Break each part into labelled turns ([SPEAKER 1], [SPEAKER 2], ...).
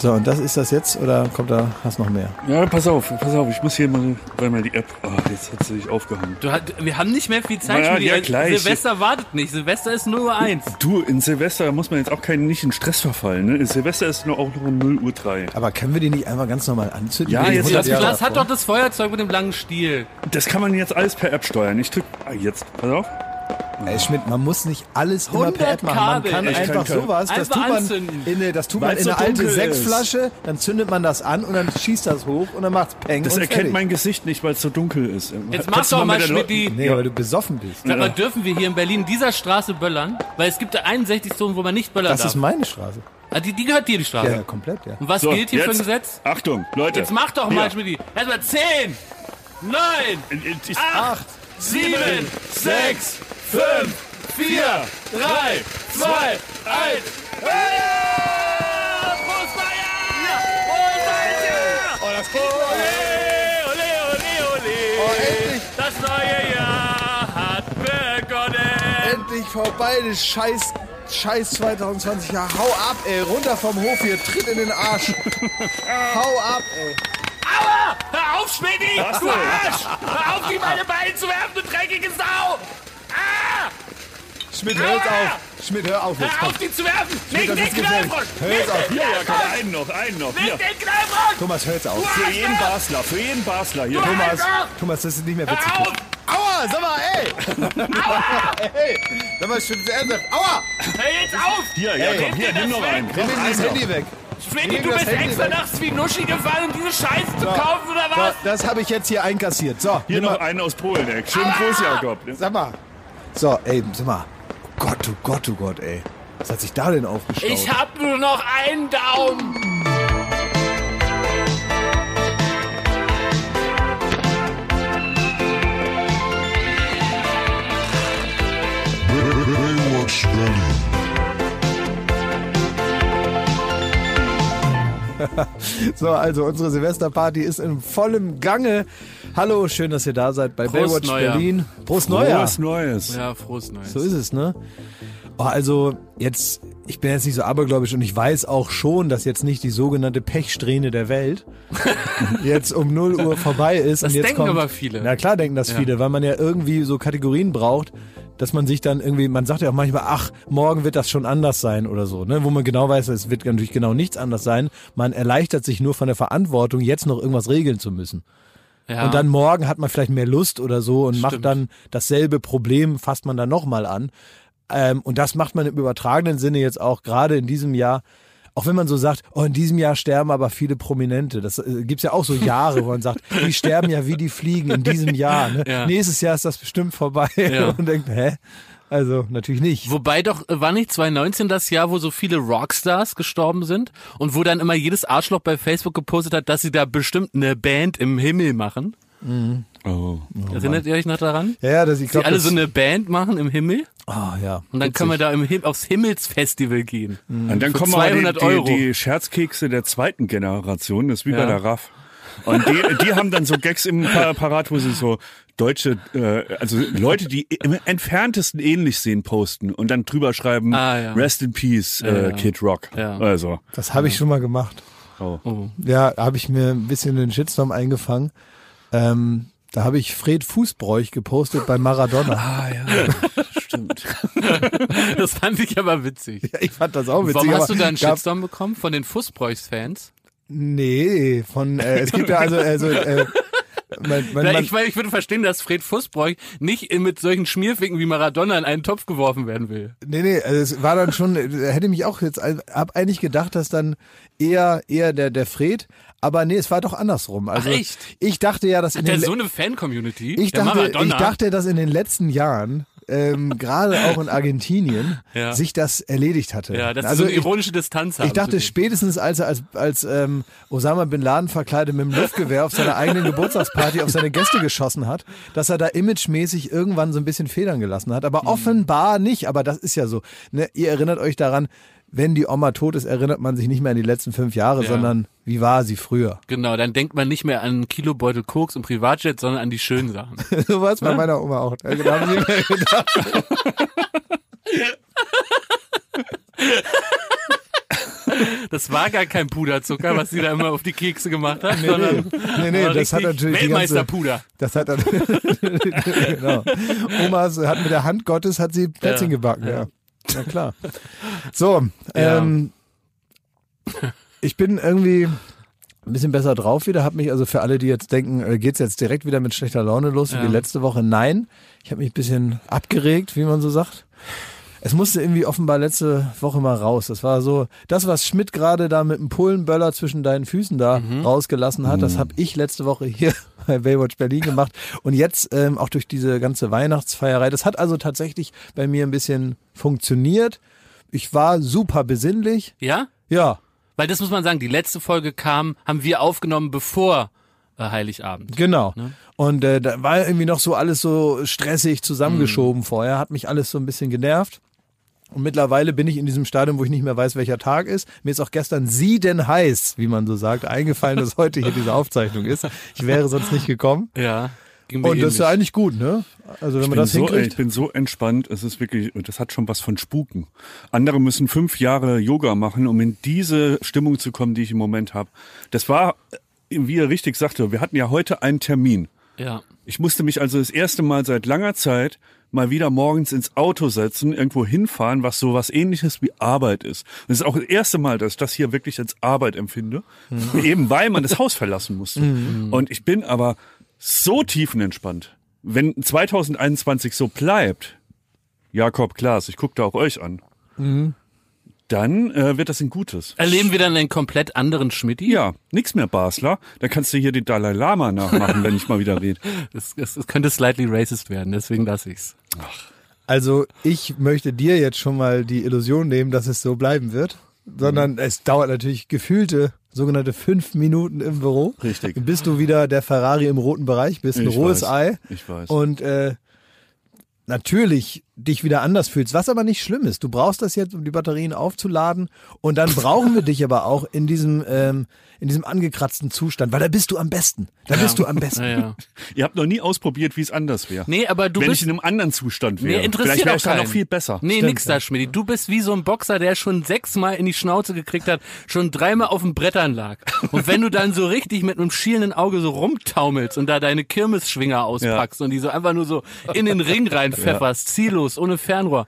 [SPEAKER 1] So, und das ist das jetzt oder kommt da, hast noch mehr?
[SPEAKER 2] Ja, pass auf, pass auf, ich muss hier mal, weil mal die App, oh, jetzt hat sie sich aufgehangen.
[SPEAKER 3] Du wir haben nicht mehr viel Zeit.
[SPEAKER 2] Na ja, gleich.
[SPEAKER 3] Silvester wartet nicht. Silvester ist 0 Uhr 1.
[SPEAKER 2] Du, in Silvester muss man jetzt auch keinen, nicht in Stress verfallen, ne? In Silvester ist nur auch noch um 0 Uhr 3.
[SPEAKER 1] Aber können wir die nicht einfach ganz normal anzünden?
[SPEAKER 2] Ja, jetzt
[SPEAKER 1] 100
[SPEAKER 3] Das Glas hat doch das Feuerzeug mit dem langen Stiel.
[SPEAKER 2] Das kann man jetzt alles per App steuern. Ich drück, ah, jetzt, pass auf.
[SPEAKER 1] Ey, Schmidt, man muss nicht alles immer per
[SPEAKER 3] 100
[SPEAKER 1] App machen. Man kann
[SPEAKER 2] Ich
[SPEAKER 1] einfach
[SPEAKER 2] kein-
[SPEAKER 1] sowas, das tut man
[SPEAKER 3] anzünden.
[SPEAKER 1] in eine, das tut man in
[SPEAKER 2] so
[SPEAKER 1] eine alte
[SPEAKER 2] dunkel ist.
[SPEAKER 1] Sechsflasche, dann zündet man das an und dann schießt das hoch und dann macht's Peng
[SPEAKER 2] Das
[SPEAKER 1] und
[SPEAKER 2] erkennt
[SPEAKER 1] fertig.
[SPEAKER 2] mein Gesicht nicht, weil es so dunkel ist.
[SPEAKER 3] Jetzt mach
[SPEAKER 2] Kannst du
[SPEAKER 3] doch mal,
[SPEAKER 2] Lo-
[SPEAKER 3] Schmidti.
[SPEAKER 1] Nee, weil du besoffen bist.
[SPEAKER 3] Sag mal, dürfen wir hier in Berlin dieser Straße böllern? Weil es gibt da 61 Zonen, wo man nicht böllern
[SPEAKER 1] Das
[SPEAKER 3] darf.
[SPEAKER 1] ist meine Straße.
[SPEAKER 3] ah, die, die gehört dir, die Straße.
[SPEAKER 1] Ja, komplett, ja.
[SPEAKER 3] Und was
[SPEAKER 2] So,
[SPEAKER 3] gilt hier für ein
[SPEAKER 2] jetzt-
[SPEAKER 3] Gesetz?
[SPEAKER 2] Achtung, Leute.
[SPEAKER 3] Jetzt mach doch mal,
[SPEAKER 2] Hier.
[SPEAKER 3] Schmidti. Erstmal 10, 9,
[SPEAKER 2] Ich-
[SPEAKER 3] 8, 7, 6, 5, 4, 3, 2, 1. Prost, Meier! Prost, Meier!
[SPEAKER 1] Oh, das geht
[SPEAKER 3] Ole, ole, ole, ole.
[SPEAKER 1] Oh, endlich.
[SPEAKER 3] Das neue Jahr hat begonnen.
[SPEAKER 1] endlich vorbei, das scheiß, scheiß 2020 Jahr. Hau ab, ey, runter vom Hof hier, tritt in den Arsch. Hau ab, ey.
[SPEAKER 3] Aua! Hör auf, Schmidti! Du? Arsch! Hör auf, die meine Beine zu werfen, du dreckige Sau! Ah!
[SPEAKER 1] Schmidt, hör jetzt
[SPEAKER 3] Aua!
[SPEAKER 1] auf. Schmidt, hör auf jetzt.
[SPEAKER 3] Hör auf, die zu werfen! Nicht
[SPEAKER 1] das
[SPEAKER 3] den. Knallfrosch!
[SPEAKER 1] Hör jetzt auf.
[SPEAKER 2] Hier, ja, komm, einen noch, einen noch.
[SPEAKER 3] Nicht den Knallfrosch!
[SPEAKER 1] Thomas, hör jetzt auf.
[SPEAKER 2] Für jeden Basler, für jeden Basler. Hier,
[SPEAKER 3] Du
[SPEAKER 2] Thomas.
[SPEAKER 1] Thomas, das ist nicht mehr witzig.
[SPEAKER 3] Hör auf!
[SPEAKER 1] Aua, sag mal, ey. Aua. ey. Sag mal, Schmidt, ernsthaft. Aua.
[SPEAKER 3] Hör jetzt auf!
[SPEAKER 2] Hier, ja, komm, hier,
[SPEAKER 3] nimm
[SPEAKER 2] noch einen.
[SPEAKER 1] Nimm das Handy weg. Nimm
[SPEAKER 3] du bist extra nachts wie Nuschi gefahren, um diese Scheiße zu kaufen, oder was?
[SPEAKER 1] das habe ich jetzt hier einkassiert. So,
[SPEAKER 2] Hier noch einen aus Polen, ey. Schönen Gruß, Jakob.
[SPEAKER 1] sag mal. So, ey, sag mal. Oh Gott, oh Gott, oh Gott, ey. Was hat sich da denn aufgestaut?
[SPEAKER 3] Ich hab nur noch einen Daumen!
[SPEAKER 1] So, also unsere Silvesterparty ist in vollem Gange. Hallo, schön, dass ihr da seid bei
[SPEAKER 3] Prost,
[SPEAKER 1] Baywatch
[SPEAKER 3] Neujahr.
[SPEAKER 1] Berlin. Prost Neujahr.
[SPEAKER 2] Frohes Neues.
[SPEAKER 3] Ja, frohes Neues.
[SPEAKER 1] So ist es, ne? Oh, also jetzt, ich bin jetzt nicht so abergläubisch und ich weiß auch schon, dass jetzt nicht die sogenannte Pechsträhne der Welt jetzt um 0 Uhr vorbei ist.
[SPEAKER 3] Das
[SPEAKER 1] und jetzt
[SPEAKER 3] denken
[SPEAKER 1] kommt,
[SPEAKER 3] aber viele.
[SPEAKER 1] Na klar denken das
[SPEAKER 3] Ja.
[SPEAKER 1] viele, weil man ja irgendwie so Kategorien braucht, dass man sich dann irgendwie, man sagt ja auch manchmal, ach, morgen wird das schon anders sein oder so, ne? Wo man genau weiß, es wird natürlich genau nichts anders sein. Man erleichtert sich nur von der Verantwortung, jetzt noch irgendwas regeln zu müssen.
[SPEAKER 3] Ja.
[SPEAKER 1] Und dann morgen hat man vielleicht mehr Lust oder so und macht
[SPEAKER 3] Stimmt.
[SPEAKER 1] dann dasselbe Problem, fasst man dann nochmal an. Ähm, und das macht man im übertragenen Sinne jetzt auch gerade in diesem Jahr. Auch wenn man so sagt, oh, in diesem Jahr sterben aber viele Prominente. Das äh, gibt's ja auch so Jahre, wo man sagt, die sterben ja wie die Fliegen in diesem Jahr. Ne?
[SPEAKER 3] Ja.
[SPEAKER 1] Nächstes Jahr ist das bestimmt vorbei.
[SPEAKER 3] Ja.
[SPEAKER 1] Und denkt, hä? Also natürlich nicht.
[SPEAKER 3] Wobei doch, äh, war nicht 2019 das Jahr, wo so viele Rockstars gestorben sind und wo dann immer jedes Arschloch bei Facebook gepostet hat, dass sie da bestimmt eine Band im Himmel machen?
[SPEAKER 2] Oh.
[SPEAKER 3] Erinnert ihr euch noch daran?
[SPEAKER 1] Ja, ja, das, ich
[SPEAKER 3] Sie
[SPEAKER 1] glaube,
[SPEAKER 3] alle
[SPEAKER 1] das,
[SPEAKER 3] so eine Band machen im Himmel
[SPEAKER 1] oh, ja.
[SPEAKER 3] und dann können wir da im Him aufs Himmelsfestival gehen.
[SPEAKER 2] Und dann
[SPEAKER 3] Für
[SPEAKER 2] kommen aber
[SPEAKER 3] 200
[SPEAKER 2] die,
[SPEAKER 3] Euro.
[SPEAKER 2] die, die Scherzkekse der zweiten Generation, das ist wie
[SPEAKER 3] Ja.
[SPEAKER 2] bei der RAF. Und die, die haben dann so Gags im Pa- Parat, wo sie so deutsche, äh, also Leute, die im entferntesten ähnlich sehen, posten und dann drüber schreiben,
[SPEAKER 3] Ah, ja.
[SPEAKER 2] Rest in Peace, äh,
[SPEAKER 3] Ja.
[SPEAKER 2] Kid Rock.
[SPEAKER 3] Ja.
[SPEAKER 2] Also,
[SPEAKER 1] Das habe ich schon mal gemacht.
[SPEAKER 2] oh.
[SPEAKER 1] Ja, da habe ich mir ein bisschen den Shitstorm eingefangen. Ähm, da habe ich Fred Fußbräuch gepostet bei Maradona.
[SPEAKER 2] Ah ja, stimmt.
[SPEAKER 3] Das fand ich aber witzig.
[SPEAKER 1] ich fand das auch witzig.
[SPEAKER 3] Warum hast du da einen Shitstorm bekommen von den Fußbräuchs-Fans?
[SPEAKER 1] Nee, von äh, es gibt ja also also äh, man,
[SPEAKER 3] Ja,
[SPEAKER 1] man,
[SPEAKER 3] ich, ich würde verstehen, dass Fred Fußbräuch nicht mit solchen Schmierficken wie Maradona in einen Topf geworfen werden will.
[SPEAKER 1] nee, nee, also es war dann schon hätte mich auch jetzt hab eigentlich gedacht, dass dann eher eher der der Fred, aber nee, es war doch andersrum. Also
[SPEAKER 3] echt?
[SPEAKER 1] ich dachte ja, dass in
[SPEAKER 3] Hat der so eine Fan-Community?
[SPEAKER 1] ich dachte, ich dachte, dass in den letzten Jahren ähm, gerade auch in Argentinien
[SPEAKER 3] Ja.
[SPEAKER 1] sich das erledigt hatte.
[SPEAKER 3] ja, dass
[SPEAKER 1] also
[SPEAKER 3] so eine
[SPEAKER 1] ich,
[SPEAKER 3] ironische Distanz.
[SPEAKER 1] Ich dachte spätestens, als er als, als ähm, Osama Bin Laden verkleidet mit dem Luftgewehr auf seiner eigenen Geburtstagsparty auf seine Gäste geschossen hat, dass er da imagemäßig irgendwann so ein bisschen Federn gelassen hat.
[SPEAKER 3] Mhm.
[SPEAKER 1] Aber offenbar nicht. Aber das ist ja so. Ne? Ihr erinnert euch daran, wenn die Oma tot ist, erinnert man sich nicht mehr an die letzten fünf Jahre,
[SPEAKER 3] Ja.
[SPEAKER 1] sondern wie war sie früher.
[SPEAKER 3] Genau, dann denkt man nicht mehr an einen Kilobeutel Koks und Privatjet, sondern an die schönen Sachen.
[SPEAKER 1] so war es bei meiner Oma auch. Also, da haben sie mir gedacht,
[SPEAKER 3] Das war gar kein Puderzucker, was sie da immer auf die Kekse gemacht hat, sondern
[SPEAKER 1] Nee, nee, das hat natürlich
[SPEAKER 3] Weltmeisterpuder.
[SPEAKER 1] das hat dann, genau. Omas hat mit der Hand Gottes hat sie Plätzchen
[SPEAKER 3] Ja,
[SPEAKER 1] gebacken, ja.
[SPEAKER 3] ja.
[SPEAKER 1] Na klar. So,
[SPEAKER 3] Ja.
[SPEAKER 1] ähm, ich bin irgendwie ein bisschen besser drauf wieder, habe mich also für alle, die jetzt denken, äh, geht's jetzt direkt wieder mit schlechter Laune los,
[SPEAKER 3] Ja.
[SPEAKER 1] wie letzte Woche, nein. Ich habe mich ein bisschen abgeregt, wie man so sagt. Es musste irgendwie offenbar letzte Woche mal raus. Das war so, das, was Schmidt gerade da mit dem Pullenböller zwischen deinen Füßen da
[SPEAKER 3] Mhm.
[SPEAKER 1] rausgelassen hat, das habe ich letzte Woche hier bei Baywatch Berlin gemacht. Und jetzt ähm, auch durch diese ganze Weihnachtsfeierei. Das hat also tatsächlich bei mir ein bisschen funktioniert. Ich war super besinnlich.
[SPEAKER 3] Ja?
[SPEAKER 1] Ja,
[SPEAKER 3] Weil das muss man sagen, die letzte Folge kam, haben wir aufgenommen bevor äh, Heiligabend.
[SPEAKER 1] Genau.
[SPEAKER 3] Ne?
[SPEAKER 1] Und äh, da war irgendwie noch so alles so stressig zusammengeschoben vorher, hat mich alles so ein bisschen genervt. Und mittlerweile bin ich in diesem Stadium, wo ich nicht mehr weiß, welcher Tag ist. Mir ist auch gestern sieden heiß, wie man so sagt, eingefallen, dass heute hier diese Aufzeichnung ist. Ich wäre sonst nicht gekommen.
[SPEAKER 3] Ja. Ging mir
[SPEAKER 1] Und das ist ja eigentlich gut, ne? Also wenn
[SPEAKER 2] Ich
[SPEAKER 1] man
[SPEAKER 2] bin,
[SPEAKER 1] das
[SPEAKER 2] so,
[SPEAKER 1] hinkriegt.
[SPEAKER 2] ich bin so entspannt, es ist wirklich, das hat schon was von Spuken. Andere müssen fünf Jahre Yoga machen, um in diese Stimmung zu kommen, die ich im Moment habe. Das war, wie er richtig sagte, wir hatten ja heute einen Termin.
[SPEAKER 3] Ja.
[SPEAKER 2] Ich musste mich also das erste Mal seit langer Zeit mal wieder morgens ins Auto setzen, irgendwo hinfahren, was so was ähnliches wie Arbeit ist. Und es ist auch das erste Mal, dass ich das hier wirklich als Arbeit empfinde. Eben weil man das Haus verlassen musste. Und ich bin aber so tiefenentspannt. Wenn 2021 so bleibt, Jakob Klaas, ich gucke da auch euch an, dann äh, wird das ein Gutes.
[SPEAKER 3] Erleben wir dann einen komplett anderen Schmidti?
[SPEAKER 2] Ja, nix mehr Basler. Da kannst du hier den Dalai Lama nachmachen, wenn ich mal wieder rede.
[SPEAKER 3] Es, könnte slightly racist werden, deswegen lasse ich's.
[SPEAKER 1] Also ich möchte dir jetzt schon mal die Illusion nehmen, dass es so bleiben wird. Sondern es dauert natürlich gefühlte sogenannte fünf Minuten im Büro.
[SPEAKER 2] Richtig.
[SPEAKER 1] Bis du wieder der Ferrari im roten Bereich bist, ein
[SPEAKER 2] Ich
[SPEAKER 1] rohes
[SPEAKER 2] weiß.
[SPEAKER 1] Ei.
[SPEAKER 2] Ich weiß.
[SPEAKER 1] Und äh, natürlich dich wieder anders fühlst, was aber nicht schlimm ist. Du brauchst das jetzt, um die Batterien aufzuladen. Und dann brauchen wir dich aber auch in diesem, ähm, in diesem angekratzten Zustand, weil da bist du am besten. Da bist du am besten.
[SPEAKER 3] Ja, ja.
[SPEAKER 2] Ihr habt noch nie ausprobiert, wie es anders wäre.
[SPEAKER 3] Nee, aber du
[SPEAKER 2] Wenn
[SPEAKER 3] bist
[SPEAKER 2] ich in einem anderen Zustand
[SPEAKER 3] Nee,
[SPEAKER 2] wäre.
[SPEAKER 3] interessiert
[SPEAKER 2] Vielleicht wäre da noch viel besser.
[SPEAKER 3] Nee,
[SPEAKER 1] Stimmt,
[SPEAKER 3] nix da, Schmidti. Du bist wie so ein Boxer, der schon sechsmal in die Schnauze gekriegt hat, schon dreimal auf den Brettern lag. Und wenn du dann so richtig mit einem schielenden Auge so rumtaumelst und da deine Kirmesschwinger auspackst und die so einfach nur so in den Ring reinpfefferst, ziellos, ohne Fernrohr,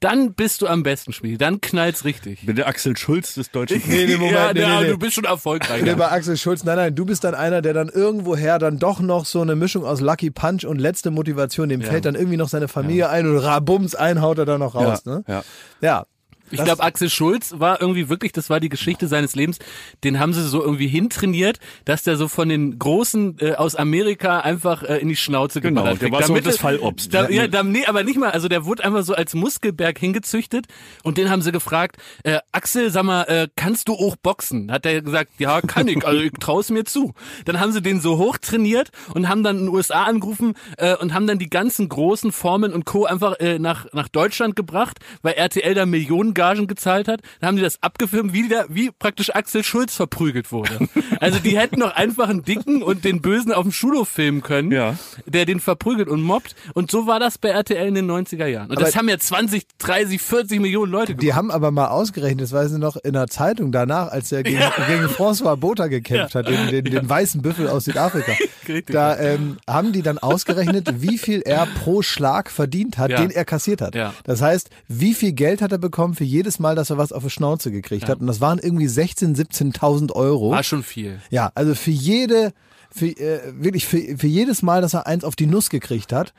[SPEAKER 3] dann bist du am besten, Schmidti. Dann knallt's richtig.
[SPEAKER 2] Ich bin der Axel Schulz des deutschen
[SPEAKER 1] Nee, nee, Moment,
[SPEAKER 3] ja,
[SPEAKER 1] nee,
[SPEAKER 3] ja,
[SPEAKER 1] nee, nee.
[SPEAKER 3] du bist schon erfolgreich.
[SPEAKER 1] Nee, bei Axel Schulz, nein, nein, du bist dann einer, der dann irgendwoher dann doch noch so eine Mischung aus Lucky Punch und letzte Motivation, dem fällt dann irgendwie noch seine Familie ein und rabums, einen haut er da noch raus,
[SPEAKER 2] Ja,
[SPEAKER 1] ne?
[SPEAKER 2] ja.
[SPEAKER 1] Ja.
[SPEAKER 3] Ich
[SPEAKER 1] Das-
[SPEAKER 3] glaube, Axel Schulz war irgendwie wirklich, das war die Geschichte seines Lebens. Den haben sie so irgendwie hintrainiert, dass der so von den Großen äh, aus Amerika einfach äh, in die Schnauze
[SPEAKER 2] Genau,
[SPEAKER 3] geballert
[SPEAKER 2] der
[SPEAKER 3] kriegt.
[SPEAKER 2] war so
[SPEAKER 3] Damit
[SPEAKER 2] das
[SPEAKER 3] er-
[SPEAKER 2] Fallobst.
[SPEAKER 3] Da,
[SPEAKER 2] Ja,
[SPEAKER 3] da, nee, aber nicht mal. Also der wurde einfach so als Muskelberg hingezüchtet und den haben sie gefragt, äh, Axel, sag mal, äh, kannst du auch boxen? Hat er gesagt, ja, kann ich, also ich trau's mir zu. Dann haben sie den so hoch trainiert und haben dann in den USA angerufen äh, und haben dann die ganzen großen Formen und Co. einfach äh, nach, nach Deutschland gebracht, weil RTL da Millionen Gagen gezahlt hat. Dann haben die das abgefilmt, wie, der, wie praktisch Axel Schulz verprügelt wurde. Also die hätten doch einfach einen Dicken und den Bösen auf dem Schulhof filmen können,
[SPEAKER 2] Ja.
[SPEAKER 3] der den verprügelt und mobbt. Und so war das bei RTL in den 90er Jahren. Und das
[SPEAKER 1] Aber-
[SPEAKER 3] haben ja 20, 30, 40 Millionen Leute
[SPEAKER 1] Die haben aber mal ausgerechnet, das weiß ich noch, in der Zeitung danach, als er gegen, gegen François Botha gekämpft hat, den, den, den weißen Büffel aus Südafrika. Da ähm, haben die dann ausgerechnet, wie viel er pro Schlag verdient hat,
[SPEAKER 3] Ja.
[SPEAKER 1] den er kassiert hat.
[SPEAKER 3] Ja.
[SPEAKER 1] Das heißt, wie viel Geld hat er bekommen für jedes Mal, dass er was auf die Schnauze gekriegt hat. Und das waren irgendwie 16.000, 17.000 Euro.
[SPEAKER 3] War schon viel.
[SPEAKER 1] Ja, also für jede, für, äh, wirklich für, für jedes Mal, dass er eins auf die Nuss gekriegt hat,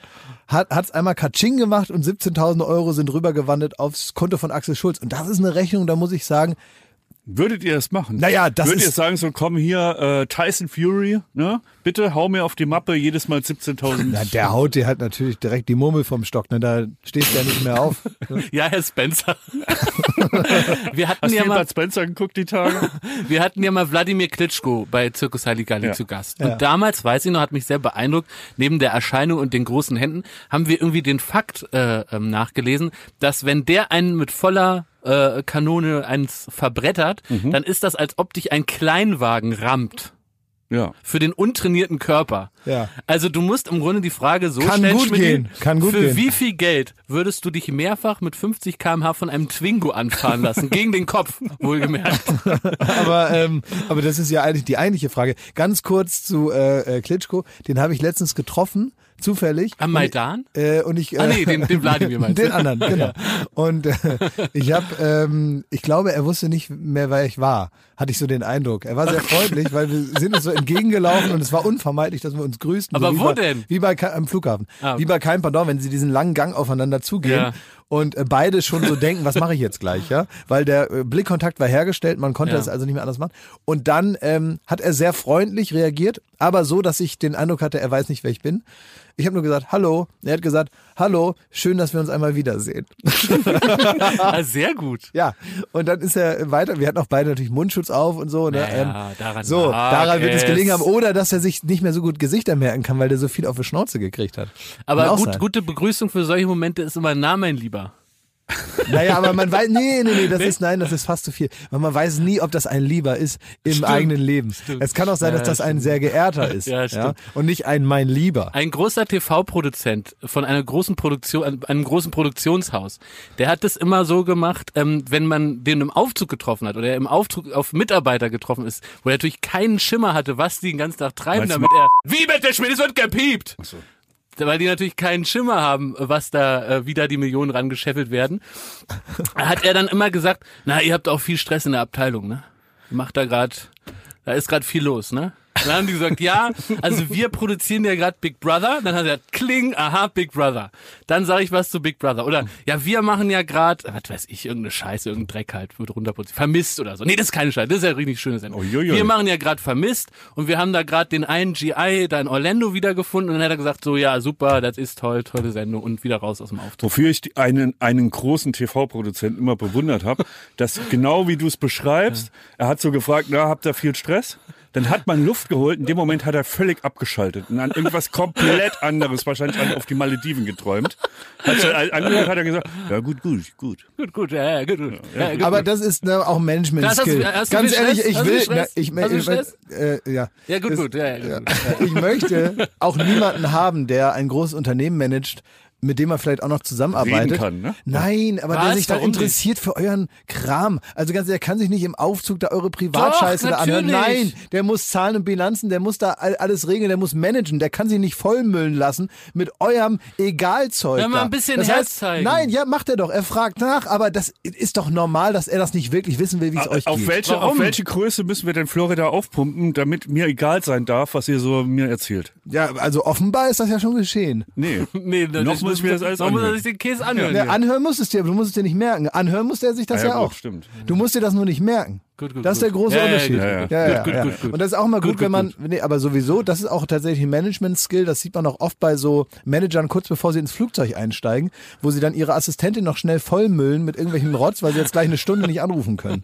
[SPEAKER 1] hat hat's einmal Katsching gemacht und 17.000 Euro sind rübergewandert aufs Konto von Axel Schulz. Und das ist eine Rechnung, da muss ich sagen,
[SPEAKER 2] Würdet ihr das machen?
[SPEAKER 1] Naja, das
[SPEAKER 2] Würdet
[SPEAKER 1] ist-
[SPEAKER 2] ihr sagen, so komm hier, äh, Tyson Fury, ne? Bitte hau mir auf die Mappe jedes Mal 17.000.
[SPEAKER 1] na, der haut dir halt natürlich direkt die Murmel vom Stock, ne? Da stehst du ja nicht mehr auf.
[SPEAKER 3] Ja, Herr Spencer. wir hatten
[SPEAKER 2] Hast du
[SPEAKER 3] ja mal,
[SPEAKER 2] Spencer geguckt die Tage?
[SPEAKER 3] wir hatten ja mal Wladimir Klitschko bei Zirkus Halligalli
[SPEAKER 2] Ja.
[SPEAKER 3] zu Gast.
[SPEAKER 1] Ja.
[SPEAKER 3] Und damals, weiß ich noch, hat mich sehr beeindruckt, neben der Erscheinung und den großen Händen, haben wir irgendwie den Fakt äh, ähm, nachgelesen, dass wenn der einen mit voller äh, Kanone eins verbrettert, dann ist das, als ob dich ein Kleinwagen rammt.
[SPEAKER 2] Ja.
[SPEAKER 3] für den untrainierten Körper.
[SPEAKER 1] Ja.
[SPEAKER 3] Also du musst im Grunde die Frage so
[SPEAKER 1] Kann
[SPEAKER 3] stellen,
[SPEAKER 1] gut gehen, kann gut
[SPEAKER 3] für
[SPEAKER 1] gehen.
[SPEAKER 3] wie viel Geld würdest du dich mehrfach mit 50 km/h von einem Twingo anfahren lassen? Gegen den Kopf, wohlgemerkt.
[SPEAKER 1] aber, ähm, aber das ist ja eigentlich die eigentliche Frage. Ganz kurz zu äh, äh, Klitschko, den habe ich letztens getroffen, zufällig.
[SPEAKER 3] Am Maidan?
[SPEAKER 1] Und, äh, und ich, äh,
[SPEAKER 3] Ah, nee, den- den Wladimir meinst du?
[SPEAKER 1] Den anderen, genau. Und äh, ich habe, ähm, ich glaube, er wusste nicht mehr, wer ich war. Hatte ich so den Eindruck. Er war sehr freundlich, weil wir sind uns so entgegengelaufen und es war unvermeidlich, dass wir uns grüßten.
[SPEAKER 3] Aber
[SPEAKER 1] so
[SPEAKER 3] wo
[SPEAKER 1] bei,
[SPEAKER 3] denn?
[SPEAKER 1] Wie bei am Flughafen.
[SPEAKER 3] Ah, okay.
[SPEAKER 1] Wie bei keinem Pardon, wenn sie diesen langen Gang aufeinander zugehen.
[SPEAKER 3] Ja.
[SPEAKER 1] Und äh, beide schon so denken, was mache ich jetzt gleich, ja? Weil der äh, Blickkontakt war hergestellt, man konnte
[SPEAKER 3] Ja.
[SPEAKER 1] es also nicht mehr anders machen. Und dann ähm, hat er sehr freundlich reagiert, aber so, dass ich den Eindruck hatte, er weiß nicht, wer ich bin. Ich habe nur gesagt, hallo. Er hat gesagt, hallo, schön, dass wir uns einmal wiedersehen.
[SPEAKER 3] Ah, sehr gut.
[SPEAKER 1] Ja, und dann ist er weiter. Wir hatten auch beide natürlich Mundschutz auf und so. Ne?
[SPEAKER 3] Naja, daran
[SPEAKER 1] so, daran wird es
[SPEAKER 3] es.
[SPEAKER 1] gelegen haben. Oder dass er sich nicht mehr so gut Gesichter merken kann, weil der so viel auf die Schnauze gekriegt hat.
[SPEAKER 3] Aber gut, gute Begrüßung für solche Momente ist immer Na, mein Lieber.
[SPEAKER 1] Naja, aber man weiß, nee, nee, nee, das ist, nein, das ist fast zu viel. Weil man weiß nie, ob das ein Lieber ist im
[SPEAKER 3] Stimmt,
[SPEAKER 1] eigenen Leben. Es kann auch sein, dass
[SPEAKER 3] Ja,
[SPEAKER 1] das ein sehr geehrter ist.
[SPEAKER 3] Ja, stimmt.
[SPEAKER 1] Und nicht ein mein Lieber.
[SPEAKER 3] Ein großer TV-Produzent von einer großen Produktion, einem großen Produktionshaus, der hat das immer so gemacht, ähm, wenn man den im Aufzug getroffen hat oder er im Aufzug auf Mitarbeiter getroffen ist, wo er natürlich keinen Schimmer hatte, was die den ganzen Tag treiben,
[SPEAKER 2] Meinst
[SPEAKER 3] damit er, wie bitte, Schmidt, es wird gepiept! Weil die natürlich keinen Schimmer haben, was da, äh, wie da die Millionen rangescheffelt werden, hat er dann immer gesagt, na, ihr habt auch viel Stress in der Abteilung, ne? Macht da grad, da ist grad viel los, ne? Dann haben die gesagt, ja, also wir produzieren ja gerade Big Brother. Dann hat er gesagt, kling, aha, Big Brother. Dann sage ich was zu Big Brother. Oder, ja, wir machen ja gerade, was weiß ich, irgendeine Scheiße, irgendein Dreck halt, wird runterproduziert. Vermisst oder so. Nee, das ist keine Scheiße, das ist ja richtig schöne Sendung. Wir machen ja gerade Vermisst und wir haben da gerade den einen GI da in Orlando wiedergefunden und dann hat er gesagt, so, ja, super, das ist toll, tolle Sendung und wieder raus aus dem Auftritt.
[SPEAKER 2] Wofür ich einen, einen großen TV-Produzenten immer bewundert habe, dass genau wie du es beschreibst, er hat so gefragt, na, habt ihr viel Stress? Dann hat man Luft geholt, in dem Moment hat er völlig abgeschaltet und an irgendwas komplett anderes, wahrscheinlich an- auf die Malediven geträumt. Hat sich angehört, hat er gesagt, ja gut, gut, gut.
[SPEAKER 3] Gut, gut, ja, ja, gut, gut. Ja, gut,
[SPEAKER 1] Aber
[SPEAKER 3] gut.
[SPEAKER 1] das ist ne, auch
[SPEAKER 3] Hast du-
[SPEAKER 1] Management-Skill. Ganz ehrlich,
[SPEAKER 3] Stress?
[SPEAKER 1] ich will, na, ich,
[SPEAKER 3] Hast du
[SPEAKER 1] ich,
[SPEAKER 3] Stress?
[SPEAKER 1] äh, ja.
[SPEAKER 3] Ja, gut,
[SPEAKER 1] Das-
[SPEAKER 3] gut, ja, ja, gut.
[SPEAKER 1] Ich möchte auch niemanden haben, der ein großes Unternehmen managt, mit dem man vielleicht auch noch zusammenarbeitet.
[SPEAKER 2] Reden kann, ne?
[SPEAKER 1] Nein, aber der
[SPEAKER 3] Was?
[SPEAKER 1] sich dann
[SPEAKER 3] Warum nicht?
[SPEAKER 1] interessiert für euren Kram. Also ganz ehrlich, der kann sich nicht im Aufzug da eure Privatscheiße
[SPEAKER 3] Doch,
[SPEAKER 1] da anhören. Nein, der muss Zahlen und Bilanzen, der muss da all- alles regeln, der muss managen, der kann sich nicht vollmüllen lassen mit eurem Egalzeug.
[SPEAKER 3] Mal
[SPEAKER 1] da.
[SPEAKER 3] ein bisschen
[SPEAKER 1] das
[SPEAKER 3] Herz
[SPEAKER 1] heißt,
[SPEAKER 3] zeigen.
[SPEAKER 1] Nein, ja, macht er doch. Er fragt nach, aber das ist doch normal, dass er das nicht wirklich wissen will, wie es euch
[SPEAKER 2] Auf
[SPEAKER 1] geht.
[SPEAKER 2] welche,
[SPEAKER 3] Warum?
[SPEAKER 2] auf welche Größe müssen wir denn Florida aufpumpen, damit mir egal sein darf, was ihr so mir erzählt?
[SPEAKER 1] Ja, also offenbar ist das ja schon geschehen.
[SPEAKER 2] Nee.
[SPEAKER 3] Nee,
[SPEAKER 2] Noch muss ich mir das alles
[SPEAKER 3] noch muss er
[SPEAKER 2] anhören.
[SPEAKER 3] sich den Käse anhören.
[SPEAKER 1] Ja, anhören musst es dir, aber du musst es dir nicht merken. Anhören muss der sich das ja,
[SPEAKER 2] ja, gut,
[SPEAKER 1] auch.
[SPEAKER 2] stimmt.
[SPEAKER 1] Du musst dir das nur nicht merken.
[SPEAKER 3] Gut, gut,
[SPEAKER 1] das ist der große
[SPEAKER 3] Ja,
[SPEAKER 1] Unterschied.
[SPEAKER 2] ja,
[SPEAKER 1] ja,
[SPEAKER 3] gut, gut, gut.
[SPEAKER 1] Und das ist auch mal gut, wenn man, nee, aber sowieso, das ist auch tatsächlich ein Management-Skill, das sieht man auch oft bei so Managern kurz bevor sie ins Flugzeug einsteigen, wo sie dann ihre Assistentin noch schnell vollmüllen mit irgendwelchen Rotz, weil sie jetzt gleich eine Stunde nicht anrufen können.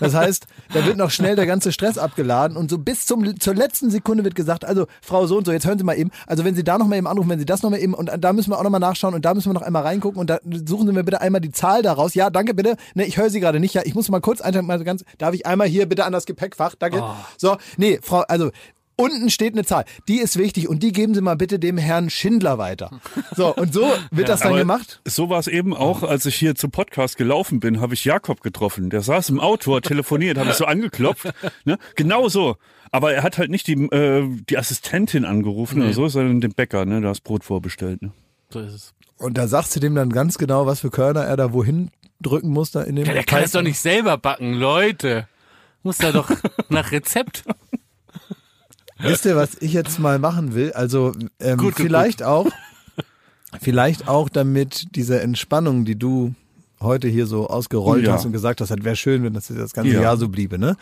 [SPEAKER 1] Das heißt, da wird noch schnell der ganze Stress abgeladen und so bis zum, zur letzten Sekunde wird gesagt, also Frau so und so, jetzt hören Sie mal eben, also wenn Sie da noch mal eben anrufen, wenn Sie das noch mal eben und da müssen wir auch noch mal nachschauen und da müssen wir noch einmal reingucken und da suchen Sie mir bitte einmal die Zahl daraus. Ja, danke bitte. Ne, ich höre Sie gerade nicht. Ja, ich muss mal kurz einschalten, mal so ganz, darf ich einmal hier bitte an das Gepäckfach? Danke. So, nee, Frau, also Unten steht eine Zahl, die ist wichtig und die geben Sie mal bitte dem Herrn Schindler weiter. So, und so wird das dann gemacht.
[SPEAKER 2] So war es eben auch, als ich hier zum Podcast gelaufen bin, habe ich Jakob getroffen. Der saß im Auto, hat telefoniert, habe ich so angeklopft. Ne? Genau so. Aber er hat halt nicht die, äh, die Assistentin angerufen oder so, sondern den Bäcker, ne? Da das Brot vorbestellt. Ne?
[SPEAKER 3] So ist es.
[SPEAKER 1] Und da sagt sie dem dann ganz genau, was für Körner er da wohin drücken muss da in dem
[SPEAKER 3] Ja, der kann es doch nicht selber backen, Leute. Muss da doch nach Rezept.
[SPEAKER 1] Wisst ihr, was ich jetzt mal machen will? Also ähm,
[SPEAKER 3] Gut, gut,
[SPEAKER 1] vielleicht auch, vielleicht auch damit diese Entspannung, die du heute hier so ausgerollt
[SPEAKER 2] Ja.
[SPEAKER 1] hast und gesagt hast, das wäre schön, wenn das das ganze
[SPEAKER 2] Ja.
[SPEAKER 1] Jahr so bliebe. Ne?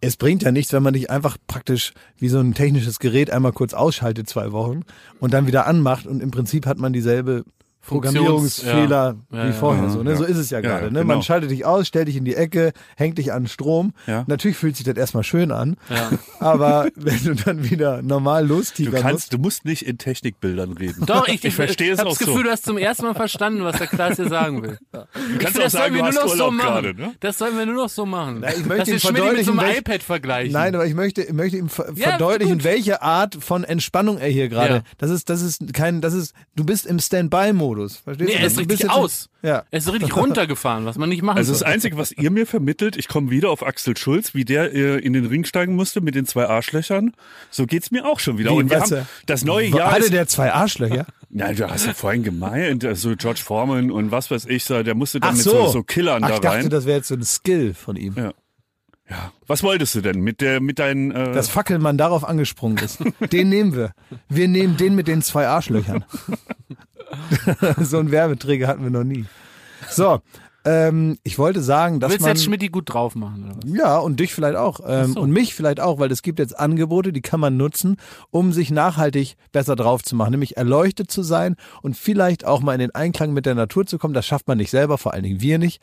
[SPEAKER 1] Es bringt ja nichts, wenn man nicht einfach praktisch wie so ein technisches Gerät einmal kurz ausschaltet zwei Wochen und dann wieder anmacht und im Prinzip hat man dieselbe Programmierungsfehler
[SPEAKER 3] Ja. Ja,
[SPEAKER 1] wie
[SPEAKER 3] ja.
[SPEAKER 1] vorher.
[SPEAKER 2] Ja,
[SPEAKER 1] so, ne?
[SPEAKER 2] ja.
[SPEAKER 1] so ist es ja,
[SPEAKER 2] Ja,
[SPEAKER 1] gerade. Ne?
[SPEAKER 2] genau.
[SPEAKER 1] Man schaltet dich aus, stellt dich in die Ecke, hängt dich an Strom.
[SPEAKER 2] Ja.
[SPEAKER 1] Natürlich fühlt sich das erstmal schön an,
[SPEAKER 3] Ja.
[SPEAKER 1] aber wenn du dann wieder normal
[SPEAKER 2] Du
[SPEAKER 1] lostigern musst,
[SPEAKER 2] kannst, du musst nicht in Technikbildern reden.
[SPEAKER 3] Doch, ich,
[SPEAKER 2] ich verstehe es auch
[SPEAKER 3] das Gefühl,
[SPEAKER 2] so.
[SPEAKER 3] du hast zum ersten Mal verstanden, was der Klaas hier sagen will.
[SPEAKER 2] Du
[SPEAKER 3] Ich
[SPEAKER 2] kannst
[SPEAKER 3] finde,
[SPEAKER 2] auch sagen, du hast
[SPEAKER 3] nur noch so machen.
[SPEAKER 2] gerade, ne?
[SPEAKER 3] Das sollen wir nur noch so machen.
[SPEAKER 1] Na, ich möchte
[SPEAKER 3] Dass
[SPEAKER 1] ihm
[SPEAKER 3] wir mit so einem iPad vergleichen.
[SPEAKER 1] Nein, aber ich möchte, ich möchte ihm ver
[SPEAKER 3] Ja,
[SPEAKER 1] verdeutlichen,
[SPEAKER 3] gut.
[SPEAKER 1] welche Art von Entspannung er hier gerade.
[SPEAKER 3] Ja.
[SPEAKER 1] Das ist, das ist kein, das ist, du bist im Standby-Modus. Verstehst
[SPEAKER 3] nee,
[SPEAKER 1] du?
[SPEAKER 3] er ist richtig
[SPEAKER 1] jetzt-
[SPEAKER 3] aus.
[SPEAKER 1] Ja.
[SPEAKER 3] Er ist so richtig runtergefahren, was man nicht machen
[SPEAKER 2] Also das. Einzige, was ihr mir vermittelt, ich komme wieder auf Axel Schulz, wie der äh, in den Ring steigen musste mit den zwei Arschlöchern. So geht's mir auch schon wieder.
[SPEAKER 1] Wie,
[SPEAKER 2] Und wir haben das neue Jahr.
[SPEAKER 1] Hatte der zwei Arschlöcher?
[SPEAKER 2] na, du hast ja vorhin gemeint, also George Foreman und was weiß ich, so, der musste dann
[SPEAKER 1] Ach
[SPEAKER 2] mit
[SPEAKER 1] so.
[SPEAKER 2] so, so Killern
[SPEAKER 1] Ach,
[SPEAKER 2] da
[SPEAKER 1] ich dachte,
[SPEAKER 2] rein.
[SPEAKER 1] das wäre jetzt so ein Skill von ihm.
[SPEAKER 2] Ja. ja. Was wolltest du denn mit der, mit deinen? Äh,
[SPEAKER 1] Dass Fackelmann darauf angesprungen ist. Den nehmen wir. Wir nehmen den mit den zwei Arschlöchern. so einen Werbeträger hatten wir noch nie. So, ähm, ich wollte sagen,
[SPEAKER 3] Du
[SPEAKER 1] dass
[SPEAKER 3] willst
[SPEAKER 1] man...
[SPEAKER 3] jetzt Schmidt gut drauf machen, oder was?
[SPEAKER 1] Ja, und dich vielleicht auch. Ähm,
[SPEAKER 3] so.
[SPEAKER 1] Und mich vielleicht auch, weil es gibt jetzt Angebote, die kann man nutzen, um sich nachhaltig besser drauf zu machen, nämlich erleuchtet zu sein und vielleicht auch mal in den Einklang mit der Natur zu kommen. Das schafft man nicht selber, vor allen Dingen wir nicht.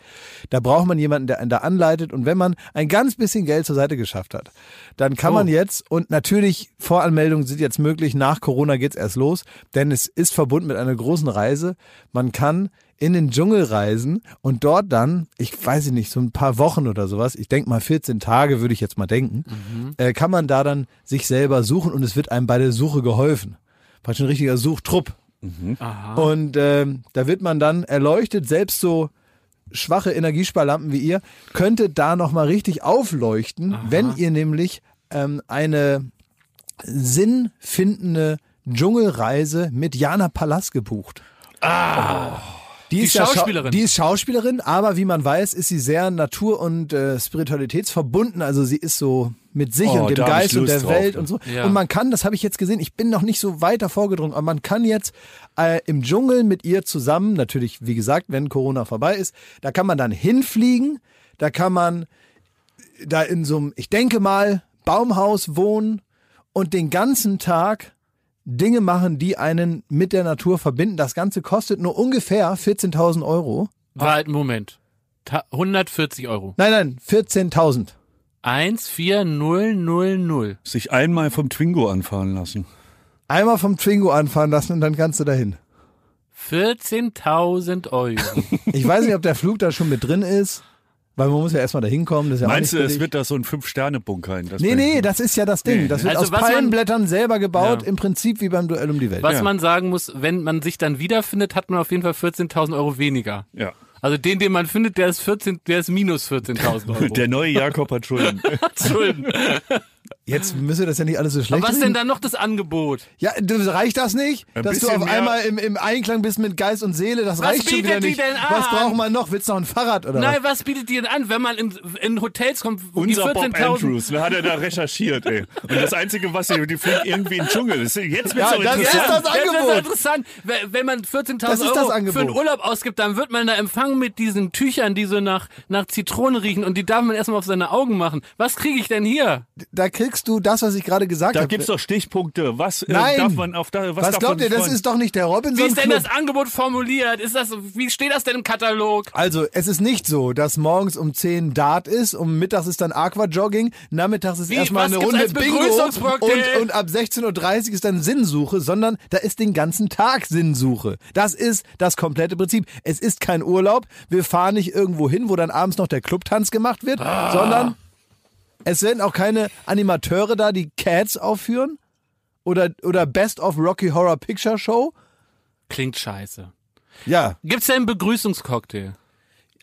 [SPEAKER 1] Da braucht man jemanden, der einen da anleitet. Und wenn man ein ganz bisschen Geld zur Seite geschafft hat, dann kann
[SPEAKER 3] Oh.
[SPEAKER 1] man jetzt, und natürlich Voranmeldungen sind jetzt möglich, nach Corona geht's erst los, denn es ist verbunden mit einer großen Reise. Man kann in den Dschungel reisen und dort dann, ich weiß nicht, so ein paar Wochen oder sowas, ich denke mal 14 Tage würde ich jetzt mal denken, äh, kann man da dann sich selber suchen und es wird einem bei der Suche geholfen. Praktisch ein richtiger Suchtrupp.
[SPEAKER 3] Aha.
[SPEAKER 1] Und ähm, da wird man dann erleuchtet, selbst so schwache Energiesparlampen wie ihr, könnte da nochmal richtig aufleuchten, wenn ihr nämlich ähm, eine sinnfindende Dschungelreise mit Jana Palast gebucht. Ah. Die, ist ja Schau-
[SPEAKER 3] Schauspielerin.
[SPEAKER 1] die ist Schauspielerin, aber wie man weiß, ist sie sehr natur- und äh, spiritualitätsverbunden. Also sie ist so mit sich
[SPEAKER 2] Oh,
[SPEAKER 1] und dem Geist und der
[SPEAKER 2] drauf,
[SPEAKER 1] Welt und so.
[SPEAKER 3] Ja.
[SPEAKER 1] Und man kann, das habe ich jetzt gesehen, ich bin noch nicht so weiter vorgedrungen, aber man kann jetzt äh, im Dschungel mit ihr zusammen, natürlich, wie gesagt, wenn Corona vorbei ist, da kann man dann hinfliegen, da kann man da in so einem, ich denke mal, Baumhaus wohnen und den ganzen Tag Dinge machen, die einen mit der Natur verbinden. Das Ganze kostet nur ungefähr 14.000 Euro.
[SPEAKER 3] War halt ein Moment. Ta 140 Euro.
[SPEAKER 1] Nein, nein, 14.000.
[SPEAKER 3] 14000.
[SPEAKER 2] sich einmal vom Twingo anfahren lassen.
[SPEAKER 1] Einmal vom Twingo anfahren lassen und dann kannst du dahin.
[SPEAKER 3] 14.000 Euro.
[SPEAKER 1] Ich weiß nicht, ob der Flug da schon mit drin ist, weil man muss ja erstmal da hinkommen. Ja
[SPEAKER 2] Meinst
[SPEAKER 1] auch
[SPEAKER 2] du, es wird da so ein Fünf-Sterne-Bunker hin? Das
[SPEAKER 1] Nee, nee, das ist ja das Ding.
[SPEAKER 2] Nee,
[SPEAKER 1] Das wird
[SPEAKER 3] Also
[SPEAKER 1] aus
[SPEAKER 3] was man-
[SPEAKER 1] selber gebaut,
[SPEAKER 3] Ja.
[SPEAKER 1] im Prinzip wie beim Duell um die Welt.
[SPEAKER 3] Was
[SPEAKER 2] Ja.
[SPEAKER 3] man sagen muss, wenn man sich dann wiederfindet, hat man auf jeden Fall 14.000 Euro weniger.
[SPEAKER 2] Ja.
[SPEAKER 3] Also den, den man findet, der ist 14, der ist minus 14.000 Euro.
[SPEAKER 2] Der neue Jakob hat Schulden.
[SPEAKER 3] Entschuldigung.
[SPEAKER 1] Jetzt müsste das ja nicht alles so schlecht
[SPEAKER 3] Aber was
[SPEAKER 1] reden.
[SPEAKER 3] denn dann noch das Angebot?
[SPEAKER 1] Ja, du, reicht das nicht?
[SPEAKER 2] Ein
[SPEAKER 1] dass du auf
[SPEAKER 2] mehr-
[SPEAKER 1] einmal im, im Einklang bist mit Geist und Seele, das
[SPEAKER 3] Was
[SPEAKER 1] reicht schon
[SPEAKER 3] bietet
[SPEAKER 1] wieder
[SPEAKER 3] die
[SPEAKER 1] nicht.
[SPEAKER 3] denn
[SPEAKER 1] Was braucht man noch? Willst du noch ein Fahrrad oder
[SPEAKER 3] Nein, was bietet die denn an, wenn man in, in Hotels kommt, wo die
[SPEAKER 2] Unser Bob
[SPEAKER 3] 14.000...
[SPEAKER 2] Andrews, ne, hat er da recherchiert, ey. Und das Einzige, was sie, die fliegen irgendwie in den Dschungel. Das, jetzt wird's
[SPEAKER 1] Ja,
[SPEAKER 2] doch
[SPEAKER 1] das ist
[SPEAKER 2] interessant.
[SPEAKER 1] das
[SPEAKER 3] Ja,
[SPEAKER 1] Angebot.
[SPEAKER 3] ist interessant. Wenn- man 14.000
[SPEAKER 1] Das ist das
[SPEAKER 3] Euro für einen Urlaub ausgibt, dann wird man da empfangen mit diesen Tüchern, die so nach, nach Zitrone riechen und die darf man erstmal auf seine Augen machen. Was kriege ich denn hier?
[SPEAKER 1] Da kriegst du das, was ich gerade gesagt
[SPEAKER 2] Da
[SPEAKER 1] habe.
[SPEAKER 2] gibt's doch Stichpunkte. Was äh,
[SPEAKER 1] Nein.
[SPEAKER 2] darf man auf da, was,
[SPEAKER 1] was
[SPEAKER 2] darf
[SPEAKER 1] glaubt ihr, das ist doch nicht der Robinson
[SPEAKER 3] Wie ist denn
[SPEAKER 1] Club.
[SPEAKER 3] das Angebot formuliert? Ist das, wie steht das denn im Katalog?
[SPEAKER 1] Also, es ist nicht so, dass morgens um 10 Dart ist, um mittags ist dann Aquajogging, nachmittags ist
[SPEAKER 3] Wie,
[SPEAKER 1] erstmal eine Runde Bingo und, und ab 16.30 Uhr ist dann Sinnsuche, sondern da ist den ganzen Tag Sinnsuche. Das ist das komplette Prinzip. Es ist kein Urlaub. Wir fahren nicht irgendwo hin, wo dann abends noch der Clubtanz gemacht wird,
[SPEAKER 3] Ah.
[SPEAKER 1] sondern es sind auch keine Animateure da, die Cats aufführen oder, oder Best of Rocky Horror Picture Show.
[SPEAKER 3] Klingt scheiße.
[SPEAKER 1] Ja,
[SPEAKER 3] Gibt's denn einen Begrüßungscocktail?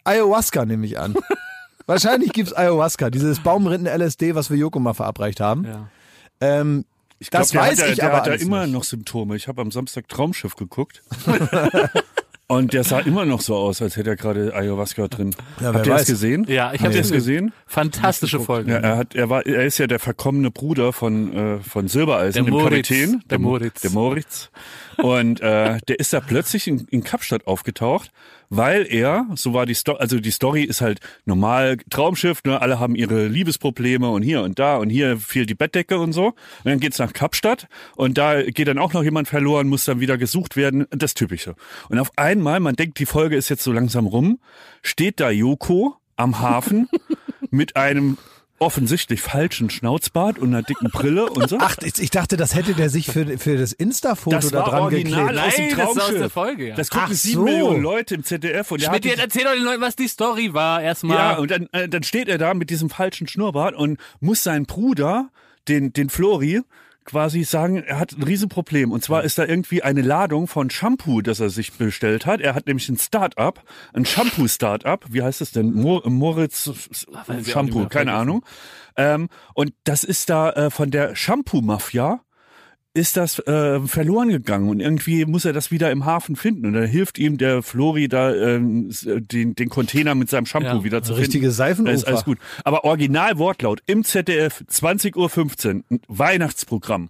[SPEAKER 1] Ayahuasca nehme ich an. Wahrscheinlich gibt's Ayahuasca, dieses Baumrinden-LSD, was wir Joko mal verabreicht haben.
[SPEAKER 3] Ja.
[SPEAKER 1] Ähm,
[SPEAKER 2] Ich glaub,
[SPEAKER 1] das
[SPEAKER 2] der
[SPEAKER 1] weiß
[SPEAKER 2] hat,
[SPEAKER 1] ich
[SPEAKER 2] der
[SPEAKER 1] aber
[SPEAKER 2] hat ja immer
[SPEAKER 1] nicht.
[SPEAKER 2] noch Symptome. Ich habe am Samstag Traumschiff geguckt. Und der sah immer noch so aus, als hätte er gerade Ayahuasca drin.
[SPEAKER 1] Ja,
[SPEAKER 2] Habt ihr das gesehen?
[SPEAKER 3] Ja, ich habe
[SPEAKER 2] das gesehen?
[SPEAKER 3] Fantastische Folge.
[SPEAKER 2] Ja, er hat, er war, er ist ja der verkommene Bruder von von, äh, von Silbereisen,
[SPEAKER 3] Der
[SPEAKER 2] dem
[SPEAKER 3] Moritz.
[SPEAKER 2] Kapitän,
[SPEAKER 3] Der
[SPEAKER 2] Mo-
[SPEAKER 3] Moritz.
[SPEAKER 2] der Moritz. Und äh, der ist da plötzlich in, in Kapstadt aufgetaucht, weil er, so war die Story, also die Story ist halt normal Traumschiff, ne, alle haben ihre Liebesprobleme und hier und da und hier fehlt die Bettdecke und so. Und dann geht's nach Kapstadt und da geht dann auch noch jemand verloren, muss dann wieder gesucht werden, das Typische. Und auf einmal, man denkt, die Folge ist jetzt so langsam rum, steht da Yoko am Hafen mit einem offensichtlich falschen Schnauzbart und einer dicken Brille und so.
[SPEAKER 1] Ach, ich dachte, das hätte der sich für, für das Insta-Foto da dran
[SPEAKER 2] original
[SPEAKER 1] geklebt.
[SPEAKER 2] aus dem
[SPEAKER 3] Nein, das ist aus der Folge, ja.
[SPEAKER 2] Das gucken
[SPEAKER 1] Ach
[SPEAKER 2] sieben
[SPEAKER 1] so.
[SPEAKER 2] Millionen Leute im ZDF und der
[SPEAKER 3] Schmidt,
[SPEAKER 2] hat
[SPEAKER 3] jetzt erzähl doch den Leuten, was die Story war, erstmal.
[SPEAKER 2] Ja, und dann, äh, dann steht er da mit diesem falschen Schnurrbart und muss seinen Bruder, den, den Flori, quasi sagen, er hat ein Riesenproblem. Und zwar ist da irgendwie eine Ladung von Shampoo, das er sich bestellt hat. Er hat nämlich ein Start-up, ein Shampoo-Start-up. Wie heißt es denn? Mo Moritz
[SPEAKER 3] nicht
[SPEAKER 2] Shampoo, keine Ahnung. Ähm, und das ist da äh, von der Shampoo-Mafia ist das äh, verloren gegangen und irgendwie muss er das wieder im Hafen finden und dann hilft ihm der Flori da ähm, s- den, den Container mit seinem Shampoo
[SPEAKER 3] Ja,
[SPEAKER 2] wieder zu
[SPEAKER 1] richtige
[SPEAKER 2] finden.
[SPEAKER 1] Seifenoper.
[SPEAKER 2] Da ist alles gut. Aber original Wortlaut im ZDF 20.15 Uhr ein Weihnachtsprogramm.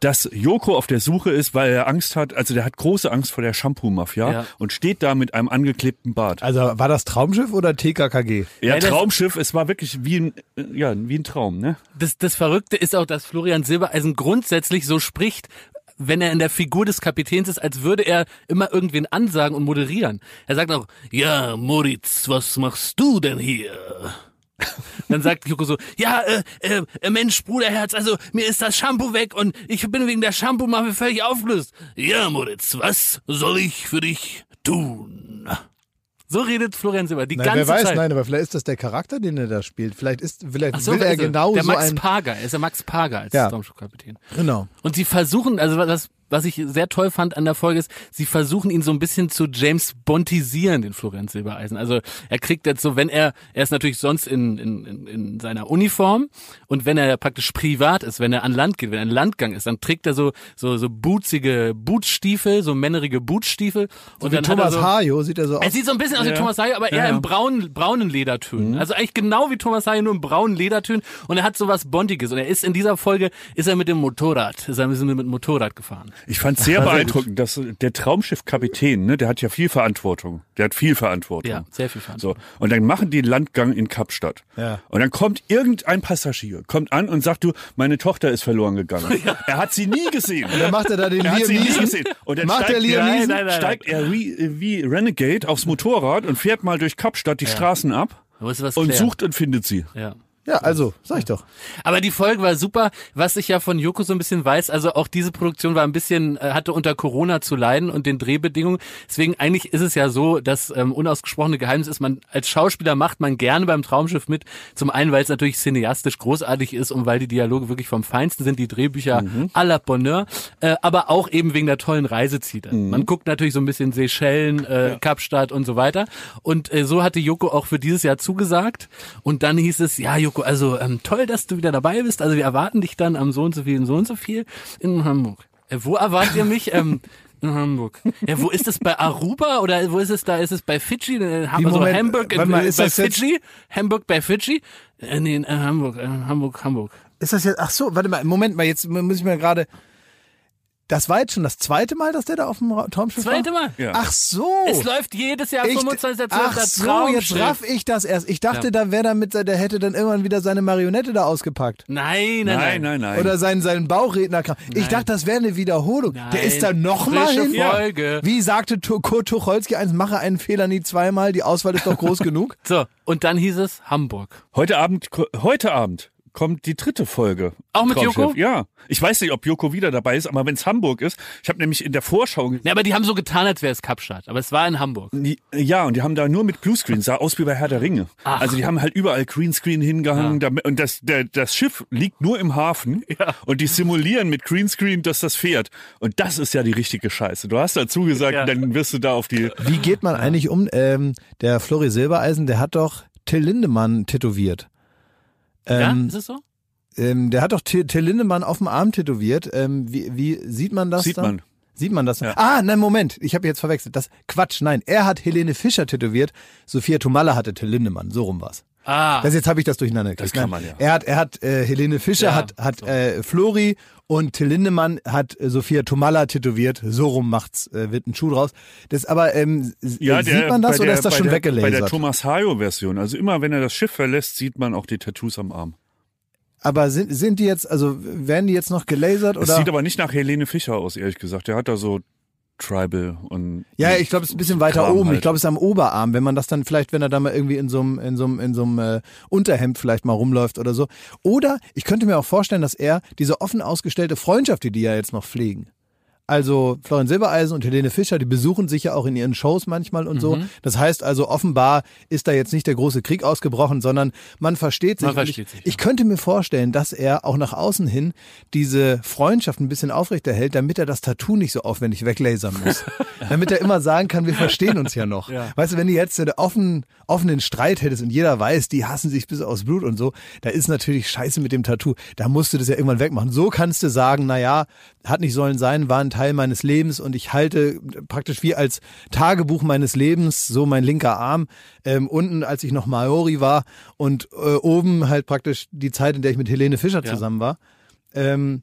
[SPEAKER 2] Dass Joko auf der Suche ist, weil er Angst hat, also der hat große Angst vor der Shampoo-Mafia
[SPEAKER 3] Ja.
[SPEAKER 2] und steht da mit einem angeklebten Bart.
[SPEAKER 1] Also war das Traumschiff oder TKKG?
[SPEAKER 2] Ja,
[SPEAKER 3] Ja,
[SPEAKER 2] Traumschiff, es war wirklich wie ein, ja, wie ein Traum, ne?
[SPEAKER 3] Das, das Verrückte ist auch, dass Florian Silbereisen grundsätzlich so spricht, wenn er in der Figur des Kapitäns ist, als würde er immer irgendwen ansagen und moderieren. Er sagt auch, ja, Moritz, was machst du denn hier? Dann sagt Joko so, ja, äh, äh, Mensch, Bruderherz, also mir ist das Shampoo weg und ich bin wegen der Shampoo-Mafia völlig aufgelöst. Ja, Moritz, was soll ich für dich tun? So redet Florian Silber die
[SPEAKER 1] Nein,
[SPEAKER 3] ganze
[SPEAKER 1] wer weiß,
[SPEAKER 3] Zeit.
[SPEAKER 1] nein, aber vielleicht ist das der Charakter, den er da spielt. Vielleicht ist, vielleicht
[SPEAKER 3] Ach so,
[SPEAKER 1] will er
[SPEAKER 3] also,
[SPEAKER 1] genau
[SPEAKER 3] der
[SPEAKER 1] so
[SPEAKER 3] Max
[SPEAKER 1] ein.
[SPEAKER 3] Parger, er ist der Max Parger als
[SPEAKER 1] Ja.
[SPEAKER 3] Traumschiffkapitän.
[SPEAKER 1] Genau.
[SPEAKER 3] Und sie versuchen, also was, was ich sehr toll fand an der Folge ist, sie versuchen ihn so ein bisschen zu James Bondisieren, den Florian Silbereisen. Also er kriegt jetzt so, wenn er, er ist natürlich sonst in, in, in, in seiner Uniform und wenn er praktisch privat ist, wenn er an Land geht, wenn er ein Landgang ist, dann trägt er so, so, so bootsige Bootstiefel, so männerige Bootstiefel. und
[SPEAKER 1] Wie
[SPEAKER 3] dann
[SPEAKER 1] Thomas
[SPEAKER 3] er so,
[SPEAKER 1] Hajo sieht er so
[SPEAKER 3] er
[SPEAKER 1] aus.
[SPEAKER 3] sieht so ein bisschen aus wie
[SPEAKER 2] Ja.
[SPEAKER 3] Thomas Hayo, aber eher
[SPEAKER 2] Ja,
[SPEAKER 3] im braunen, braunen Ledertönen. Also eigentlich genau wie Thomas Hayo, nur im braunen Ledertönen. Und er hat so was Bondiges. Und er ist in dieser Folge, ist er mit dem Motorrad, ist er ein bisschen mit dem Motorrad gefahren.
[SPEAKER 2] Ich fand sehr
[SPEAKER 3] war sehr
[SPEAKER 2] beeindruckend, dass der Traumschiffkapitän, ne, der hat ja viel Verantwortung. Der hat viel Verantwortung.
[SPEAKER 3] Ja, sehr viel Verantwortung.
[SPEAKER 2] So. Und dann machen die einen Landgang in Kapstadt.
[SPEAKER 1] Ja.
[SPEAKER 2] Und dann kommt irgendein Passagier, kommt an und sagt, du, meine Tochter ist verloren gegangen. Er hat sie nie gesehen.
[SPEAKER 1] Dann macht er da den
[SPEAKER 2] Er hat sie nie gesehen. Und dann
[SPEAKER 1] Macht
[SPEAKER 2] steigt,
[SPEAKER 1] der
[SPEAKER 2] nein, nein, nein, steigt er wie, wie Renegade aufs Motorrad und fährt mal durch Kapstadt die Straßen ab
[SPEAKER 3] was
[SPEAKER 2] und sucht und findet sie.
[SPEAKER 3] Ja.
[SPEAKER 1] Ja, also, sag ich doch.
[SPEAKER 3] Aber die Folge war super. Was ich ja von Joko so ein bisschen weiß, also auch diese Produktion war ein bisschen, äh, hatte unter Corona zu leiden und den Drehbedingungen. Deswegen eigentlich ist es ja so, dass ähm, unausgesprochene Geheimnis ist, man als Schauspieler macht man gerne beim Traumschiff mit. Zum einen, weil es natürlich cineastisch großartig ist und weil die Dialoge wirklich vom Feinsten sind, die Drehbücher à la Bonheur, äh, aber auch eben wegen der tollen Reiseziele. Man guckt natürlich so ein bisschen Seychellen, äh, Kapstadt und so weiter. Und äh, so hatte Joko auch für dieses Jahr zugesagt. Und dann hieß es, ja Joko, also ähm, toll, dass du wieder dabei bist. Also wir erwarten dich dann am so und so viel und so und so viel in Hamburg. Äh, wo erwartet ihr mich? ähm, in Hamburg. Ja, wo ist es bei Aruba oder wo ist es da? Ist es bei Fidschi? Ham- also
[SPEAKER 1] Moment,
[SPEAKER 3] Hamburg in,
[SPEAKER 1] mal,
[SPEAKER 3] äh,
[SPEAKER 1] ist
[SPEAKER 3] bei Fidschi? Hamburg bei Fidschi? Äh, nee, in, äh, Hamburg, äh, Hamburg, Hamburg.
[SPEAKER 1] Ist das jetzt, ach so, warte mal, Moment mal, jetzt muss ich mir gerade, das war jetzt schon das zweite Mal, dass der da auf dem Ra- Traumschiff
[SPEAKER 3] Zweite
[SPEAKER 1] war?
[SPEAKER 3] Mal.
[SPEAKER 2] Ja.
[SPEAKER 1] Ach so.
[SPEAKER 3] Es läuft jedes Jahr
[SPEAKER 1] Ich-
[SPEAKER 3] 25.12.
[SPEAKER 1] Ach so, jetzt raff ich das erst. Ich dachte,
[SPEAKER 3] Ja.
[SPEAKER 1] da wäre damit, der hätte dann irgendwann wieder seine Marionette da ausgepackt.
[SPEAKER 3] Nein, nein,
[SPEAKER 2] Nein, nein, nein.
[SPEAKER 1] Oder seinen, seinen Bauchredner. Ich dachte, das wäre eine Wiederholung.
[SPEAKER 3] Nein.
[SPEAKER 1] Der ist da nochmal hin.
[SPEAKER 3] Folge.
[SPEAKER 1] Wie sagte Kurt Tucholsky eins, mache einen Fehler nie zweimal, die Auswahl ist doch groß genug.
[SPEAKER 3] So, und dann hieß es Hamburg.
[SPEAKER 2] Heute Abend, heute Abend kommt die dritte Folge.
[SPEAKER 3] Auch mit
[SPEAKER 2] Traumschiff.
[SPEAKER 3] Joko?
[SPEAKER 2] Ja. Ich weiß nicht, ob Joko wieder dabei ist, aber wenn es Hamburg ist, ich habe nämlich in der Vorschau
[SPEAKER 3] Ne, aber die haben so getan, als wäre es Kapstadt. Aber es war in Hamburg.
[SPEAKER 2] Die, ja, und die haben da nur mit Bluescreen, sah aus wie bei Herr der Ringe.
[SPEAKER 3] Ach.
[SPEAKER 2] Also die haben halt überall Greenscreen hingehangen damit, und das, der, das Schiff liegt nur im Hafen und die simulieren mit Greenscreen, dass das fährt. Und das ist ja die richtige Scheiße. Du hast dazu gesagt,
[SPEAKER 3] Ja.
[SPEAKER 2] dann wirst du da auf die...
[SPEAKER 1] Wie geht man eigentlich um? Ähm, der Flori Silbereisen, der hat doch Till Lindemann tätowiert.
[SPEAKER 3] Ja,
[SPEAKER 1] Ähm,
[SPEAKER 3] ist es so?
[SPEAKER 1] ähm, der hat doch Till, Till Lindemann auf dem Arm tätowiert. Ähm, wie, wie sieht man das
[SPEAKER 2] Sieht
[SPEAKER 1] da?
[SPEAKER 2] man.
[SPEAKER 1] Sieht man das? Ah, nein, Moment, ich habe jetzt verwechselt. Das Quatsch, nein. Er hat Helene Fischer tätowiert, Sophia Tomalla hatte Till Lindemann. So rum war's.
[SPEAKER 3] Ah,
[SPEAKER 1] Das jetzt habe ich das durcheinander gekriegt.
[SPEAKER 2] Das kann man ja.
[SPEAKER 1] Er hat, er hat äh, Helene Fischer,
[SPEAKER 3] Ja,
[SPEAKER 1] hat, hat
[SPEAKER 3] so.
[SPEAKER 1] äh, Flori und Till Lindemann hat äh, Sophia Tomalla tätowiert. So rum macht's, äh, wird ein Schuh draus. Das aber, ähm,
[SPEAKER 2] Ja, der,
[SPEAKER 1] sieht man das oder
[SPEAKER 2] der,
[SPEAKER 1] ist das schon
[SPEAKER 2] der, Bei der? Thomas Hayo-Version. Also immer, wenn er das Schiff verlässt, sieht man auch die Tattoos am Arm.
[SPEAKER 1] Aber sind, sind die jetzt, also werden die jetzt noch gelasert
[SPEAKER 2] Es
[SPEAKER 1] oder?
[SPEAKER 2] sieht aber nicht nach Helene Fischer aus, ehrlich gesagt. Der hat da so Tribal und.
[SPEAKER 1] Ja, ich glaube, es ist ein bisschen weiter
[SPEAKER 2] Kram
[SPEAKER 1] oben.
[SPEAKER 2] halt.
[SPEAKER 1] Ich glaube, es ist am Oberarm, wenn man das dann vielleicht, wenn er da mal irgendwie in so einem in so einem in so einem äh, Unterhemd vielleicht mal rumläuft oder so. Oder ich könnte mir auch vorstellen, dass er diese offen ausgestellte Freundschaft, die die ja jetzt noch pflegen. Also Florian Silbereisen und Helene Fischer, die besuchen sich ja auch in ihren Shows manchmal und so. Das heißt also offenbar ist da jetzt nicht der große Krieg ausgebrochen, sondern man versteht sich.
[SPEAKER 3] Man versteht
[SPEAKER 1] ich,
[SPEAKER 3] sich, ja.
[SPEAKER 1] ich könnte mir vorstellen, dass er auch nach außen hin diese Freundschaft ein bisschen aufrechterhält, damit er das Tattoo nicht so aufwendig weglasern muss. damit er immer sagen kann, wir verstehen uns ja noch.
[SPEAKER 3] Ja.
[SPEAKER 1] Weißt du, wenn du jetzt einen offenen, offenen Streit hättest und jeder weiß, die hassen sich bis aus Blut und so, da ist natürlich scheiße mit dem Tattoo. Da musst du das ja irgendwann wegmachen. So kannst du sagen, na ja, hat nicht sollen sein, war ein Teil meines Lebens und ich halte praktisch wie als Tagebuch meines Lebens so mein linker Arm ähm, unten, als ich noch Maori war und äh, oben halt praktisch die Zeit, in der ich mit Helene Fischer
[SPEAKER 3] Ja.
[SPEAKER 1] zusammen war. Ähm,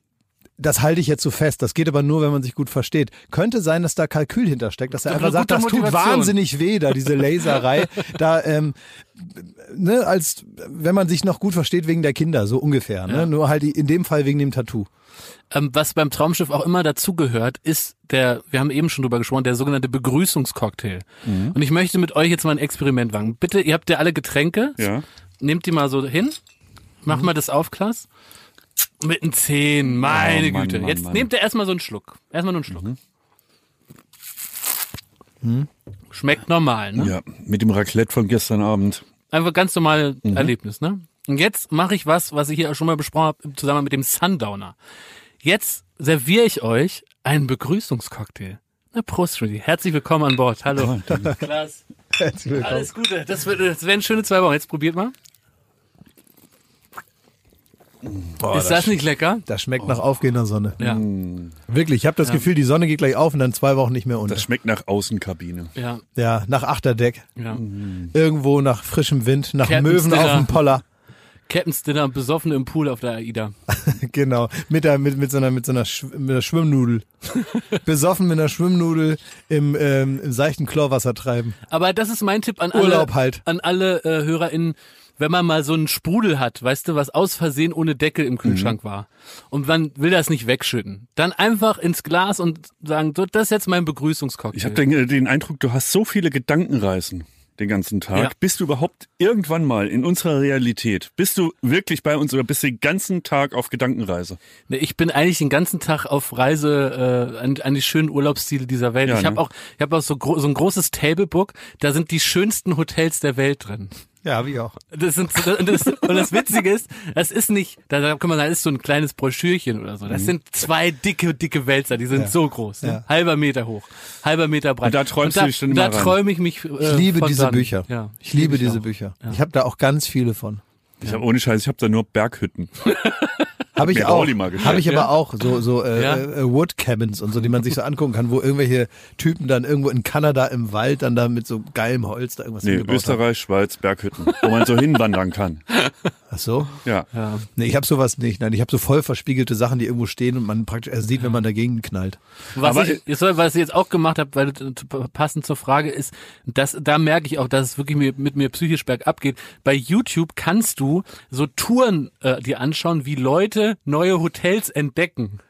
[SPEAKER 1] das halte ich jetzt so fest. Das geht aber nur, wenn man sich gut versteht. Könnte sein, dass da Kalkül hintersteckt, dass er einfach sagt, das
[SPEAKER 3] gute
[SPEAKER 1] tut
[SPEAKER 3] Motivation.
[SPEAKER 1] wahnsinnig weh, da diese Laserei. da, ähm, ne, als wenn man sich noch gut versteht wegen der Kinder, so ungefähr. Ne?
[SPEAKER 3] Ja.
[SPEAKER 1] Nur halt in dem Fall wegen dem Tattoo.
[SPEAKER 3] ähm, was beim Traumschiff auch immer dazugehört, ist der, wir haben eben schon drüber gesprochen, der sogenannte Begrüßungscocktail.
[SPEAKER 2] Mhm.
[SPEAKER 3] Und ich möchte mit euch jetzt mal ein Experiment wagen. Bitte, ihr habt ja alle Getränke.
[SPEAKER 2] Ja.
[SPEAKER 3] Nehmt die mal so hin. Mach mal das auf, Klaas. Mit einem 10, meine
[SPEAKER 2] Oh, Mann,
[SPEAKER 3] Güte.
[SPEAKER 2] Mann,
[SPEAKER 3] Jetzt
[SPEAKER 2] Mann.
[SPEAKER 3] nehmt ihr erstmal so einen Schluck. Erstmal nur einen Schluck. Schmeckt normal, ne?
[SPEAKER 2] Ja, mit dem Raclette von gestern Abend.
[SPEAKER 3] Einfach ganz normales
[SPEAKER 2] Mhm.
[SPEAKER 3] Erlebnis, ne? Und jetzt mache ich was, was ich hier auch schon mal besprochen habe, im Zusammenhang mit dem Sundowner. Jetzt serviere ich euch einen Begrüßungscocktail. Na, Prost, Rudy. Herzlich willkommen an Bord. Hallo. Klaas.
[SPEAKER 1] Herzlich willkommen.
[SPEAKER 3] Alles Gute. Das, wird, das werden schöne zwei Wochen. Jetzt probiert mal.
[SPEAKER 1] Boah,
[SPEAKER 3] Ist das nicht lecker?
[SPEAKER 1] Das schmeckt nach aufgehender Sonne.
[SPEAKER 3] Ja.
[SPEAKER 1] Wirklich, ich habe das Gefühl, die Sonne geht gleich auf und dann zwei Wochen nicht mehr unter.
[SPEAKER 2] Das schmeckt nach Außenkabine.
[SPEAKER 3] Ja.
[SPEAKER 1] Ja, nach Achterdeck.
[SPEAKER 3] ja.
[SPEAKER 1] Irgendwo nach frischem Wind, nach
[SPEAKER 3] Captain's
[SPEAKER 1] Möwen auf dem Poller.
[SPEAKER 3] Captain's Dinner, besoffen im Pool auf der AIDA.
[SPEAKER 1] genau. Mit, der, mit, mit so einer, mit so einer, mit einer Schwimmnudel. Besoffen mit einer Schwimmnudel im, ähm, im seichten Chlorwasser treiben.
[SPEAKER 3] Aber das ist mein Tipp an alle,
[SPEAKER 1] Urlaub halt.
[SPEAKER 3] an alle äh, HörerInnen, wenn man mal so einen Sprudel hat, weißt du, was aus Versehen ohne Deckel im Kühlschrank
[SPEAKER 1] Mhm.
[SPEAKER 3] war und man will das nicht wegschütten, dann einfach ins Glas und sagen, so, das ist jetzt mein Begrüßungscocktail.
[SPEAKER 2] Ich habe den, den Eindruck, du hast so viele Gedankenreisen den ganzen Tag.
[SPEAKER 3] Ja.
[SPEAKER 2] Bist du überhaupt irgendwann mal in unserer Realität? Bist du wirklich bei uns oder bist du den ganzen Tag auf Gedankenreise?
[SPEAKER 3] Nee, Ich bin eigentlich den ganzen Tag auf Reise äh, an, an die schönen Urlaubsziele dieser Welt.
[SPEAKER 2] Ja,
[SPEAKER 3] ich habe
[SPEAKER 2] ne?
[SPEAKER 3] auch, ich habe auch so, so ein großes Tablebook, da sind die schönsten Hotels der Welt drin.
[SPEAKER 1] Ja, wie auch.
[SPEAKER 3] Das sind, und, das, und das Witzige ist, das ist nicht, da, da kann man sagen, das ist so ein kleines Broschürchen oder so. Das sind zwei dicke, dicke Wälzer, die sind
[SPEAKER 1] Ja.
[SPEAKER 3] so groß, ne?
[SPEAKER 1] Ja.
[SPEAKER 3] halber Meter hoch, halber Meter breit.
[SPEAKER 2] Und da träumst du dich
[SPEAKER 3] Da
[SPEAKER 2] immer rein.
[SPEAKER 3] träume ich mich. Äh,
[SPEAKER 1] Ich liebe
[SPEAKER 3] von
[SPEAKER 1] diese
[SPEAKER 3] dann.
[SPEAKER 1] Bücher.
[SPEAKER 3] Ja,
[SPEAKER 1] Ich liebe
[SPEAKER 3] ich
[SPEAKER 1] diese
[SPEAKER 3] auch.
[SPEAKER 1] Bücher.
[SPEAKER 3] Ja.
[SPEAKER 1] Ich habe da auch ganz viele von.
[SPEAKER 2] Ich habe ohne Scheiß, ich habe da nur Berghütten.
[SPEAKER 1] Habe ich auch. Habe ich aber
[SPEAKER 3] ja.
[SPEAKER 1] auch so so äh,
[SPEAKER 3] Ja.
[SPEAKER 1] äh, Wood Cabins und so, die man sich so angucken kann, wo irgendwelche Typen dann irgendwo in Kanada im Wald dann da mit so geilem Holz da irgendwas
[SPEAKER 2] Nee, Österreich, Schweiz, Berghütten, wo man so hinwandern kann.
[SPEAKER 1] Ach so.
[SPEAKER 2] Ja.
[SPEAKER 3] Ja.
[SPEAKER 1] Nee, ich habe sowas nicht. Nein, ich habe so voll verspiegelte Sachen, die irgendwo stehen und man praktisch erst sieht, wenn man dagegen knallt.
[SPEAKER 3] Was,
[SPEAKER 2] Aber-
[SPEAKER 3] ich, jetzt, was ich jetzt auch gemacht habe, weil äh, passend zur Frage ist, dass, da merke ich auch, dass es wirklich mir, mit mir psychisch bergab geht. Bei YouTube kannst du so Touren äh, dir anschauen, wie Leute neue Hotels entdecken.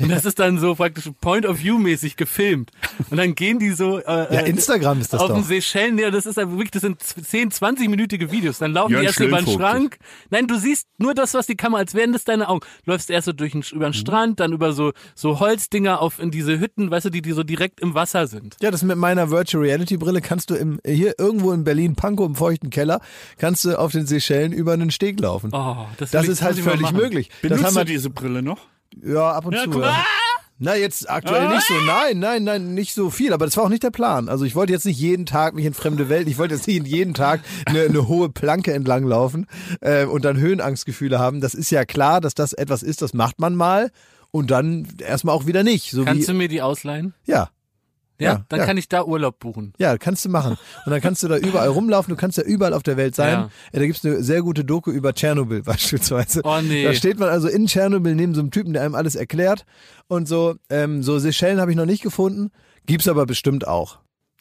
[SPEAKER 3] Und das ist dann so praktisch Point-of-View-mäßig gefilmt. Und dann gehen die so äh,
[SPEAKER 1] Ja,
[SPEAKER 3] äh,
[SPEAKER 1] Instagram ist das
[SPEAKER 3] auf den
[SPEAKER 1] doch.
[SPEAKER 3] Seychellen, ja, das ist einfach wirklich, das sind 10, 20-minütige Videos. Dann laufen
[SPEAKER 2] Jörn
[SPEAKER 3] die erst über den. Schrank. Nein, du siehst nur das, was die Kamera, als wären das deine Augen. Läufst erst so durch den, über
[SPEAKER 1] Mhm.
[SPEAKER 3] den Strand, dann über so, so Holzdinger auf in diese Hütten, weißt du, die, die so direkt im Wasser sind.
[SPEAKER 1] Ja, das mit meiner Virtual Reality Brille kannst du im, hier irgendwo in Berlin, Pankow im feuchten Keller, kannst du auf den Seychellen über einen Steg laufen.
[SPEAKER 3] Oh, das,
[SPEAKER 1] das ist halt völlig
[SPEAKER 3] machen.
[SPEAKER 1] möglich. Das
[SPEAKER 2] Benutzt
[SPEAKER 1] haben
[SPEAKER 2] du
[SPEAKER 1] wir,
[SPEAKER 2] diese Brille noch?
[SPEAKER 1] Ja, ab und
[SPEAKER 3] Ja,
[SPEAKER 1] zu.
[SPEAKER 3] mal.
[SPEAKER 1] Ja. Na, jetzt aktuell nicht so. Nein, nein, nein, nicht so viel. Aber das war auch nicht der Plan. Also ich wollte jetzt nicht jeden Tag mich in fremde Welten, ich wollte jetzt nicht jeden Tag eine, eine hohe Planke entlang laufen äh, und dann Höhenangstgefühle haben. Das ist ja klar, dass das etwas ist, das macht man mal. und dann erstmal auch wieder nicht. So
[SPEAKER 3] Kannst
[SPEAKER 1] wie,
[SPEAKER 3] du mir die ausleihen?
[SPEAKER 1] ja,
[SPEAKER 3] Ja,
[SPEAKER 1] Ja,
[SPEAKER 3] dann
[SPEAKER 1] ja.
[SPEAKER 3] kann ich da Urlaub buchen.
[SPEAKER 1] Ja, kannst du machen. Und dann kannst du da überall rumlaufen, du kannst ja überall auf der Welt sein.
[SPEAKER 3] Ja.
[SPEAKER 1] Ja. da gibt's eine sehr gute Doku über Tschernobyl beispielsweise.
[SPEAKER 3] Oh, nee.
[SPEAKER 1] Da steht man also in Tschernobyl neben so einem Typen, der einem alles erklärt. Und so, ähm, so Seychellen habe ich noch nicht gefunden, gibt's aber bestimmt auch.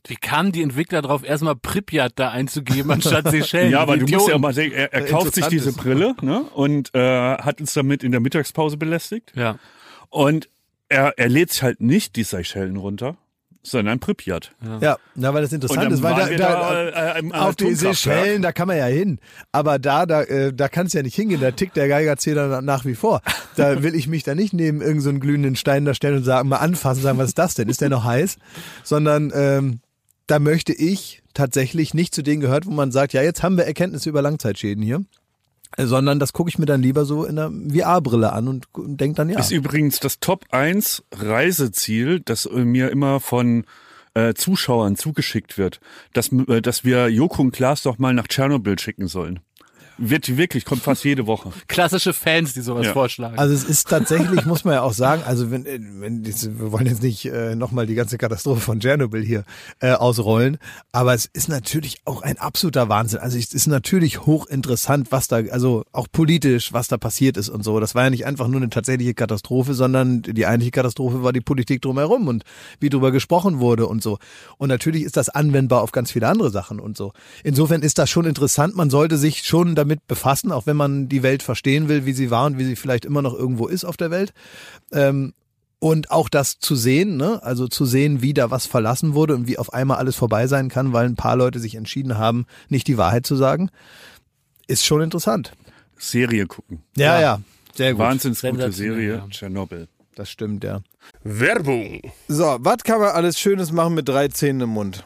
[SPEAKER 3] Wie kamen die Entwickler drauf, erstmal Pripyat da einzugeben, anstatt Seychellen?
[SPEAKER 2] Ja, aber du musst ja mal sehen, er, er kauft sich diese. Brille ne, und äh, hat uns damit in der Mittagspause belästigt.
[SPEAKER 3] Ja.
[SPEAKER 2] Und er, er lädt sich halt nicht die Seychellen runter, sondern Pripyat.
[SPEAKER 1] Ja, na, weil das interessant ist, weil da, da,
[SPEAKER 2] da, äh, im
[SPEAKER 1] auf die
[SPEAKER 2] Atomkraftwerk.
[SPEAKER 1] Seychellen, da kann man ja hin. Aber da, da, äh, da kannst ja nicht hingehen. Da tickt der Geigerzähler na- nach wie vor. Da will ich mich da nicht neben irgendeinen so einen glühenden Stein da stellen und sagen, mal anfassen, sagen, was ist das denn? Ist der noch heiß? Sondern ähm, da möchte ich tatsächlich nicht zu denen gehört, wo man sagt, ja, jetzt haben wir Erkenntnisse über Langzeitschäden hier. Sondern das gucke ich mir dann lieber so in der VR-Brille an und, und denke dann, ja.
[SPEAKER 2] Ist übrigens das Top 1 Reiseziel, das äh, mir immer von äh, Zuschauern zugeschickt wird, dass, äh, dass wir Joko und Klaas doch mal nach Tschernobyl schicken sollen. Wird wirklich, kommt fast jede Woche.
[SPEAKER 3] Klassische Fans, die sowas
[SPEAKER 2] Ja.
[SPEAKER 3] vorschlagen.
[SPEAKER 1] Also es ist tatsächlich, muss man ja auch sagen, also wenn, wenn jetzt, wir wollen jetzt nicht äh, nochmal die ganze Katastrophe von Tschernobyl hier äh, ausrollen, aber es ist natürlich auch ein absoluter Wahnsinn. Also es ist natürlich hochinteressant, was da, also auch politisch, was da passiert ist und so. Das war ja nicht einfach nur eine tatsächliche Katastrophe, sondern die eigentliche Katastrophe war die Politik drumherum und wie drüber gesprochen wurde und so. Und natürlich ist das anwendbar auf ganz viele andere Sachen und so. Insofern ist das schon interessant. Man sollte sich schon damit befassen, auch wenn man die Welt verstehen will, wie sie war und wie sie vielleicht immer noch irgendwo ist auf der Welt. Ähm, und auch das zu sehen, ne? also zu sehen, wie da was verlassen wurde und wie auf einmal alles vorbei sein kann, weil ein paar Leute sich entschieden haben, nicht die Wahrheit zu sagen, ist schon interessant.
[SPEAKER 2] Serie gucken.
[SPEAKER 1] Ja, ja, sehr gut.
[SPEAKER 2] Wahnsinnsgute
[SPEAKER 3] Sensationell,
[SPEAKER 2] Serie,
[SPEAKER 3] ja.
[SPEAKER 2] Tschernobyl.
[SPEAKER 1] Das stimmt, ja.
[SPEAKER 4] Werbung.
[SPEAKER 1] So, was kann man alles Schönes machen mit drei Zähnen im Mund?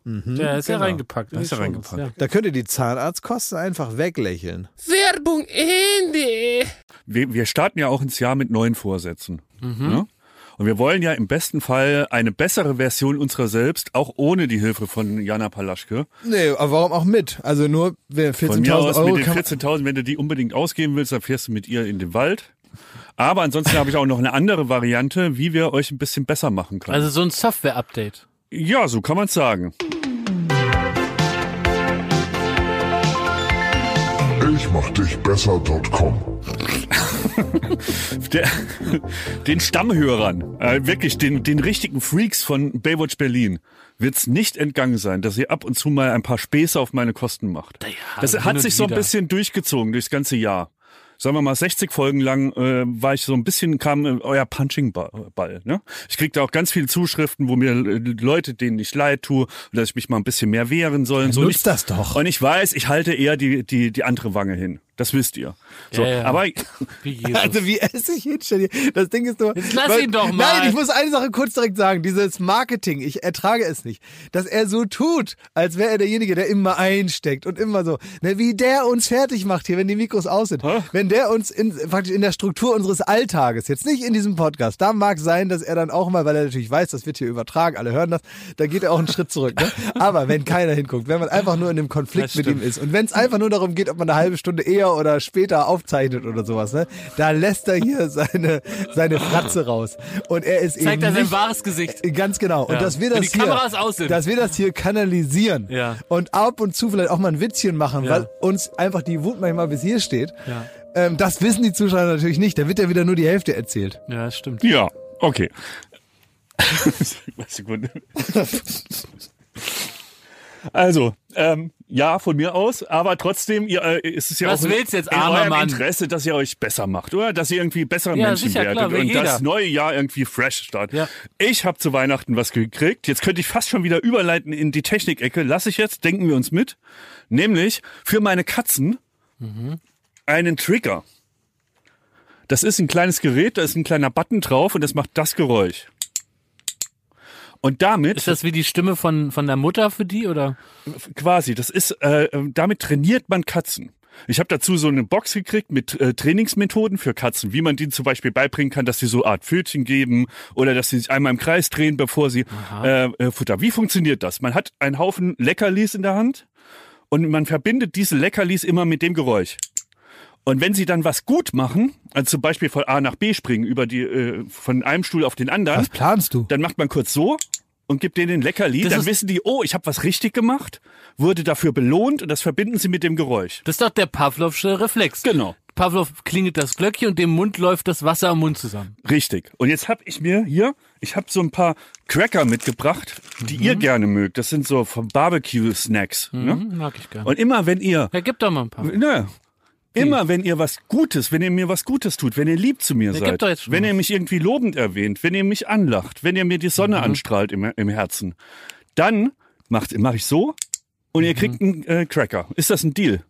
[SPEAKER 3] Der ist ja
[SPEAKER 1] genau.
[SPEAKER 3] reingepackt. in
[SPEAKER 2] Da ist er reingepackt.
[SPEAKER 1] Da könnt ihr die Zahnarztkosten einfach weglächeln.
[SPEAKER 4] Werbung Ende.
[SPEAKER 2] Wir, wir starten ja auch ins Jahr mit neuen Vorsätzen. Ne? Und wir wollen ja im besten Fall eine bessere Version unserer selbst, auch ohne die Hilfe von Jana Palaschke.
[SPEAKER 1] Nee, aber warum auch mit? Also nur wer
[SPEAKER 2] Von mir
[SPEAKER 1] 14.000
[SPEAKER 2] aus
[SPEAKER 1] Euro
[SPEAKER 2] mit den
[SPEAKER 1] kann man,
[SPEAKER 2] 14.000, wenn du die unbedingt ausgeben willst, dann fährst du mit ihr in den Wald. Aber ansonsten habe ich auch noch eine andere Variante, wie wir euch ein bisschen besser machen können.
[SPEAKER 3] Also so ein Software-Update.
[SPEAKER 2] Ja, so kann man sagen.
[SPEAKER 4] Ich mach dich besser.com.
[SPEAKER 2] Der, den Stammhörern, äh, wirklich den, den richtigen Freaks von Baywatch Berlin, wird's nicht entgangen sein, dass ihr ab und zu mal ein paar Späße auf meine Kosten macht.
[SPEAKER 3] Ja,
[SPEAKER 2] das
[SPEAKER 3] hin
[SPEAKER 2] hat sich so ein
[SPEAKER 3] wieder.
[SPEAKER 2] bisschen durchgezogen durchs ganze Jahr. Sagen wir mal, 60 Folgen lang äh, war ich so ein bisschen, kam äh, euer Punching-Ball. Ne? Ich krieg da auch ganz viele Zuschriften, wo mir äh, Leute, denen ich leid tue, dass ich mich mal ein bisschen mehr wehren soll. und so.
[SPEAKER 1] Nutzt
[SPEAKER 2] ich,
[SPEAKER 1] das doch.
[SPEAKER 2] Und ich weiß, ich halte eher die, die, die andere Wange hin. Das wisst ihr. So,
[SPEAKER 3] Ja, ja.
[SPEAKER 2] aber
[SPEAKER 3] Wie.
[SPEAKER 1] Also wie er sich hinstellt. Das Ding ist nur.
[SPEAKER 3] Jetzt lass
[SPEAKER 1] weil-
[SPEAKER 3] ihn doch mal.
[SPEAKER 1] Nein, ich muss eine Sache kurz direkt sagen. Dieses Marketing, ich ertrage es nicht. Dass er so tut, als wäre er derjenige, der immer einsteckt und immer so. Ne, wie der uns fertig macht hier, wenn die Mikros aus sind.
[SPEAKER 2] Hä?
[SPEAKER 1] Wenn der uns in, praktisch in der Struktur unseres Alltages, jetzt nicht in diesem Podcast, da mag sein, dass er dann auch mal, weil er natürlich weiß, das wird hier übertragen, alle hören das, da geht er auch einen Schritt zurück. Ne? Aber wenn keiner hinguckt, wenn man einfach nur in einem Konflikt mit ihm ist und wenn es einfach nur darum geht, ob man eine halbe Stunde eher oder später aufzeichnet oder sowas, ne, da lässt er hier seine, seine Fratze raus. Und er ist
[SPEAKER 3] Zeigt
[SPEAKER 1] eben
[SPEAKER 3] er sein wahres Gesicht.
[SPEAKER 1] Ganz genau. Und
[SPEAKER 3] Ja.
[SPEAKER 1] dass wir das
[SPEAKER 3] die
[SPEAKER 1] hier, dass wir das hier kanalisieren
[SPEAKER 3] Ja.
[SPEAKER 1] und ab und zu vielleicht auch mal ein Witzchen machen,
[SPEAKER 3] Ja.
[SPEAKER 1] weil uns einfach die Wut manchmal bis hier steht.
[SPEAKER 3] Ja.
[SPEAKER 1] Ähm, das wissen die Zuschauer natürlich nicht. Da wird ja wieder nur die Hälfte erzählt.
[SPEAKER 3] Ja, das stimmt.
[SPEAKER 2] Ja, okay. Sekunde. Also, ähm, ja, von mir aus, aber trotzdem, ihr, äh, ist es ja
[SPEAKER 3] Was
[SPEAKER 2] auch in,
[SPEAKER 3] willst du jetzt,
[SPEAKER 2] in eurem
[SPEAKER 3] Mann?
[SPEAKER 2] Interesse, dass ihr euch besser macht, oder? Dass ihr irgendwie bessere
[SPEAKER 3] Ja,
[SPEAKER 2] Menschen
[SPEAKER 3] sicher,
[SPEAKER 2] werdet
[SPEAKER 3] klar,
[SPEAKER 2] und
[SPEAKER 3] jeder.
[SPEAKER 2] das neue Jahr irgendwie fresh startet.
[SPEAKER 3] Ja.
[SPEAKER 2] Ich habe zu Weihnachten was gekriegt. Jetzt könnte ich fast schon wieder überleiten in die Technikecke. Lass ich jetzt, denken wir uns mit. Nämlich für meine Katzen
[SPEAKER 3] Mhm.
[SPEAKER 2] einen Trigger. Das ist ein kleines Gerät, da ist ein kleiner Button drauf und das macht das Geräusch. Und damit
[SPEAKER 3] Ist das wie die Stimme von, von der Mutter für die oder?
[SPEAKER 2] quasi, das ist, äh, damit trainiert man Katzen. Ich habe dazu so eine Box gekriegt mit äh, Trainingsmethoden für Katzen, wie man denen zum Beispiel beibringen kann, dass sie so Art Pfötchen geben oder dass sie sich einmal im Kreis drehen, bevor sie äh, äh, Futter. Wie funktioniert das? Man hat einen Haufen Leckerlis in der Hand und man verbindet diese Leckerlis immer mit dem Geräusch. Und wenn sie dann was gut machen, also zum Beispiel von A nach B springen, über die, äh, von einem Stuhl auf den anderen,
[SPEAKER 1] Was planst du?
[SPEAKER 2] dann macht man kurz so und gibt denen den Leckerli.
[SPEAKER 3] Das
[SPEAKER 2] dann wissen die, oh, ich habe was richtig gemacht, wurde dafür belohnt und das verbinden sie mit dem Geräusch.
[SPEAKER 3] Das ist doch der Pavlovsche Reflex.
[SPEAKER 2] Genau.
[SPEAKER 3] Pavlov klingelt das Glöckchen und dem Mund läuft das Wasser am Mund zusammen.
[SPEAKER 2] Richtig. Und jetzt habe ich mir hier, ich habe so ein paar Cracker mitgebracht, die ihr gerne mögt. Das sind so vom Barbecue-Snacks. Ne?
[SPEAKER 3] Hm, mag ich gerne.
[SPEAKER 2] Und immer wenn ihr,
[SPEAKER 3] Ja, gib doch mal ein paar.
[SPEAKER 2] ne, immer wenn ihr was Gutes, wenn ihr mir was Gutes tut, wenn ihr lieb zu mir seid, wenn ihr mich irgendwie lobend erwähnt, wenn ihr mich anlacht, wenn ihr mir die Sonne
[SPEAKER 3] Mhm.
[SPEAKER 2] anstrahlt im, im Herzen, dann mache ich so und
[SPEAKER 3] Mhm.
[SPEAKER 2] ihr kriegt einen äh, Cracker. Ist das ein Deal?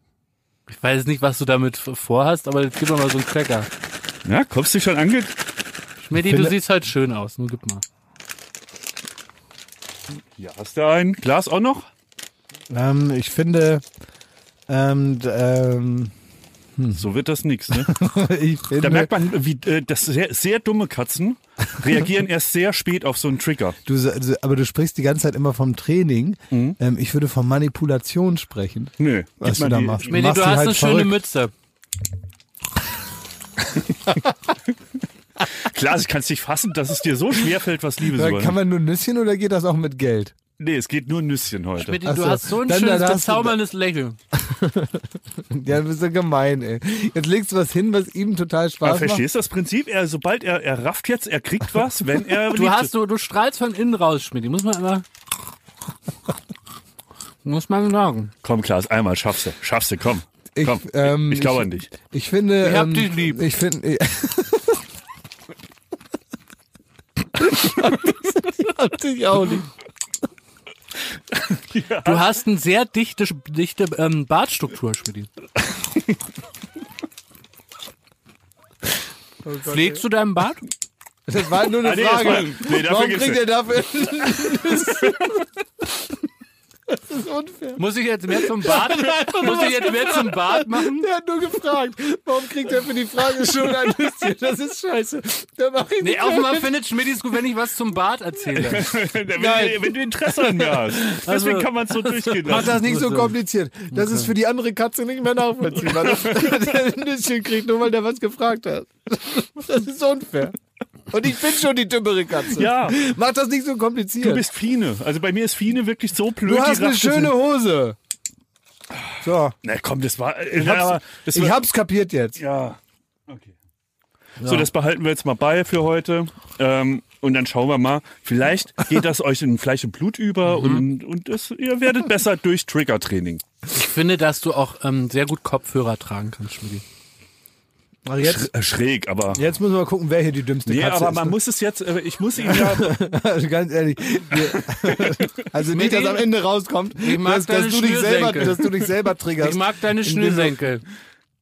[SPEAKER 3] Ich weiß nicht, was du damit vorhast, aber jetzt gib doch mal so einen Cracker.
[SPEAKER 2] Ja, kommst du schon ange...
[SPEAKER 3] Schmidti, du siehst halt schön aus. Nun gib mal.
[SPEAKER 2] Ja, hast du ein Glas auch noch?
[SPEAKER 1] Ähm, ich finde, ähm, d- ähm,
[SPEAKER 2] So wird das nix, ne? Da merkt man, wie äh, das sehr, sehr dumme Katzen reagieren erst sehr spät auf so einen Trigger.
[SPEAKER 1] du, aber du sprichst die ganze Zeit immer vom Training.
[SPEAKER 2] Mhm.
[SPEAKER 1] Ähm, ich würde von Manipulation sprechen.
[SPEAKER 2] Nö,
[SPEAKER 1] Was du da
[SPEAKER 2] die-
[SPEAKER 1] machst. Machst
[SPEAKER 3] du
[SPEAKER 1] die
[SPEAKER 3] hast
[SPEAKER 1] halt
[SPEAKER 3] eine schöne
[SPEAKER 1] verrückt.
[SPEAKER 3] Mütze.
[SPEAKER 2] Klar, ich kann es nicht fassen, dass es dir so schwer fällt, was Liebe soll.
[SPEAKER 1] Kann man nur Nüsschen oder geht das auch mit Geld?
[SPEAKER 2] Nee, es geht nur Nüsschen heute.
[SPEAKER 1] Ach
[SPEAKER 3] du
[SPEAKER 1] so.
[SPEAKER 3] hast so ein
[SPEAKER 1] Dann-
[SPEAKER 3] schönes,
[SPEAKER 1] dann du-
[SPEAKER 3] bezauberndes Lächeln.
[SPEAKER 1] Ja, du bist ja gemein, ey. Jetzt legst du was hin, was ihm total
[SPEAKER 2] Aber
[SPEAKER 1] Spaß macht.
[SPEAKER 2] verstehst du das Prinzip? Er, sobald er, er rafft jetzt, er kriegt was, wenn er
[SPEAKER 3] Du hast, du, du strahlst von innen raus, Schmidti. Muss man immer, muss man sagen.
[SPEAKER 2] Komm, Klaas, einmal schaffst du. Schaffst du, komm.
[SPEAKER 1] Ich,
[SPEAKER 2] komm.
[SPEAKER 1] ähm,
[SPEAKER 2] ich glaube
[SPEAKER 1] ich-
[SPEAKER 2] an dich.
[SPEAKER 1] Ich finde,
[SPEAKER 3] Ich hab
[SPEAKER 1] ähm,
[SPEAKER 3] dich lieb.
[SPEAKER 1] Ich finde, ich hab dich auch lieb.
[SPEAKER 3] Du hast eine sehr dichte, dichte ähm, Bartstruktur, Schmidti. Pflegst du deinen Bart?
[SPEAKER 1] Das war nur eine
[SPEAKER 2] Ah, nee,
[SPEAKER 1] Frage.
[SPEAKER 2] war- nee, dafür
[SPEAKER 1] Warum kriegt er dafür? Das ist unfair.
[SPEAKER 3] Muss ich jetzt mehr zum Bart? Muss ich jetzt mehr zum Bart machen?
[SPEAKER 1] Der hat nur gefragt, warum kriegt er für die Frage schon ein bisschen? Das ist scheiße. Da mach ich
[SPEAKER 3] Nee, offenbar
[SPEAKER 1] mehr.
[SPEAKER 3] findet Schmidis gut, wenn ich was zum Bart erzähle.
[SPEAKER 2] wenn, du, wenn du Interesse an mir hast. Deswegen kann man es so durchgehen
[SPEAKER 1] Mach
[SPEAKER 2] lassen.
[SPEAKER 1] das nicht so kompliziert. Das ist für die andere Katze nicht mehr nachvollziehbar. dass der ein bisschen kriegt, nur weil der was gefragt hat. Das ist unfair. Und ich bin schon die dümmere Katze.
[SPEAKER 2] Ja.
[SPEAKER 1] Mach das nicht so kompliziert.
[SPEAKER 2] Du bist Fine. Also bei mir ist Fine wirklich so blöd.
[SPEAKER 1] Du hast eine schöne
[SPEAKER 2] sind-
[SPEAKER 1] Hose. So,
[SPEAKER 2] Na komm, das war.
[SPEAKER 1] ich hab's,
[SPEAKER 2] das
[SPEAKER 1] ich
[SPEAKER 2] war,
[SPEAKER 1] hab's kapiert jetzt.
[SPEAKER 2] Ja. Okay. So, das behalten wir jetzt mal bei für heute. Ähm, und dann schauen wir mal. Vielleicht geht das euch in Fleisch und Blut über
[SPEAKER 1] Mhm.
[SPEAKER 2] und, und das, ihr werdet besser durch Trigger-Training.
[SPEAKER 3] Ich finde, dass du auch ähm, sehr gut Kopfhörer tragen kannst, Schmidi.
[SPEAKER 1] Ach, jetzt,
[SPEAKER 2] Sch- äh, Schräg, aber.
[SPEAKER 1] jetzt müssen wir mal gucken, wer hier die dümmste
[SPEAKER 2] Nee,
[SPEAKER 1] Katze
[SPEAKER 2] aber
[SPEAKER 1] ist.
[SPEAKER 2] man muss es jetzt, äh, ich muss ihn ja,
[SPEAKER 1] Also ganz ehrlich, wir, also nicht, dass am Ende rauskommt,
[SPEAKER 3] Ich mag
[SPEAKER 1] dass, dass,
[SPEAKER 3] deine
[SPEAKER 1] du dich selber,
[SPEAKER 3] Schnürsenkel.
[SPEAKER 1] dass du dich selber triggerst.
[SPEAKER 3] Ich mag deine Schnürsenkel.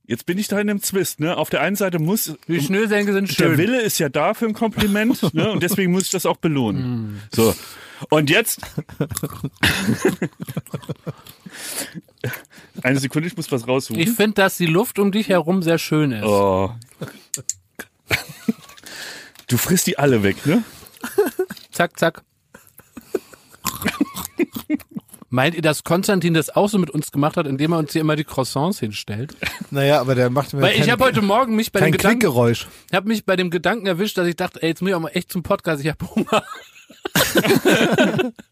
[SPEAKER 2] jetzt bin ich da in einem Zwist, ne? Auf der einen Seite muss,
[SPEAKER 3] Die Schnürsenkel sind
[SPEAKER 2] der
[SPEAKER 3] schön.
[SPEAKER 2] Wille ist ja da für ein Kompliment, ne? Und deswegen muss ich das auch belohnen. So. Und jetzt. Eine Sekunde, ich muss was raussuchen.
[SPEAKER 3] Ich finde, dass die Luft um dich herum sehr schön ist.
[SPEAKER 2] Oh. Du frisst die alle weg, ne?
[SPEAKER 3] Zack, zack. Meint ihr, dass Konstantin das auch so mit uns gemacht hat, indem er uns hier immer die Croissants hinstellt?
[SPEAKER 1] Naja, aber der macht mir
[SPEAKER 3] Weil ich
[SPEAKER 1] kein,
[SPEAKER 3] habe heute Morgen mich bei dem Gedanken, ich habe mich bei dem Gedanken erwischt, dass ich dachte, ey, jetzt muss ich auch mal echt zum Podcast, ich habe Hunger.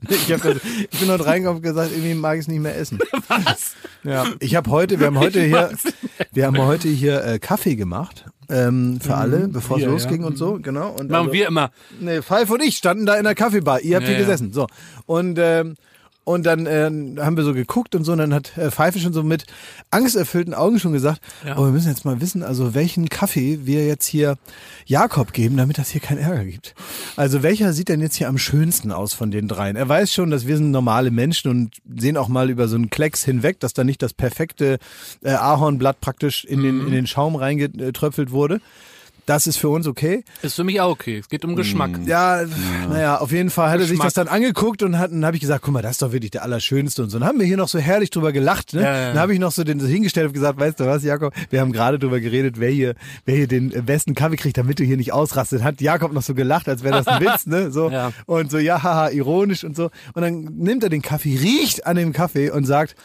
[SPEAKER 1] Ich, hab das, ich bin heute reingekommen und gesagt, irgendwie mag ich es nicht mehr essen.
[SPEAKER 3] Was?
[SPEAKER 1] Ja, ich habe heute, wir haben heute hier, wir haben heute hier äh, Kaffee gemacht ähm, für alle, bevor es losging und so, genau. Und
[SPEAKER 3] Machen
[SPEAKER 1] also-
[SPEAKER 3] wir immer.
[SPEAKER 1] Nee, Pfeif und ich standen da in der Kaffeebar. Ihr habt
[SPEAKER 3] Ja,
[SPEAKER 1] hier
[SPEAKER 3] ja.
[SPEAKER 1] gesessen. So. Und, ähm, und dann äh, haben wir so geguckt und so, und dann hat äh, Pfeife schon so mit angsterfüllten Augen schon gesagt,
[SPEAKER 3] Ja.
[SPEAKER 1] oh, wir müssen jetzt mal wissen, also welchen Kaffee wir jetzt hier Jakob geben, damit das hier keinen Ärger gibt. Also welcher sieht denn jetzt hier am schönsten aus von den dreien? Er weiß schon, dass wir sind normale Menschen und sehen auch mal über so einen Klecks hinweg, dass da nicht das perfekte äh, Ahornblatt praktisch in den, in den Schaum reingetröpfelt wurde. Das ist für uns okay.
[SPEAKER 3] Ist für mich auch okay. Es geht um Geschmack.
[SPEAKER 1] Ja, naja, auf jeden Fall hat er sich das dann angeguckt und hat, dann habe ich gesagt, guck mal, das ist doch wirklich der Allerschönste und so. Dann haben wir hier noch so herrlich drüber gelacht, ne?
[SPEAKER 3] Ja, ja.
[SPEAKER 1] Dann habe ich noch so den so hingestellt und gesagt, weißt du was, Jakob, wir haben gerade drüber geredet, wer hier, wer hier den besten Kaffee kriegt, damit du hier nicht ausrastet. Hat Jakob noch so gelacht, als wäre das ein Witz, ne? So
[SPEAKER 3] Ja.
[SPEAKER 1] und so, ja, haha, ironisch und so. Und dann nimmt er den Kaffee, riecht an dem Kaffee und sagt,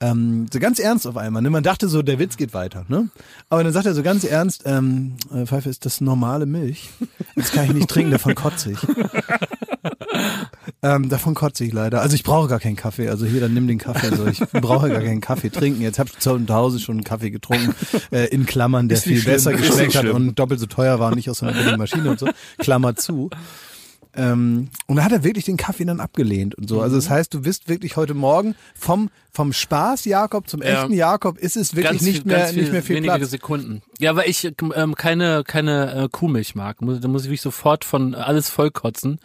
[SPEAKER 1] ähm, so ganz ernst auf einmal. Ne? Man dachte so, der Witz geht weiter. Ne? Aber dann sagt er so ganz ernst, ähm, äh, Pfeife, ist das normale Milch? Das kann ich nicht trinken, davon kotze ich. ähm, davon kotze ich leider. Also ich brauche gar keinen Kaffee. Also hier, dann nimm den Kaffee. Also ich brauche gar keinen Kaffee trinken. Jetzt habe ich zu Hause schon einen Kaffee getrunken, äh, in Klammern, der viel besser
[SPEAKER 2] schlimm, ist
[SPEAKER 1] geschmeckt hat und doppelt so teuer war und nicht aus so einer billigen Maschine und so. Klammer zu. Ähm, und da hat er wirklich den Kaffee dann abgelehnt und so. Also
[SPEAKER 3] Mhm.
[SPEAKER 1] das heißt, du bist wirklich heute Morgen vom, vom Spaß Jakob zum
[SPEAKER 3] Ja.
[SPEAKER 1] echten Jakob ist es wirklich nicht
[SPEAKER 3] viel-
[SPEAKER 1] mehr,
[SPEAKER 3] ganz viel,
[SPEAKER 1] nicht mehr viel
[SPEAKER 3] wenige
[SPEAKER 1] Platz.
[SPEAKER 3] Sekunden. Ja, weil ich ähm, keine keine äh, Kuhmilch mag. Da muss ich mich sofort von alles vollkotzen.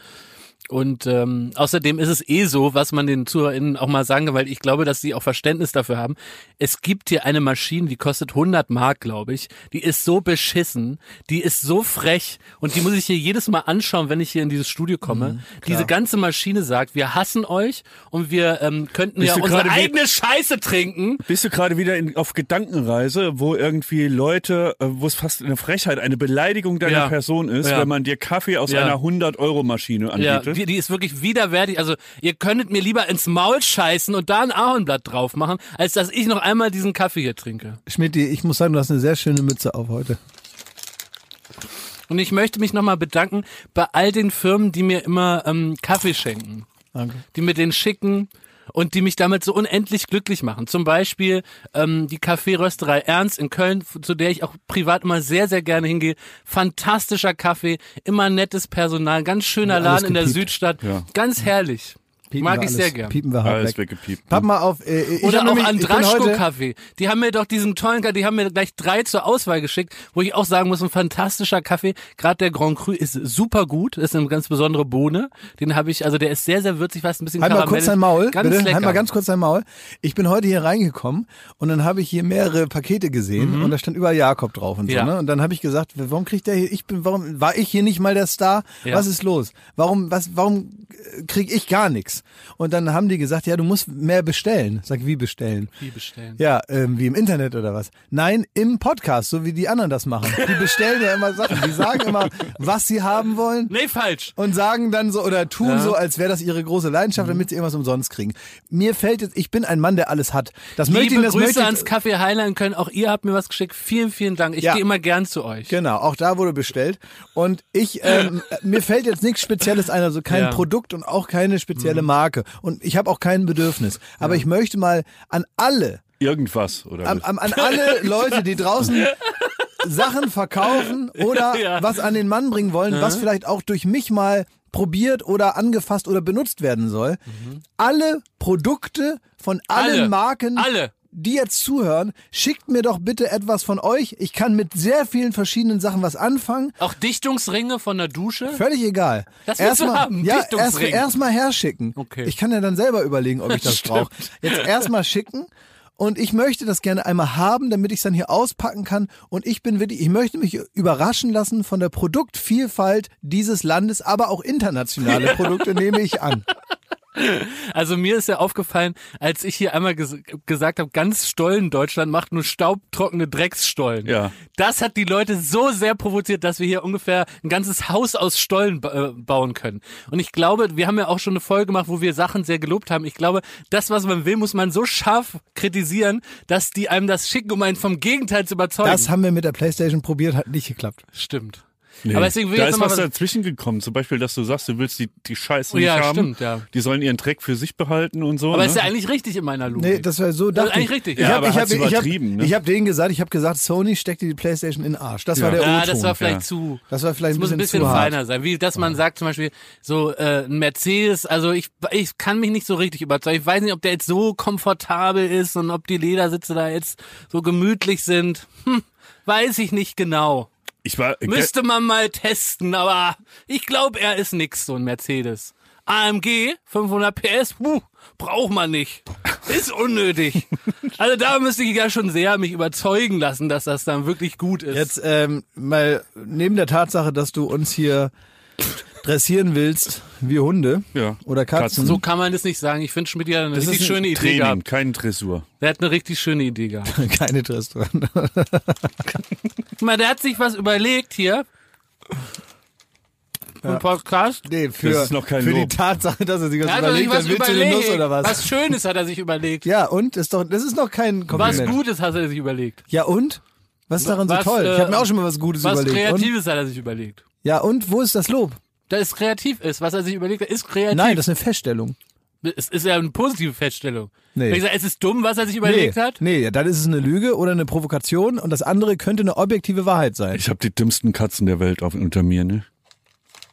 [SPEAKER 3] Und ähm, außerdem ist es eh so, was man den ZuhörerInnen auch mal sagen kann, weil ich glaube, dass sie auch Verständnis dafür haben. Es gibt hier eine Maschine, die kostet 100 Mark, glaube ich. Die ist so beschissen, die ist so frech und die muss ich hier jedes Mal anschauen, wenn ich hier in dieses Studio komme.
[SPEAKER 1] Mhm,
[SPEAKER 3] Diese ganze Maschine sagt, wir hassen euch und wir ähm, könnten
[SPEAKER 2] Bist
[SPEAKER 3] ja unsere eigene Scheiße trinken.
[SPEAKER 2] Bist du gerade wieder in, auf Gedankenreise, wo irgendwie Leute, äh, wo es fast eine Frechheit, eine Beleidigung deiner
[SPEAKER 3] Ja.
[SPEAKER 2] Person ist,
[SPEAKER 3] Ja.
[SPEAKER 2] wenn man dir Kaffee aus
[SPEAKER 3] Ja.
[SPEAKER 2] einer 100-Euro-Maschine
[SPEAKER 3] Ja,
[SPEAKER 2] anbietet?
[SPEAKER 3] Die, die ist wirklich widerwärtig. Also ihr könntet mir lieber ins Maul scheißen und da ein Ahornblatt drauf machen, als dass ich noch einmal diesen Kaffee hier trinke.
[SPEAKER 1] Schmidt, ich muss sagen, du hast eine sehr schöne Mütze auf heute.
[SPEAKER 3] Und ich möchte mich nochmal bedanken bei all den Firmen, die mir immer ähm, Kaffee schenken.
[SPEAKER 1] Danke.
[SPEAKER 3] Die mir den schicken und die mich damit so unendlich glücklich machen. Zum Beispiel ähm, die Kaffeerösterei Ernst in Köln, zu der ich auch privat immer sehr, sehr gerne hingehe. Fantastischer Kaffee, immer nettes Personal, ganz schöner
[SPEAKER 1] alles
[SPEAKER 3] Laden in der. Südstadt.
[SPEAKER 2] Ja.
[SPEAKER 3] Ganz herrlich.
[SPEAKER 1] Piepen
[SPEAKER 3] Mag
[SPEAKER 1] wir
[SPEAKER 3] ich
[SPEAKER 1] alles,
[SPEAKER 3] sehr gern.
[SPEAKER 1] Piepen wir halt
[SPEAKER 2] Alles
[SPEAKER 1] weg.
[SPEAKER 2] weggepiept.
[SPEAKER 1] Papp mal auf. Äh, ich
[SPEAKER 3] Oder auch
[SPEAKER 1] nämlich- ich bin
[SPEAKER 3] Andraschko
[SPEAKER 1] heute-
[SPEAKER 3] Kaffee. Die haben mir doch diesen tollen Kaffee, die haben mir gleich drei zur Auswahl geschickt, wo ich auch sagen muss, ein fantastischer Kaffee. Gerade der Grand Cru ist super gut, ist eine ganz besondere Bohne. Den habe ich, also der ist sehr, sehr würzig, fast ein bisschen
[SPEAKER 1] Halt mal kurz dein Maul,
[SPEAKER 3] ganz
[SPEAKER 1] bitte.
[SPEAKER 3] Lecker.
[SPEAKER 1] Halt mal ganz kurz dein Maul. Ich bin heute hier reingekommen und dann habe ich hier mehrere Pakete gesehen und da stand überall Jakob drauf und so.
[SPEAKER 3] Mhm. Ja.
[SPEAKER 1] Ne? Und dann habe ich gesagt, warum kriegt der hier? Ich bin, warum war ich hier nicht mal der Star?
[SPEAKER 3] Ja.
[SPEAKER 1] Was ist los? Warum, was, warum krieg ich gar nichts? Und dann haben die gesagt, ja, du musst mehr bestellen. Sag, wie bestellen?
[SPEAKER 3] Wie bestellen?
[SPEAKER 1] Ja, ähm, wie im Internet oder was? Nein, im Podcast, so wie die anderen das machen. Die bestellen ja immer Sachen. Die sagen immer, was sie haben wollen
[SPEAKER 3] Nee, falsch.
[SPEAKER 1] und sagen dann so oder tun
[SPEAKER 3] Ja. Mhm.
[SPEAKER 1] so, als wäre das ihre große Leidenschaft, damit sie irgendwas umsonst kriegen. Mir fällt jetzt, ich bin ein Mann, der alles hat. Das möchte ich,
[SPEAKER 3] Liebe
[SPEAKER 1] das
[SPEAKER 3] Grüße
[SPEAKER 1] möchte ich,
[SPEAKER 3] ans Café Highline können. Auch ihr habt mir was geschickt. Vielen, vielen Dank. Ich
[SPEAKER 1] Ja.
[SPEAKER 3] gehe immer gern zu euch.
[SPEAKER 1] Genau, auch da wurde bestellt. Und ich, ähm, mir fällt jetzt nichts Spezielles ein, also kein
[SPEAKER 3] Ja. Mhm.
[SPEAKER 1] Produkt und auch keine spezielle Marke. Und ich habe auch kein Bedürfnis. Aber ich möchte mal an alle,
[SPEAKER 2] Irgendwas, oder?
[SPEAKER 1] an, an, alle Leute, die draußen Sachen verkaufen oder
[SPEAKER 3] Ja.
[SPEAKER 1] was an den Mann bringen wollen, was vielleicht auch durch mich mal probiert oder angefasst oder benutzt werden soll. Alle Produkte von allen
[SPEAKER 3] Mhm. Alle.
[SPEAKER 1] Marken
[SPEAKER 3] Alle.
[SPEAKER 1] Die jetzt zuhören, schickt mir doch bitte etwas von euch. Ich kann mit sehr vielen verschiedenen Sachen was anfangen.
[SPEAKER 3] Auch Dichtungsringe von der Dusche.
[SPEAKER 1] Völlig egal.
[SPEAKER 3] Das
[SPEAKER 1] Erstmal-
[SPEAKER 3] haben,
[SPEAKER 1] Ja, erst,
[SPEAKER 3] Dichtungsring.
[SPEAKER 1] erstmal herschicken.
[SPEAKER 3] Okay.
[SPEAKER 1] Ich kann ja dann selber überlegen, ob ich das brauche. Jetzt erstmal schicken. Und ich möchte das gerne einmal haben, damit ich es dann hier auspacken kann. Und ich bin wirklich, ich möchte mich überraschen lassen von der Produktvielfalt dieses Landes, aber auch internationale Produkte nehme ich an.
[SPEAKER 3] Also mir ist ja aufgefallen, als ich hier einmal ges gesagt habe, ganz Stollen Deutschland macht nur staubtrockene Drecksstollen.
[SPEAKER 2] Ja.
[SPEAKER 3] Das hat die Leute so sehr provoziert, dass wir hier ungefähr ein ganzes Haus aus Stollen äh, bauen können. Und ich glaube, wir haben ja auch schon eine Folge gemacht, wo wir Sachen sehr gelobt haben. Ich glaube, das, was man will, muss man so scharf kritisieren, dass die einem das schicken, um einen vom Gegenteil zu überzeugen.
[SPEAKER 1] Das haben wir mit der Playstation probiert, hat nicht geklappt.
[SPEAKER 3] Stimmt.
[SPEAKER 2] Nee.
[SPEAKER 3] Aber deswegen will ich
[SPEAKER 2] da
[SPEAKER 3] jetzt
[SPEAKER 2] ist was dazwischen gekommen. Zum Beispiel, dass du sagst, du willst die, die Scheiße
[SPEAKER 3] Oh ja,
[SPEAKER 2] nicht haben.
[SPEAKER 3] stimmt, ja.
[SPEAKER 2] Die sollen ihren Dreck für sich behalten und so.
[SPEAKER 3] Aber
[SPEAKER 2] ne?
[SPEAKER 3] ist ja eigentlich richtig in meiner Logik.
[SPEAKER 1] Nee, das war so
[SPEAKER 3] Das ist eigentlich
[SPEAKER 1] ich.
[SPEAKER 3] richtig,
[SPEAKER 1] Ich
[SPEAKER 3] ja,
[SPEAKER 1] hab,
[SPEAKER 2] aber
[SPEAKER 1] ich hab, ich hab,
[SPEAKER 2] übertrieben, ne?
[SPEAKER 1] ich hab denen gesagt, ich habe gesagt, Sony steckt dir die Playstation in den Arsch. Das war
[SPEAKER 2] Ja.
[SPEAKER 1] der
[SPEAKER 3] ja,
[SPEAKER 1] O-Ton.
[SPEAKER 3] das war vielleicht
[SPEAKER 2] ja.
[SPEAKER 3] zu.
[SPEAKER 1] Das war vielleicht
[SPEAKER 3] Es
[SPEAKER 1] ein
[SPEAKER 3] muss
[SPEAKER 1] bisschen,
[SPEAKER 3] ein bisschen
[SPEAKER 1] zu hart.
[SPEAKER 3] feiner sein, wie dass man sagt zum Beispiel so äh, ein Mercedes. Also ich ich kann mich nicht so richtig überzeugen. Ich weiß nicht, ob der jetzt so komfortabel ist und ob die Ledersitze da jetzt so gemütlich sind. Hm, weiß ich nicht genau.
[SPEAKER 2] Ich war,
[SPEAKER 3] Müsste man mal testen, aber ich glaube, er ist nix so ein Mercedes. AMG 500 PS, puh, braucht man nicht. Ist unnötig. Also da müsste ich ja schon sehr mich überzeugen lassen, dass das dann wirklich gut ist.
[SPEAKER 1] Jetzt ähm, mal neben der Tatsache, dass du uns hier dressieren willst wie Hunde
[SPEAKER 2] Ja.
[SPEAKER 1] oder Katzen.
[SPEAKER 2] Katzen.
[SPEAKER 3] So kann man das nicht sagen. Ich finde Schmidt ja eine
[SPEAKER 1] Das
[SPEAKER 3] richtig
[SPEAKER 1] ist ein
[SPEAKER 3] schöne Idee
[SPEAKER 2] Training,
[SPEAKER 3] gehabt.
[SPEAKER 2] kein Dressur.
[SPEAKER 3] Der hat eine richtig schöne Idee gehabt.
[SPEAKER 1] Keine Dressur.
[SPEAKER 3] Guck mal, der hat sich was überlegt hier. Im Podcast.
[SPEAKER 1] Nee, für,
[SPEAKER 2] Das ist noch kein
[SPEAKER 1] für die. Tatsache, dass er sich was
[SPEAKER 3] hat sich
[SPEAKER 1] überlegt
[SPEAKER 3] was
[SPEAKER 1] hat, willst du
[SPEAKER 3] überlegt.
[SPEAKER 1] Nuss oder was?
[SPEAKER 3] Was Schönes hat er sich überlegt.
[SPEAKER 1] Ja, und? Ist doch, das ist noch kein
[SPEAKER 3] Was
[SPEAKER 1] Kompliment.
[SPEAKER 3] Gutes hat er sich überlegt.
[SPEAKER 1] Ja, und? Was ist daran
[SPEAKER 3] Was,
[SPEAKER 1] so toll? ich
[SPEAKER 3] äh,
[SPEAKER 1] habe mir auch schon mal was Gutes
[SPEAKER 3] Was
[SPEAKER 1] überlegt. Und?
[SPEAKER 3] Kreatives hat er sich überlegt.
[SPEAKER 1] Ja, und? Wo ist das Lob?
[SPEAKER 3] Da es kreativ ist, was er sich überlegt hat, ist kreativ.
[SPEAKER 1] Nein, das ist eine Feststellung.
[SPEAKER 3] es ist ja eine positive Feststellung.
[SPEAKER 1] Nee.
[SPEAKER 3] Wenn ich sage, es ist dumm, was er sich überlegt
[SPEAKER 1] nee,
[SPEAKER 3] hat.
[SPEAKER 1] Nee, dann ist es eine Lüge oder eine Provokation und das andere könnte eine objektive Wahrheit sein.
[SPEAKER 2] Ich habe die dümmsten Katzen der Welt auf, unter mir, ne?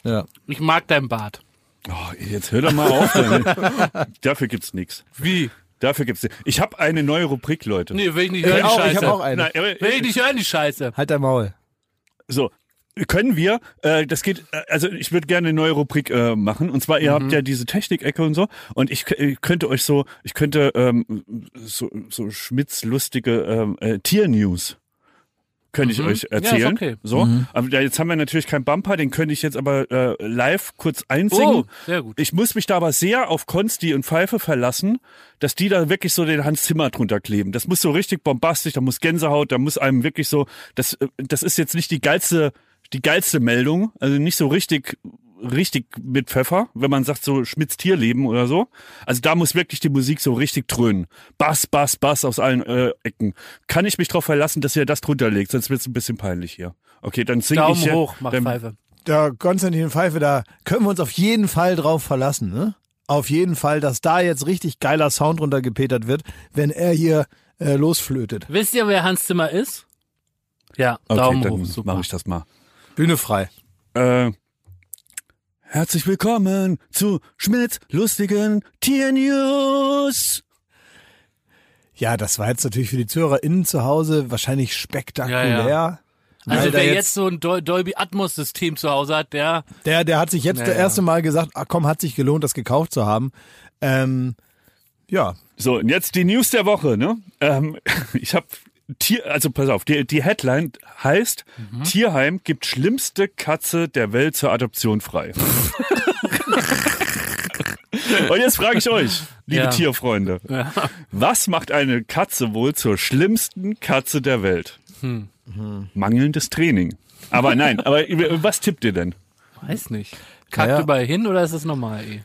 [SPEAKER 1] Ja.
[SPEAKER 3] Ich mag dein Bart.
[SPEAKER 2] Oh, jetzt hör doch mal auf. Dann. Dafür gibt's nix.
[SPEAKER 3] Wie?
[SPEAKER 2] Dafür gibt's nix. Ich habe eine neue Rubrik, Leute.
[SPEAKER 3] Nee, will ich nicht hören, die
[SPEAKER 1] auch, ich
[SPEAKER 3] Scheiße.
[SPEAKER 1] hab auch eine.
[SPEAKER 2] Nein,
[SPEAKER 3] Will ich nicht hören, die Scheiße.
[SPEAKER 1] Halt dein Maul.
[SPEAKER 2] So, können wir, äh, das geht, äh, also ich würde gerne eine neue Rubrik äh, machen. Und zwar, ihr habt ja diese Technik-Ecke und so. Und ich, ich könnte euch so, ich könnte ähm, so, so Schmitz lustige ähm, äh, Tier-News könnte ich euch
[SPEAKER 3] Ja, ist
[SPEAKER 2] erzählen.
[SPEAKER 3] okay.
[SPEAKER 2] So, aber da, jetzt haben wir natürlich keinen Bumper, den könnte ich jetzt aber äh, live kurz einsingen.
[SPEAKER 3] Oh, sehr gut.
[SPEAKER 2] Ich muss mich da aber sehr auf Konsti und Pfeife verlassen, dass die da wirklich so den Hans Zimmer drunter kleben. Das muss so richtig bombastisch, da muss Gänsehaut, da muss einem wirklich so, das, äh, das ist jetzt nicht die geilste, die geilste Meldung, also nicht so richtig, richtig mit Pfeffer, wenn man sagt so Schmitz Tierleben oder so. Also da muss wirklich die Musik so richtig dröhnen. Bass, Bass, Bass aus allen äh, Ecken. Kann ich mich darauf verlassen, dass ihr das drunter legt, sonst wird's ein bisschen peinlich hier. Okay, dann singe ich
[SPEAKER 3] Daumen
[SPEAKER 2] ja-
[SPEAKER 3] hoch, mach
[SPEAKER 2] dann,
[SPEAKER 3] Pfeife.
[SPEAKER 1] Da Konstantin Pfeife, da können wir uns auf jeden Fall drauf verlassen, ne? Auf jeden Fall, dass da jetzt richtig geiler Sound runtergepetert wird, wenn er hier äh, losflötet.
[SPEAKER 3] Wisst ihr, wer Hans Zimmer ist? Ja,
[SPEAKER 2] Okay,
[SPEAKER 3] Daumen
[SPEAKER 2] dann
[SPEAKER 3] hoch, super.
[SPEAKER 2] mache ich das mal.
[SPEAKER 1] Bühne frei.
[SPEAKER 2] Äh, herzlich willkommen zu Schmitz lustigen Tiernews.
[SPEAKER 1] Ja, das war jetzt natürlich für die ZuhörerInnen zu Hause wahrscheinlich spektakulär.
[SPEAKER 3] Ja, Also
[SPEAKER 1] weil da
[SPEAKER 3] wer jetzt so ein Dol Dolby Atmos System zu Hause hat, der
[SPEAKER 1] Der, der hat sich jetzt
[SPEAKER 3] Ja,
[SPEAKER 1] das
[SPEAKER 3] ja.
[SPEAKER 1] erste Mal gesagt, ach komm, hat sich gelohnt, das gekauft zu haben. Ähm, ja,
[SPEAKER 2] So, und jetzt die News der Woche, ne? Ähm, ich habe Tier, also pass auf, die, die Headline heißt, Tierheim gibt schlimmste Katze der Welt zur Adoption frei. Und jetzt frage ich euch, liebe
[SPEAKER 3] Ja.
[SPEAKER 2] Tierfreunde, was macht eine Katze wohl zur schlimmsten Katze der Welt?
[SPEAKER 3] Hm.
[SPEAKER 2] Mangelndes Training. Aber nein, aber was tippt ihr denn?
[SPEAKER 3] Weiß nicht. Kackt
[SPEAKER 1] Naja.
[SPEAKER 3] überall hin oder ist es normal? Eh?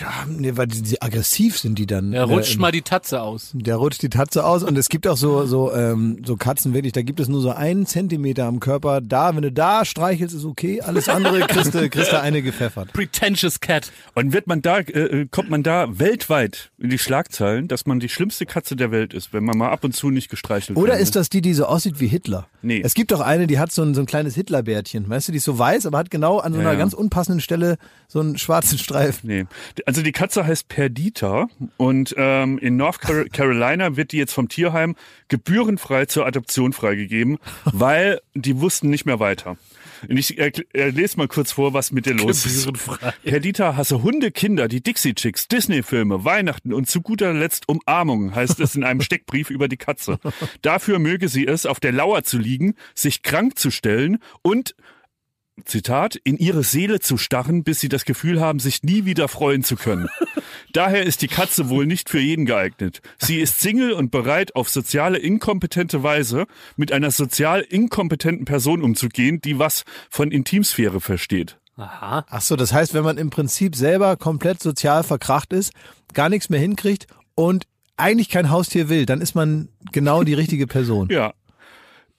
[SPEAKER 1] Ja, nee, weil die, die aggressiv sind die dann.
[SPEAKER 3] Er rutscht
[SPEAKER 1] äh,
[SPEAKER 3] mal die Tatze aus.
[SPEAKER 1] Der rutscht die Tatze aus und es gibt auch so so ähm, so Katzen wirklich, da gibt es nur so einen Zentimeter am Körper. Da, wenn du da streichelst, ist okay. Alles andere kriegst du, kriegst du eine gepfeffert.
[SPEAKER 3] Pretentious Cat.
[SPEAKER 2] Und wird man da, äh, kommt man da weltweit in die Schlagzeilen, dass man die schlimmste Katze der Welt ist, wenn man mal ab und zu nicht gestreichelt
[SPEAKER 1] Oder
[SPEAKER 2] werden
[SPEAKER 1] ist das die, die so aussieht wie Hitler?
[SPEAKER 2] Nee.
[SPEAKER 1] Es gibt doch eine, die hat so ein, so ein kleines Hitlerbärtchen. Weißt du, die ist so weiß, aber hat genau an so
[SPEAKER 2] Ja,
[SPEAKER 1] einer
[SPEAKER 2] ja.
[SPEAKER 1] ganz unpassenden Stelle so einen schwarzen Streifen.
[SPEAKER 2] Nee. Also die Katze heißt Perdita und ähm, in North Car Carolina wird die jetzt vom Tierheim gebührenfrei zur Adoption freigegeben, weil die wussten nicht mehr weiter. Und ich äh, äh, lese mal kurz vor, was mit dir los ist. Perdita hasse Hunde, Kinder, die Dixie Chicks, Disney-Filme, Weihnachten und zu guter Letzt Umarmung, heißt es in einem Steckbrief über die Katze. Dafür möge sie es, auf der Lauer zu liegen, sich krank zu stellen und Zitat, in ihre Seele zu starren, bis sie das Gefühl haben, sich nie wieder freuen zu können. Daher ist die Katze wohl nicht für jeden geeignet. Sie ist Single und bereit, auf soziale inkompetente Weise mit einer sozial inkompetenten Person umzugehen, die was von Intimsphäre versteht.
[SPEAKER 3] Aha.
[SPEAKER 1] Ach so, das heißt, wenn man im Prinzip selber komplett sozial verkracht ist, gar nichts mehr hinkriegt und eigentlich kein Haustier will, dann ist man genau die richtige Person.
[SPEAKER 2] Ja.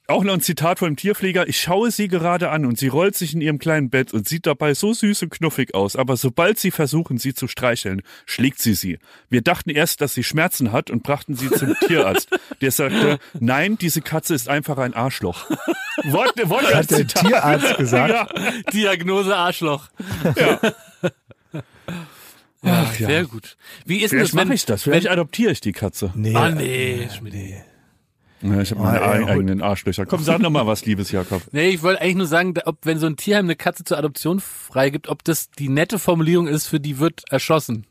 [SPEAKER 2] Auch noch ein Zitat vom Tierpfleger. Ich schaue sie gerade an und sie rollt sich in ihrem kleinen Bett und sieht dabei so süß und knuffig aus. Aber sobald sie versuchen, sie zu streicheln, schlägt sie sie. Wir dachten erst, dass sie Schmerzen hat und brachten sie zum Tierarzt. Der sagte, nein, diese Katze ist einfach ein Arschloch. Wort, Wort
[SPEAKER 1] Hat der Tierarzt gesagt?
[SPEAKER 2] Ja.
[SPEAKER 3] Diagnose Arschloch.
[SPEAKER 2] Ach ja.
[SPEAKER 3] Sehr gut. Wie ist
[SPEAKER 2] Vielleicht
[SPEAKER 3] das, wenn
[SPEAKER 2] mache ich das. Vielleicht adoptiere ich die Katze.
[SPEAKER 1] Nee.
[SPEAKER 3] Ah nee, Schmidt.
[SPEAKER 2] Ja, ich habe meine
[SPEAKER 1] Ah, ey,
[SPEAKER 2] eigenen Arschlöcher. Komm, sag noch mal was, liebes Jakob.
[SPEAKER 3] Nee, ich wollte eigentlich nur sagen, ob wenn so ein Tierheim eine Katze zur Adoption freigibt, ob das die nette Formulierung ist, für die wird erschossen.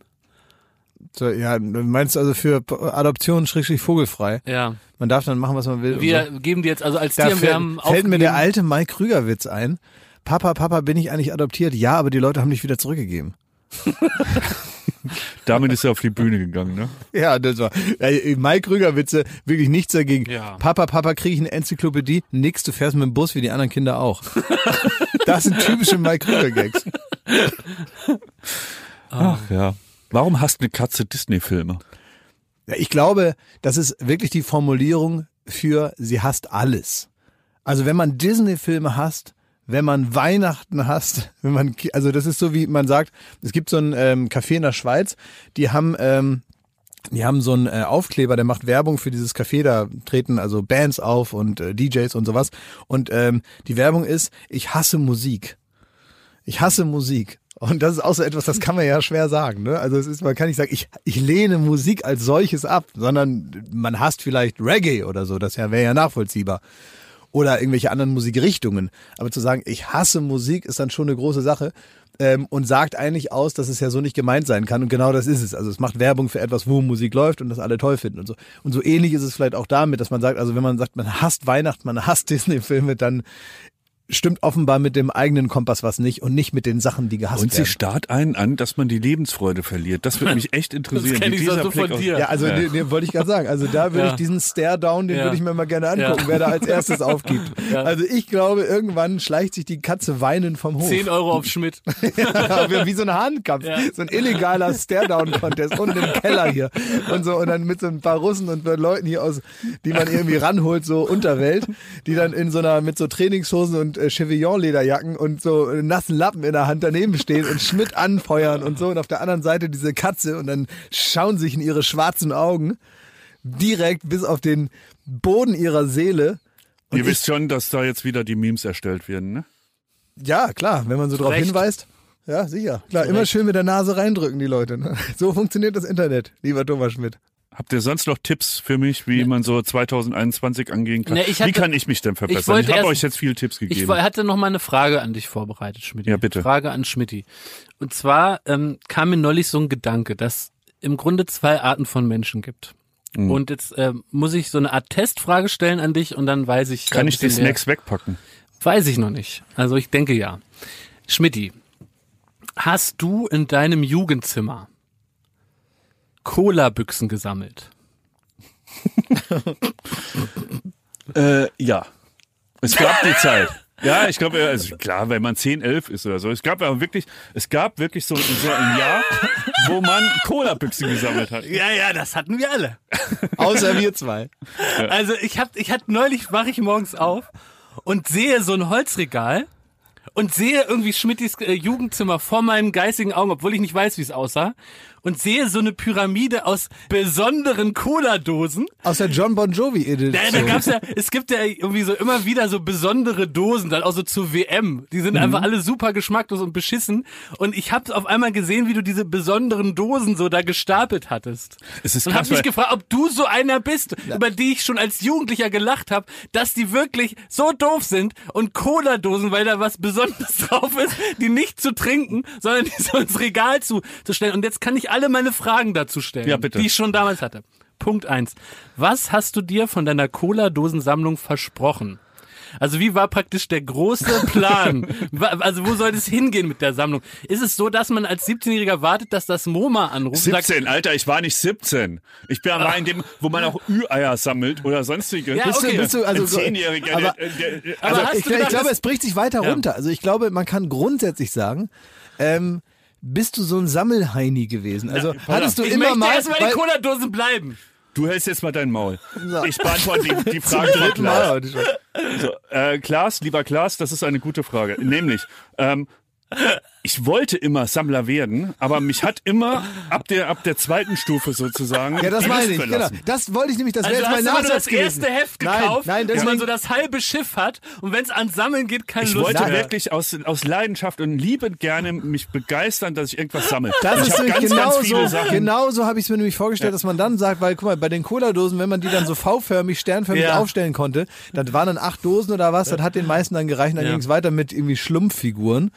[SPEAKER 1] So, ja, du meinst also für Adoption schrägstrich vogelfrei.
[SPEAKER 3] Ja.
[SPEAKER 1] Man darf dann machen, was man will.
[SPEAKER 3] Wir
[SPEAKER 1] so.
[SPEAKER 3] geben die jetzt also als
[SPEAKER 1] Da
[SPEAKER 3] Tierheim, wir
[SPEAKER 1] fällt,
[SPEAKER 3] haben
[SPEAKER 1] fällt mir der alte Mike Krüger Witz ein. Papa, Papa, bin ich eigentlich adoptiert? Ja, aber die Leute haben dich wieder zurückgegeben.
[SPEAKER 2] Damit ist er auf die Bühne gegangen, ne?
[SPEAKER 1] Ja, das war äh, Mike Krüger Witze, wirklich nichts dagegen.
[SPEAKER 3] Ja.
[SPEAKER 1] Papa, Papa, kriege ich eine Enzyklopädie? Nix, du fährst mit dem Bus wie die anderen Kinder auch. das sind typische Mike Krüger Gags.
[SPEAKER 2] Ach ja. Warum hasst eine Katze Disney-Filme?
[SPEAKER 1] Ja, ich glaube, das ist wirklich die Formulierung für sie hasst alles. Also wenn man Disney-Filme hasst, wenn man Weihnachten hasst, wenn man, also das ist so wie man sagt, es gibt so ein ähm, Café in der Schweiz, die haben, ähm, die haben so einen äh, Aufkleber, der macht Werbung für dieses Café, da treten also Bands auf und äh, DJs und sowas. Und ähm, die Werbung ist, ich hasse Musik. Ich hasse Musik. Und das ist auch so etwas, das kann man ja schwer sagen. Ne? Also es ist, man kann nicht sagen, ich, ich lehne Musik als solches ab, sondern man hasst vielleicht Reggae oder so, das wäre ja nachvollziehbar. Oder irgendwelche anderen Musikrichtungen. Aber zu sagen, ich hasse Musik, ist dann schon eine große Sache ähm, und sagt eigentlich aus, dass es ja so nicht gemeint sein kann. Und genau das ist es. Also es macht Werbung für etwas, wo Musik läuft und das alle toll finden und so. Und so ähnlich ist es vielleicht auch damit, dass man sagt, also wenn man sagt, man hasst Weihnachten, man hasst Disney-Filme, dann stimmt offenbar mit dem eigenen Kompass was nicht und nicht mit den Sachen, die gehasst
[SPEAKER 2] Und sie
[SPEAKER 1] werden.
[SPEAKER 2] starrt einen an, dass man die Lebensfreude verliert. Das würde mich echt interessieren.
[SPEAKER 3] Das kenn
[SPEAKER 2] wie
[SPEAKER 3] ich
[SPEAKER 2] dieser
[SPEAKER 3] so von
[SPEAKER 2] aus-
[SPEAKER 3] dir.
[SPEAKER 1] Ja, also
[SPEAKER 2] Ja.
[SPEAKER 1] Nee, nee, wollte ich gerade sagen. Also da würde
[SPEAKER 3] Ja.
[SPEAKER 1] ich diesen Stare-Down, den
[SPEAKER 3] Ja.
[SPEAKER 1] würde ich mir mal gerne angucken,
[SPEAKER 3] Ja.
[SPEAKER 1] wer da als erstes aufgibt.
[SPEAKER 3] Ja.
[SPEAKER 1] Also ich glaube, irgendwann schleicht sich die Katze weinend vom Hof.
[SPEAKER 3] 10 Euro auf Schmidt.
[SPEAKER 1] Ja, wie- so ein Hahnkampf.
[SPEAKER 3] Ja.
[SPEAKER 1] So ein illegaler Stare-Down-Contest unten im Keller hier. Und so, und dann mit so ein paar Russen und Leuten hier aus, die man irgendwie ranholt, so Unterwelt, die dann in so einer, mit so Trainingshosen und äh, Chevillon-Lederjacken und so äh, nassen Lappen in der Hand daneben stehen und Schmidt anfeuern und so. Und auf der anderen Seite diese Katze und dann schauen sich in ihre schwarzen Augen direkt bis auf den Boden ihrer Seele. Und
[SPEAKER 2] Ihr wisst schon, dass da jetzt wieder die Memes erstellt werden, ne?
[SPEAKER 1] ja, klar, wenn man so drauf
[SPEAKER 3] Recht.
[SPEAKER 1] hinweist. Ja, sicher. Klar, immer schön mit der Nase reindrücken, die Leute. Ne? So funktioniert das Internet, lieber Thomas Schmidt.
[SPEAKER 2] Habt ihr sonst noch Tipps für mich, wie man so 2021 angehen kann?
[SPEAKER 3] Ne, ich
[SPEAKER 2] wie
[SPEAKER 3] hatte-
[SPEAKER 2] kann ich mich denn verbessern? Ich,
[SPEAKER 3] wollte
[SPEAKER 2] habe euch jetzt viele Tipps gegeben.
[SPEAKER 3] Ich hatte noch mal eine Frage an dich vorbereitet, Schmidt.
[SPEAKER 2] Ja, bitte.
[SPEAKER 3] Frage an Schmidt. Und zwar ähm, kam mir neulich so ein Gedanke, dass im Grunde zwei Arten von Menschen gibt.
[SPEAKER 2] Mhm.
[SPEAKER 3] Und jetzt ähm, muss ich so eine Art Testfrage stellen an dich und dann weiß ich.
[SPEAKER 2] kann ich die
[SPEAKER 3] mehr.
[SPEAKER 2] Snacks wegpacken?
[SPEAKER 3] Weiß ich noch nicht. Also ich denke ja. Schmidti, hast du in deinem Jugendzimmer Cola-Büchsen gesammelt?
[SPEAKER 2] Äh, ja. Es gab die Zeit. Ja, ich glaube, also klar, wenn man 10, 11 ist oder so. Es gab aber wirklich, es gab wirklich so, so ein Jahr, wo man Cola-Büchsen gesammelt hat.
[SPEAKER 3] Ja, ja, das hatten wir alle.
[SPEAKER 1] Außer wir zwei.
[SPEAKER 3] Also ich hab, ich hatte neulich wache ich morgens auf und sehe so ein Holzregal und sehe irgendwie Schmittis äh, Jugendzimmer vor meinen geistigen Augen, obwohl ich nicht weiß, wie es aussah, und sehe so eine Pyramide aus besonderen Cola-Dosen.
[SPEAKER 1] Aus der John Bon Jovi Edition.
[SPEAKER 3] Ja, da gab's ja, es gibt ja irgendwie so immer wieder so besondere Dosen, dann auch so zur WM. Die sind einfach alle super geschmacklos und beschissen. Und ich habe auf einmal gesehen, wie du diese besonderen Dosen so da gestapelt hattest.
[SPEAKER 2] Es ist
[SPEAKER 3] und habe mich gefragt, ob du so einer bist, über die ich schon als Jugendlicher gelacht habe, dass die wirklich so doof sind und Cola-Dosen, weil da was Besonderes drauf ist, die nicht zu trinken, sondern die so ins Regal zu, zu stellen. Und jetzt kann ich alle meine Fragen dazu stellen,
[SPEAKER 2] Ja, bitte.
[SPEAKER 3] die ich schon damals hatte. Punkt eins: Was hast du dir von deiner Cola-Dosensammlung versprochen? Also wie war praktisch der große Plan? Also wo soll es hingehen mit der Sammlung? Ist es so, dass man als 17-Jähriger wartet, dass das MoMA anruft und sagt,
[SPEAKER 2] 17, Alter, ich war nicht 17. Ich bin aber in dem, wo man auch Ü-Eier sammelt oder sonstige.
[SPEAKER 3] Ja,
[SPEAKER 1] Bist du,
[SPEAKER 3] okay.
[SPEAKER 1] bist du, also,
[SPEAKER 2] ein Zehnjähriger,
[SPEAKER 1] aber,
[SPEAKER 2] der, der,
[SPEAKER 3] Aber
[SPEAKER 2] also,
[SPEAKER 3] hast
[SPEAKER 1] ich,
[SPEAKER 3] du
[SPEAKER 1] ich
[SPEAKER 3] gedacht,
[SPEAKER 1] glaube,
[SPEAKER 3] das-
[SPEAKER 1] es bricht sich weiter
[SPEAKER 3] Ja.
[SPEAKER 1] runter. Also ich glaube, man kann grundsätzlich sagen, ähm, bist du so ein Sammelheini gewesen? Also
[SPEAKER 2] pass
[SPEAKER 1] hattest du
[SPEAKER 3] ich
[SPEAKER 1] immer mal,
[SPEAKER 3] erstmal die Cola-Dosen bleiben.
[SPEAKER 2] du hältst jetzt mal dein Maul.
[SPEAKER 1] So.
[SPEAKER 2] Ich beantworte die, die Frage von Klaas. So, äh, Klaas, lieber Klaas, das ist eine gute Frage. Nämlich, ähm, ich wollte immer Sammler werden, aber mich hat immer ab der ab der zweiten Stufe sozusagen
[SPEAKER 1] Ja, das meine ich, genau. Das wollte ich nämlich, das
[SPEAKER 3] Also
[SPEAKER 1] wäre jetzt
[SPEAKER 3] hast
[SPEAKER 1] mein
[SPEAKER 3] das
[SPEAKER 1] Nachsatz gewesen.
[SPEAKER 3] erste Heft
[SPEAKER 1] nein,
[SPEAKER 3] gekauft,
[SPEAKER 1] nein,
[SPEAKER 3] dass man
[SPEAKER 1] deswegen,
[SPEAKER 3] so das halbe Schiff hat und wenn es ans Sammeln geht, keine
[SPEAKER 2] Ich
[SPEAKER 3] Lust
[SPEAKER 2] wollte
[SPEAKER 3] mehr.
[SPEAKER 2] wirklich aus, aus Leidenschaft und liebend gerne mich begeistern, dass ich irgendwas sammle.
[SPEAKER 1] Das
[SPEAKER 2] ich
[SPEAKER 1] ist
[SPEAKER 2] ganz, ganz
[SPEAKER 1] genau
[SPEAKER 2] viele
[SPEAKER 1] so,
[SPEAKER 2] Sachen.
[SPEAKER 1] genau so habe ich es mir nämlich vorgestellt, dass man dann sagt, weil guck mal, bei den Cola-Dosen, wenn man die dann so V-förmig, sternförmig
[SPEAKER 3] Ja.
[SPEAKER 1] aufstellen konnte, das waren dann acht Dosen oder was, das hat den meisten dann gereicht, dann
[SPEAKER 3] Ja.
[SPEAKER 1] ging es weiter mit irgendwie Schlumpffiguren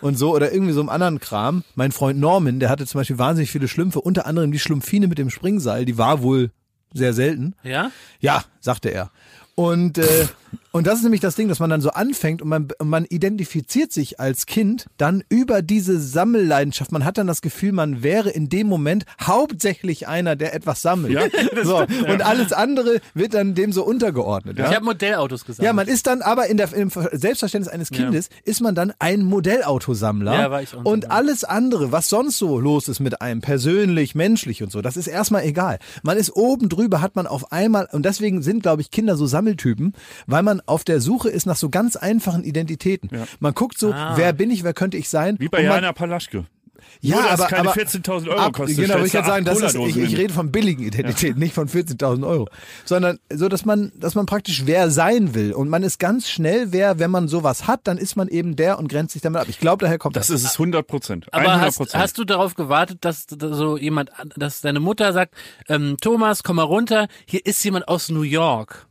[SPEAKER 1] und so oder irgendwie so einem anderen Kram. Mein Freund Norman, der hatte zum Beispiel wahnsinnig viele Schlümpfe, unter anderem die Schlumpfine mit dem Springseil, die war wohl sehr selten.
[SPEAKER 3] Ja?
[SPEAKER 1] Ja, sagte er. Und, äh, und das ist nämlich das Ding, dass man dann so anfängt und man, und man identifiziert sich als Kind dann über diese Sammelleidenschaft. Man hat dann das Gefühl, man wäre in dem Moment hauptsächlich einer, der etwas sammelt.
[SPEAKER 2] Ja,
[SPEAKER 1] so. Und alles andere wird dann dem so untergeordnet. Ja?
[SPEAKER 3] Ich habe Modellautos gesagt.
[SPEAKER 1] Ja, man ist dann aber in der, im Selbstverständnis eines Kindes ist man dann ein Modellautosammler.
[SPEAKER 3] Ja, war ich auch
[SPEAKER 1] und
[SPEAKER 3] ja.
[SPEAKER 1] alles andere, was sonst so los ist mit einem, persönlich, menschlich und so, das ist erstmal egal. Man ist oben drüber, hat man auf einmal, und deswegen sind, glaube ich, Kinder so Sammeltypen, weil man auf der Suche ist nach so ganz einfachen Identitäten. Man guckt so,
[SPEAKER 3] Ah.
[SPEAKER 1] wer bin ich, wer könnte ich sein?
[SPEAKER 2] Wie bei
[SPEAKER 1] man,
[SPEAKER 2] Jana Palaschke.
[SPEAKER 1] ja,
[SPEAKER 2] Nur,
[SPEAKER 1] aber,
[SPEAKER 2] keine
[SPEAKER 1] aber
[SPEAKER 2] 14.000 Euro
[SPEAKER 1] ab,
[SPEAKER 2] kostet,
[SPEAKER 1] Genau, ich gerade sagen, das ist, ich, ich rede von billigen Identitäten, nicht von 14.000 Euro, sondern so, dass man, dass man praktisch wer sein will und man ist ganz schnell wer, wenn man sowas hat, dann ist man eben der und grenzt sich damit ab. Ich glaube, daher kommt
[SPEAKER 2] Das
[SPEAKER 1] das.
[SPEAKER 2] ist es 100 Prozent.
[SPEAKER 3] Aber
[SPEAKER 2] 100
[SPEAKER 3] hast,
[SPEAKER 2] Prozent.
[SPEAKER 3] hast du darauf gewartet, dass da so jemand, dass deine Mutter sagt, ähm, Thomas, komm mal runter, hier ist jemand aus New York.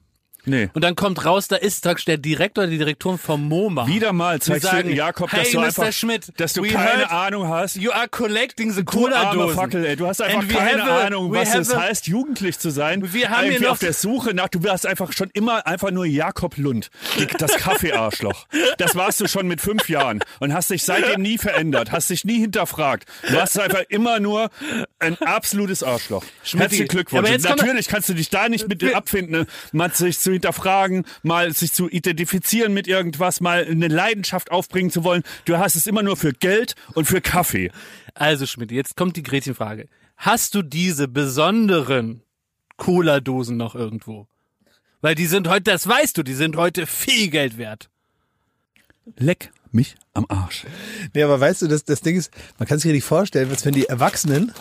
[SPEAKER 2] Nee.
[SPEAKER 3] Und dann kommt raus, da ist der Direktor, die Direktorin vom MoMA.
[SPEAKER 2] Wieder mal zeigst
[SPEAKER 3] sagen,
[SPEAKER 2] du Jakob, dass
[SPEAKER 3] hey,
[SPEAKER 2] du
[SPEAKER 3] Mr.
[SPEAKER 2] einfach,
[SPEAKER 3] Schmidt,
[SPEAKER 2] dass du keine Ahnung hast.
[SPEAKER 3] You are collecting the
[SPEAKER 2] Du arme
[SPEAKER 3] Cola-Dosen.
[SPEAKER 2] Fackel, ey. Du hast einfach keine
[SPEAKER 3] a-
[SPEAKER 2] Ahnung, was es heißt, jugendlich zu sein.
[SPEAKER 3] Wir haben hier noch-
[SPEAKER 2] auf der Suche nach, du warst einfach schon immer einfach nur Jakob Lund. Das Kaffeearschloch. Das warst du schon mit fünf Jahren und hast dich seitdem nie verändert, hast dich nie hinterfragt. Du warst einfach immer nur ein absolutes Arschloch.
[SPEAKER 3] Schmidti,
[SPEAKER 2] Herzlichen Glückwunsch.
[SPEAKER 3] kommt-
[SPEAKER 2] Natürlich kannst du dich da nicht mit abfinden, mal sich zu hinterfragen, mal sich zu identifizieren mit irgendwas, mal eine Leidenschaft aufbringen zu wollen. Du hast es immer nur für Geld und für Kaffee.
[SPEAKER 3] Also Schmidt, jetzt kommt die Gretchenfrage. Hast du diese besonderen Cola-Dosen noch irgendwo? Weil die sind heute, das weißt du, die sind heute viel Geld wert.
[SPEAKER 2] Leck mich am Arsch.
[SPEAKER 1] Nee, aber weißt du, das, das Ding ist, man kann sich richtig vorstellen, als wenn die Erwachsenen,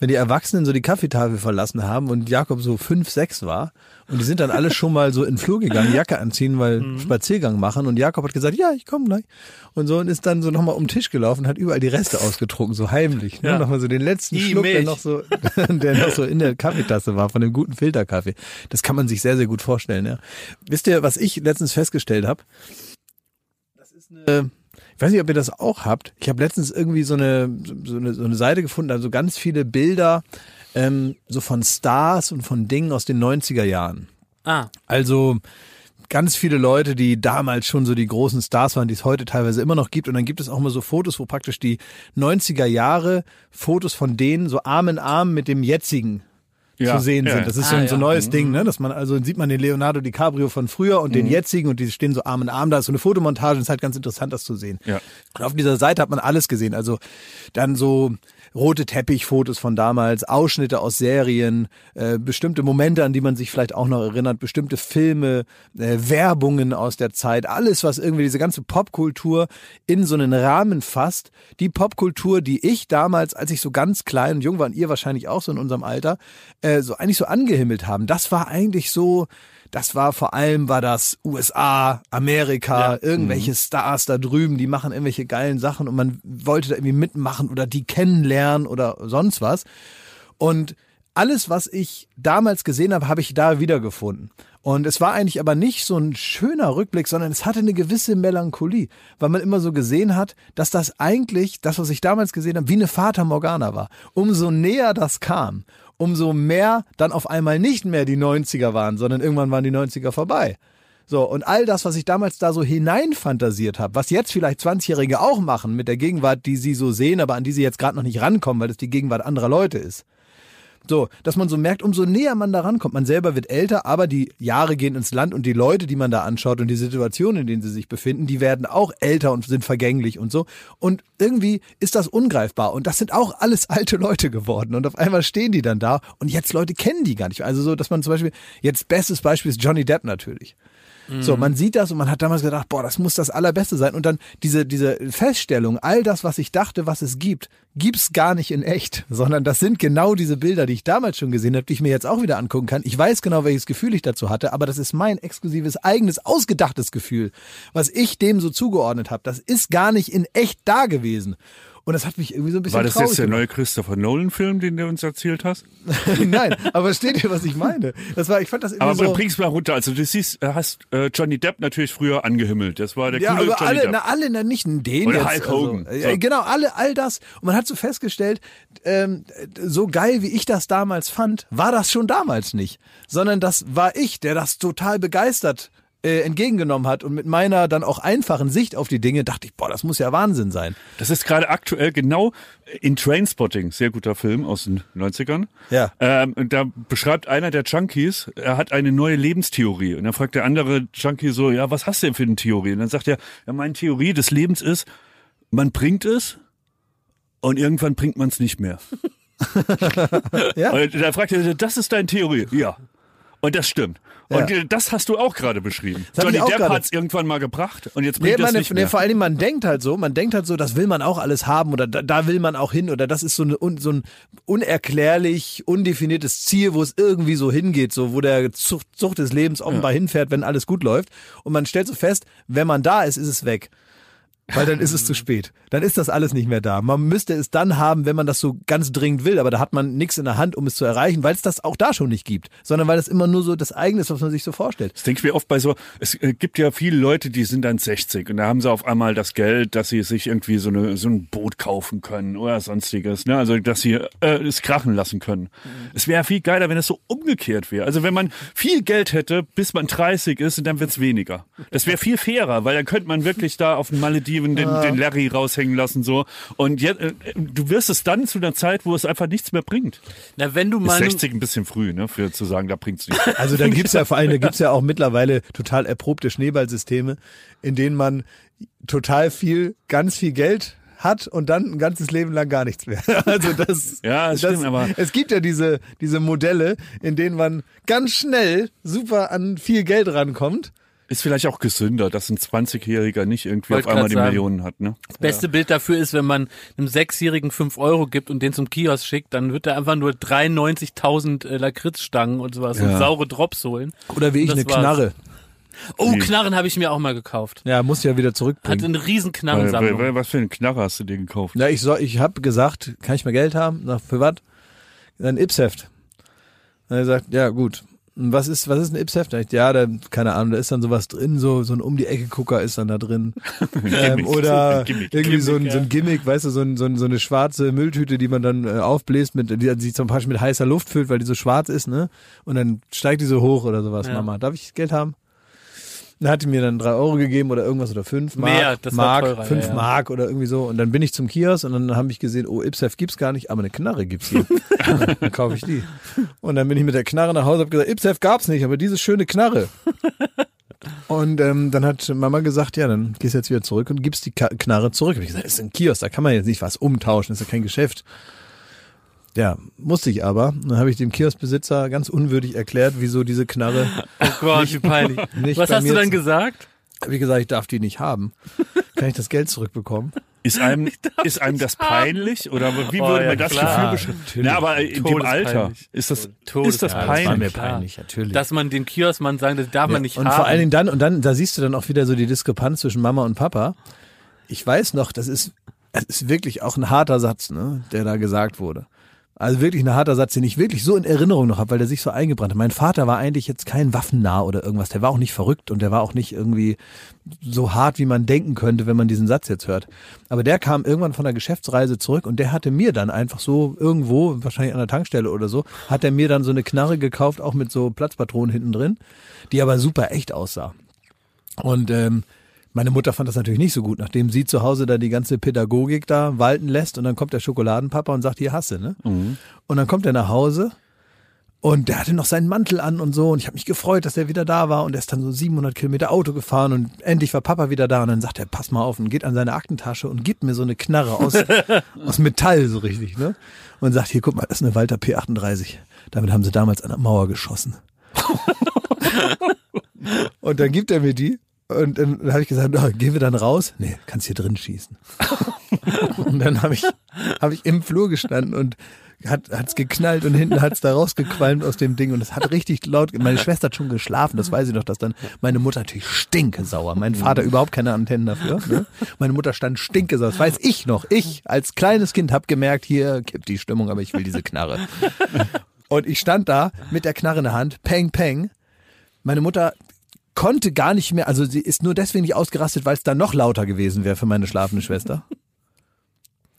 [SPEAKER 1] wenn die Erwachsenen so die Kaffeetafel verlassen haben und Jakob so fünf, sechs war und die sind dann alle schon mal so in den Flur gegangen, Jacke anziehen, weil
[SPEAKER 3] Mhm.
[SPEAKER 1] Spaziergang machen und Jakob hat gesagt, ja, ich komme gleich und so und ist dann so nochmal um den Tisch gelaufen, hat überall die Reste ausgetrunken, so heimlich, ne?
[SPEAKER 3] Ja.
[SPEAKER 1] nochmal so den letzten
[SPEAKER 3] I,
[SPEAKER 1] Schluck, der noch so, der noch so in der Kaffeetasse war von dem guten Filterkaffee. Das kann man sich sehr, sehr gut vorstellen, ja. Wisst ihr, was ich letztens festgestellt habe? äh, ich weiß nicht, ob ihr das auch habt. Ich habe letztens irgendwie so eine, so eine, so eine Seite gefunden, also ganz viele Bilder ähm, so von Stars und von Dingen aus den 90er Jahren.
[SPEAKER 3] Ah,
[SPEAKER 1] Also ganz viele Leute, die damals schon so die großen Stars waren, die es heute teilweise immer noch gibt. Und dann gibt es auch mal so Fotos, wo praktisch die 90er Jahre Fotos von denen so Arm in Arm mit dem jetzigen
[SPEAKER 2] Ja,
[SPEAKER 1] zu sehen
[SPEAKER 2] ja.
[SPEAKER 1] sind. Das ist
[SPEAKER 3] Ah,
[SPEAKER 1] so, ein so neues Ding, ne? Dass man, also sieht man den Leonardo DiCaprio von früher und
[SPEAKER 2] Mhm.
[SPEAKER 1] den jetzigen und die stehen so Arm in Arm. Da ist so eine Fotomontage, das ist halt ganz interessant, das zu sehen.
[SPEAKER 2] Ja.
[SPEAKER 1] Und auf dieser Seite hat man alles gesehen. Also dann so rote Teppichfotos von damals, Ausschnitte aus Serien, äh, bestimmte Momente, an die man sich vielleicht auch noch erinnert, bestimmte Filme, äh, Werbungen aus der Zeit, alles, was irgendwie diese ganze Popkultur in so einen Rahmen fasst. Die Popkultur, die ich damals, als ich so ganz klein und jung war, und ihr wahrscheinlich auch so in unserem Alter, äh, so eigentlich so angehimmelt haben. Das war eigentlich so, das war vor allem war das USA, Amerika, irgendwelche Stars da drüben, die machen irgendwelche geilen Sachen und man wollte da irgendwie mitmachen oder die kennenlernen oder sonst was. Und alles, was ich damals gesehen habe, habe ich da wiedergefunden. Und es war eigentlich aber nicht so ein schöner Rückblick, sondern es hatte eine gewisse Melancholie, weil man immer so gesehen hat, dass das eigentlich, das, was ich damals gesehen habe, wie eine Fata Morgana war. Umso näher das kam, umso mehr dann auf einmal nicht mehr die 90er waren, sondern irgendwann waren die 90er vorbei. So, und all das, was ich damals da so hineinfantasiert habe, was jetzt vielleicht 20-Jährige auch machen mit der Gegenwart, die sie so sehen, aber an die sie jetzt gerade noch nicht rankommen, weil das die Gegenwart anderer Leute ist. So, dass man so merkt, umso näher man da rankommt, man selber wird älter, aber die Jahre gehen ins Land und die Leute, die man da anschaut und die Situationen, in denen sie sich befinden, die werden auch älter und sind vergänglich und so. Und irgendwie ist das ungreifbar. Und das sind auch alles alte Leute geworden. Und auf einmal stehen die dann da und jetzt Leute kennen die gar nicht. Also so, dass man zum Beispiel, jetzt bestes Beispiel ist Johnny Depp natürlich. So, man sieht das und man hat damals gedacht, boah, das muss das Allerbeste sein. Und dann diese, diese Feststellung, all das, was ich dachte, was es gibt, gibt's gar nicht in echt, sondern das sind genau diese Bilder, die ich damals schon gesehen habe, die ich mir jetzt auch wieder angucken kann. Ich weiß genau, welches Gefühl ich dazu hatte, aber das ist mein exklusives, eigenes, ausgedachtes Gefühl, was ich dem so zugeordnet habe. Das ist gar nicht in echt da gewesen. Und das hat mich irgendwie so ein bisschen
[SPEAKER 2] War das jetzt der neue Christopher Nolan-Film, den du uns erzählt hast?
[SPEAKER 1] Nein, aber versteht ihr, was ich meine? Das war, ich fand das irgendwie
[SPEAKER 2] Aber
[SPEAKER 1] so.
[SPEAKER 2] bring's mal runter. Also du siehst, äh, hast äh, Johnny Depp natürlich früher angehimmelt. Das war der
[SPEAKER 1] Ja,
[SPEAKER 2] coole
[SPEAKER 1] aber
[SPEAKER 2] Johnny
[SPEAKER 1] alle,
[SPEAKER 2] Depp.
[SPEAKER 1] na, alle, na, nicht den
[SPEAKER 2] Oder
[SPEAKER 1] jetzt.
[SPEAKER 2] Hulk Hogan.
[SPEAKER 1] Also,
[SPEAKER 2] So.
[SPEAKER 1] Genau, alle, all das. Und man hat so festgestellt, ähm, so geil, wie ich das damals fand, war das schon damals nicht. Sondern das war ich, der das total begeistert äh, entgegengenommen hat. Und mit meiner dann auch einfachen Sicht auf die Dinge dachte ich, boah, das muss ja Wahnsinn sein.
[SPEAKER 2] Das ist gerade aktuell genau in Trainspotting, sehr guter Film aus den 90ern.
[SPEAKER 1] Ja.
[SPEAKER 2] Ähm, und da beschreibt einer der Junkies, er hat eine neue Lebenstheorie. Und dann fragt der andere Junkie so, ja, was hast du denn für eine Theorie? Und dann sagt er, ja, meine Theorie des Lebens ist, man bringt es und irgendwann bringt man es nicht mehr.
[SPEAKER 1] Ja.
[SPEAKER 2] Und da fragt er, das ist deine Theorie? Ja. Und das stimmt. Und
[SPEAKER 1] Ja.
[SPEAKER 2] äh, das hast du auch gerade beschrieben.
[SPEAKER 1] Das
[SPEAKER 2] Johnny Depp hat es irgendwann mal gebracht und jetzt
[SPEAKER 1] Nee,
[SPEAKER 2] bringt es
[SPEAKER 1] meine,
[SPEAKER 2] nicht
[SPEAKER 1] nee,
[SPEAKER 2] mehr.
[SPEAKER 1] vor allen Dingen, man denkt halt so, man denkt halt so, das will man auch alles haben oder da, da will man auch hin oder das ist so, eine, so ein unerklärlich, undefiniertes Ziel, wo es irgendwie so hingeht, so wo der Zucht, Zucht des Lebens offenbar hinfährt, wenn alles gut läuft. Und man stellt so fest, wenn man da ist, ist es weg. Weil dann ist es zu spät. Dann ist das alles nicht mehr da. Man müsste es dann haben, wenn man das so ganz dringend will, aber da hat man nichts in der Hand, um es zu erreichen, weil es das auch da schon nicht gibt, sondern weil es immer nur so das eigene ist, was man sich so vorstellt.
[SPEAKER 2] Das denke ich mir oft bei so, es äh, gibt ja viele Leute, die sind dann 60 und da haben sie auf einmal das Geld, dass sie sich irgendwie so, eine, so ein Boot kaufen können oder sonstiges, ne? also dass sie äh, es krachen lassen können. Es wäre viel geiler, wenn es so umgekehrt wäre. Also wenn man viel Geld hätte, bis man 30 ist und dann wird's weniger. Das wäre viel fairer, weil dann könnte man wirklich da auf den Malediven den, den Larry raushängen lassen so und jetzt, äh, du wirst es dann zu einer Zeit, wo es einfach nichts mehr bringt.
[SPEAKER 3] Na, wenn du
[SPEAKER 2] Ist
[SPEAKER 3] mal
[SPEAKER 2] 60 ein bisschen früh, ne, für zu sagen, da bringt's nichts.
[SPEAKER 1] Also da gibt's ja vor allem, da gibt's ja auch mittlerweile total erprobte Schneeballsysteme, in denen man total viel, ganz viel Geld hat und dann ein ganzes Leben lang gar nichts mehr. Also das,
[SPEAKER 2] Ja, das stimmt, aber-
[SPEAKER 1] es gibt ja diese diese Modelle, in denen man ganz schnell super an viel Geld rankommt.
[SPEAKER 2] Ist vielleicht auch gesünder, dass ein 20-Jähriger nicht irgendwie
[SPEAKER 3] Wollt
[SPEAKER 2] auf einmal die
[SPEAKER 3] sagen.
[SPEAKER 2] Millionen hat, ne?
[SPEAKER 3] Das beste Bild dafür ist, wenn man einem Sechsjährigen fünf Euro gibt und den zum Kiosk schickt, dann wird er einfach nur 93.000 äh, Lakritzstangen und sowas und
[SPEAKER 2] Ja.
[SPEAKER 3] saure Drops holen.
[SPEAKER 1] Oder wie ich eine
[SPEAKER 3] war's.
[SPEAKER 1] Knarre.
[SPEAKER 3] Oh,
[SPEAKER 2] Nee.
[SPEAKER 3] Knarren habe ich mir auch mal gekauft.
[SPEAKER 1] Ja, muss ja wieder
[SPEAKER 3] Hatte
[SPEAKER 1] zurückbringen.
[SPEAKER 3] eine riesen Knarrensammlung.
[SPEAKER 2] weil, was für einen Knarre hast du dir gekauft?
[SPEAKER 1] Ja, ich soll, ich habe gesagt, kann ich mal Geld haben? Sag, für was? Ein Ipsheft. Und er sagt, ja gut. Was ist, was ist ein Ipsheft? Ja, da, keine Ahnung, da ist dann sowas drin, so, so ein um die Ecke Gucker ist dann da drin. ähm,
[SPEAKER 2] Gimmick.
[SPEAKER 1] oder
[SPEAKER 2] Gimmick.
[SPEAKER 1] irgendwie so ein,
[SPEAKER 3] Gimmick,
[SPEAKER 1] so ein Gimmick, weißt du, so, ein, so, ein, so eine schwarze Mülltüte, die man dann äh, aufbläst, mit, die sie zum Beispiel mit heißer Luft füllt, weil die so schwarz ist, ne? Und dann steigt die so hoch oder sowas,
[SPEAKER 3] Ja.
[SPEAKER 1] Mama. Darf ich Geld haben? Und hat die mir dann drei Euro gegeben oder irgendwas oder fünf Mark.
[SPEAKER 3] Mehr, das war
[SPEAKER 1] Mark,
[SPEAKER 3] teurer, ja,
[SPEAKER 1] fünf
[SPEAKER 3] ja.
[SPEAKER 1] Mark oder irgendwie so. Und dann bin ich zum Kiosk und dann habe ich gesehen, oh, Ipsef gibt's gar nicht, aber eine Knarre gibt's hier. dann kaufe ich die. Und dann bin ich mit der Knarre nach Hause, habe gesagt, Ipsef gab's nicht, aber diese schöne Knarre. Und ähm, dann hat Mama gesagt, ja, dann gehst du jetzt wieder zurück und gibst die Knarre zurück. Hab ich gesagt, das ist ein Kiosk, da kann man jetzt nicht was umtauschen, das ist ja kein Geschäft. Ja, musste ich aber. Dann habe ich dem Kioskbesitzer ganz unwürdig erklärt, wieso diese Knarre.
[SPEAKER 3] Oh Gott, wie peinlich.
[SPEAKER 1] nicht
[SPEAKER 3] Was hast du dann gesagt?
[SPEAKER 1] Habe ich gesagt, ich darf die nicht haben. Kann ich das Geld zurückbekommen?
[SPEAKER 2] Ist einem, ist einem das peinlich? Oder wie
[SPEAKER 3] Oh,
[SPEAKER 2] würde
[SPEAKER 3] ja,
[SPEAKER 2] man das
[SPEAKER 3] klar.
[SPEAKER 2] Gefühl beschreiben?
[SPEAKER 1] Natürlich.
[SPEAKER 2] Ja, aber in dem
[SPEAKER 3] Todespeinlich.
[SPEAKER 2] Alter ist das,
[SPEAKER 3] Todes-
[SPEAKER 2] ist das
[SPEAKER 3] Ja, das
[SPEAKER 1] war
[SPEAKER 2] peinlich.
[SPEAKER 1] mir peinlich, natürlich.
[SPEAKER 3] Dass man dem Kioskmann sagt, das darf man nicht
[SPEAKER 1] und
[SPEAKER 3] haben.
[SPEAKER 1] vor allen Dingen dann, und dann, da siehst du dann auch wieder so die Diskrepanz zwischen Mama und Papa. Ich weiß noch, das ist, das ist wirklich auch ein harter Satz, ne, der da gesagt wurde. Also wirklich ein harter Satz, den ich wirklich so in Erinnerung noch habe, weil der sich so eingebrannt hat. Mein Vater war eigentlich jetzt kein Waffennah oder irgendwas. Der war auch nicht verrückt und der war auch nicht irgendwie so hart, wie man denken könnte, wenn man diesen Satz jetzt hört. Aber der kam irgendwann von der Geschäftsreise zurück und der hatte mir dann einfach so irgendwo, wahrscheinlich an der Tankstelle oder so, hat er mir dann so eine Knarre gekauft, auch mit so Platzpatronen hinten drin, die aber super echt aussah. Und ähm, meine Mutter fand das natürlich nicht so gut, nachdem sie zu Hause da die ganze Pädagogik da walten lässt und dann kommt der Schokoladenpapa und sagt, hier hasse, ne? Und dann kommt er nach Hause und der hatte noch seinen Mantel an und so und ich habe mich gefreut, dass er wieder da war und er ist dann so 700 Kilometer Auto gefahren und endlich war Papa wieder da und dann sagt er, pass mal auf und geht an seine Aktentasche und gibt mir so eine Knarre aus, aus Metall so richtig, ne? Und sagt, hier guck mal, das ist eine Walter P38. Damit haben sie damals an der Mauer geschossen. Und dann gibt er mir die und dann habe ich gesagt, oh, gehen wir dann raus? Nee, kannst hier drin schießen. und dann habe ich, hab ich im Flur gestanden und hat hat's geknallt und hinten hat's da rausgequalmt aus dem Ding und es hat richtig laut. Meine Schwester hat schon geschlafen, das weiß ich noch, dass dann meine Mutter natürlich stinkesauer. Mein Vater überhaupt keine Antennen dafür. Ne? Meine Mutter stand stinkesauer. Das weiß ich noch. Ich als kleines Kind habe gemerkt, hier kippt die Stimmung, aber ich will diese Knarre. Und ich stand da mit der Knarre in der Hand, peng, peng. Meine Mutter konnte gar nicht mehr, also sie ist nur deswegen nicht ausgerastet, weil es dann noch lauter gewesen wäre für meine schlafende Schwester.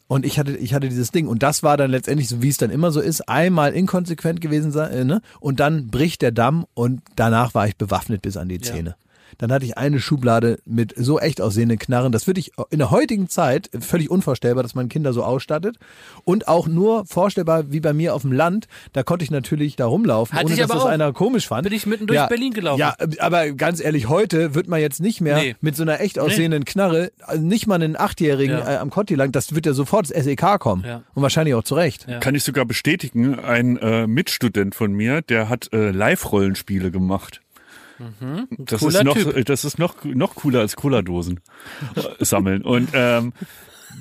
[SPEAKER 1] Und ich hatte, ich hatte dieses Ding. Und das war dann letztendlich, so wie es dann immer so ist, einmal inkonsequent gewesen sein, ne? Und dann bricht der Damm und danach war ich bewaffnet bis an die Zähne. Dann hatte ich eine Schublade mit so echt aussehenden Knarren. Das würde ich in der heutigen Zeit völlig unvorstellbar, dass man Kinder so ausstattet. Und auch nur vorstellbar wie bei mir auf dem Land. Da konnte ich natürlich da rumlaufen,
[SPEAKER 3] Hatte
[SPEAKER 1] ohne
[SPEAKER 3] ich
[SPEAKER 1] dass
[SPEAKER 3] aber
[SPEAKER 1] das
[SPEAKER 3] auch.
[SPEAKER 1] einer komisch fand.
[SPEAKER 3] Bin ich mitten durch Berlin gelaufen.
[SPEAKER 1] Ja, aber ganz ehrlich, heute wird man jetzt nicht mehr
[SPEAKER 3] Nee.
[SPEAKER 1] mit so einer echt aussehenden Knarre, also nicht mal einen Achtjährigen
[SPEAKER 3] Ja.
[SPEAKER 1] äh, am Kotti lang, das wird ja sofort das SEK kommen.
[SPEAKER 3] Ja.
[SPEAKER 1] Und wahrscheinlich auch zurecht.
[SPEAKER 3] Ja.
[SPEAKER 2] Kann ich sogar bestätigen, ein äh, Mitstudent von mir, der hat äh, Live-Rollenspiele gemacht. Das
[SPEAKER 3] Cooler
[SPEAKER 2] ist noch,
[SPEAKER 3] Typ.
[SPEAKER 2] das ist noch, noch cooler als Cola-Dosen äh, sammeln. Und ähm,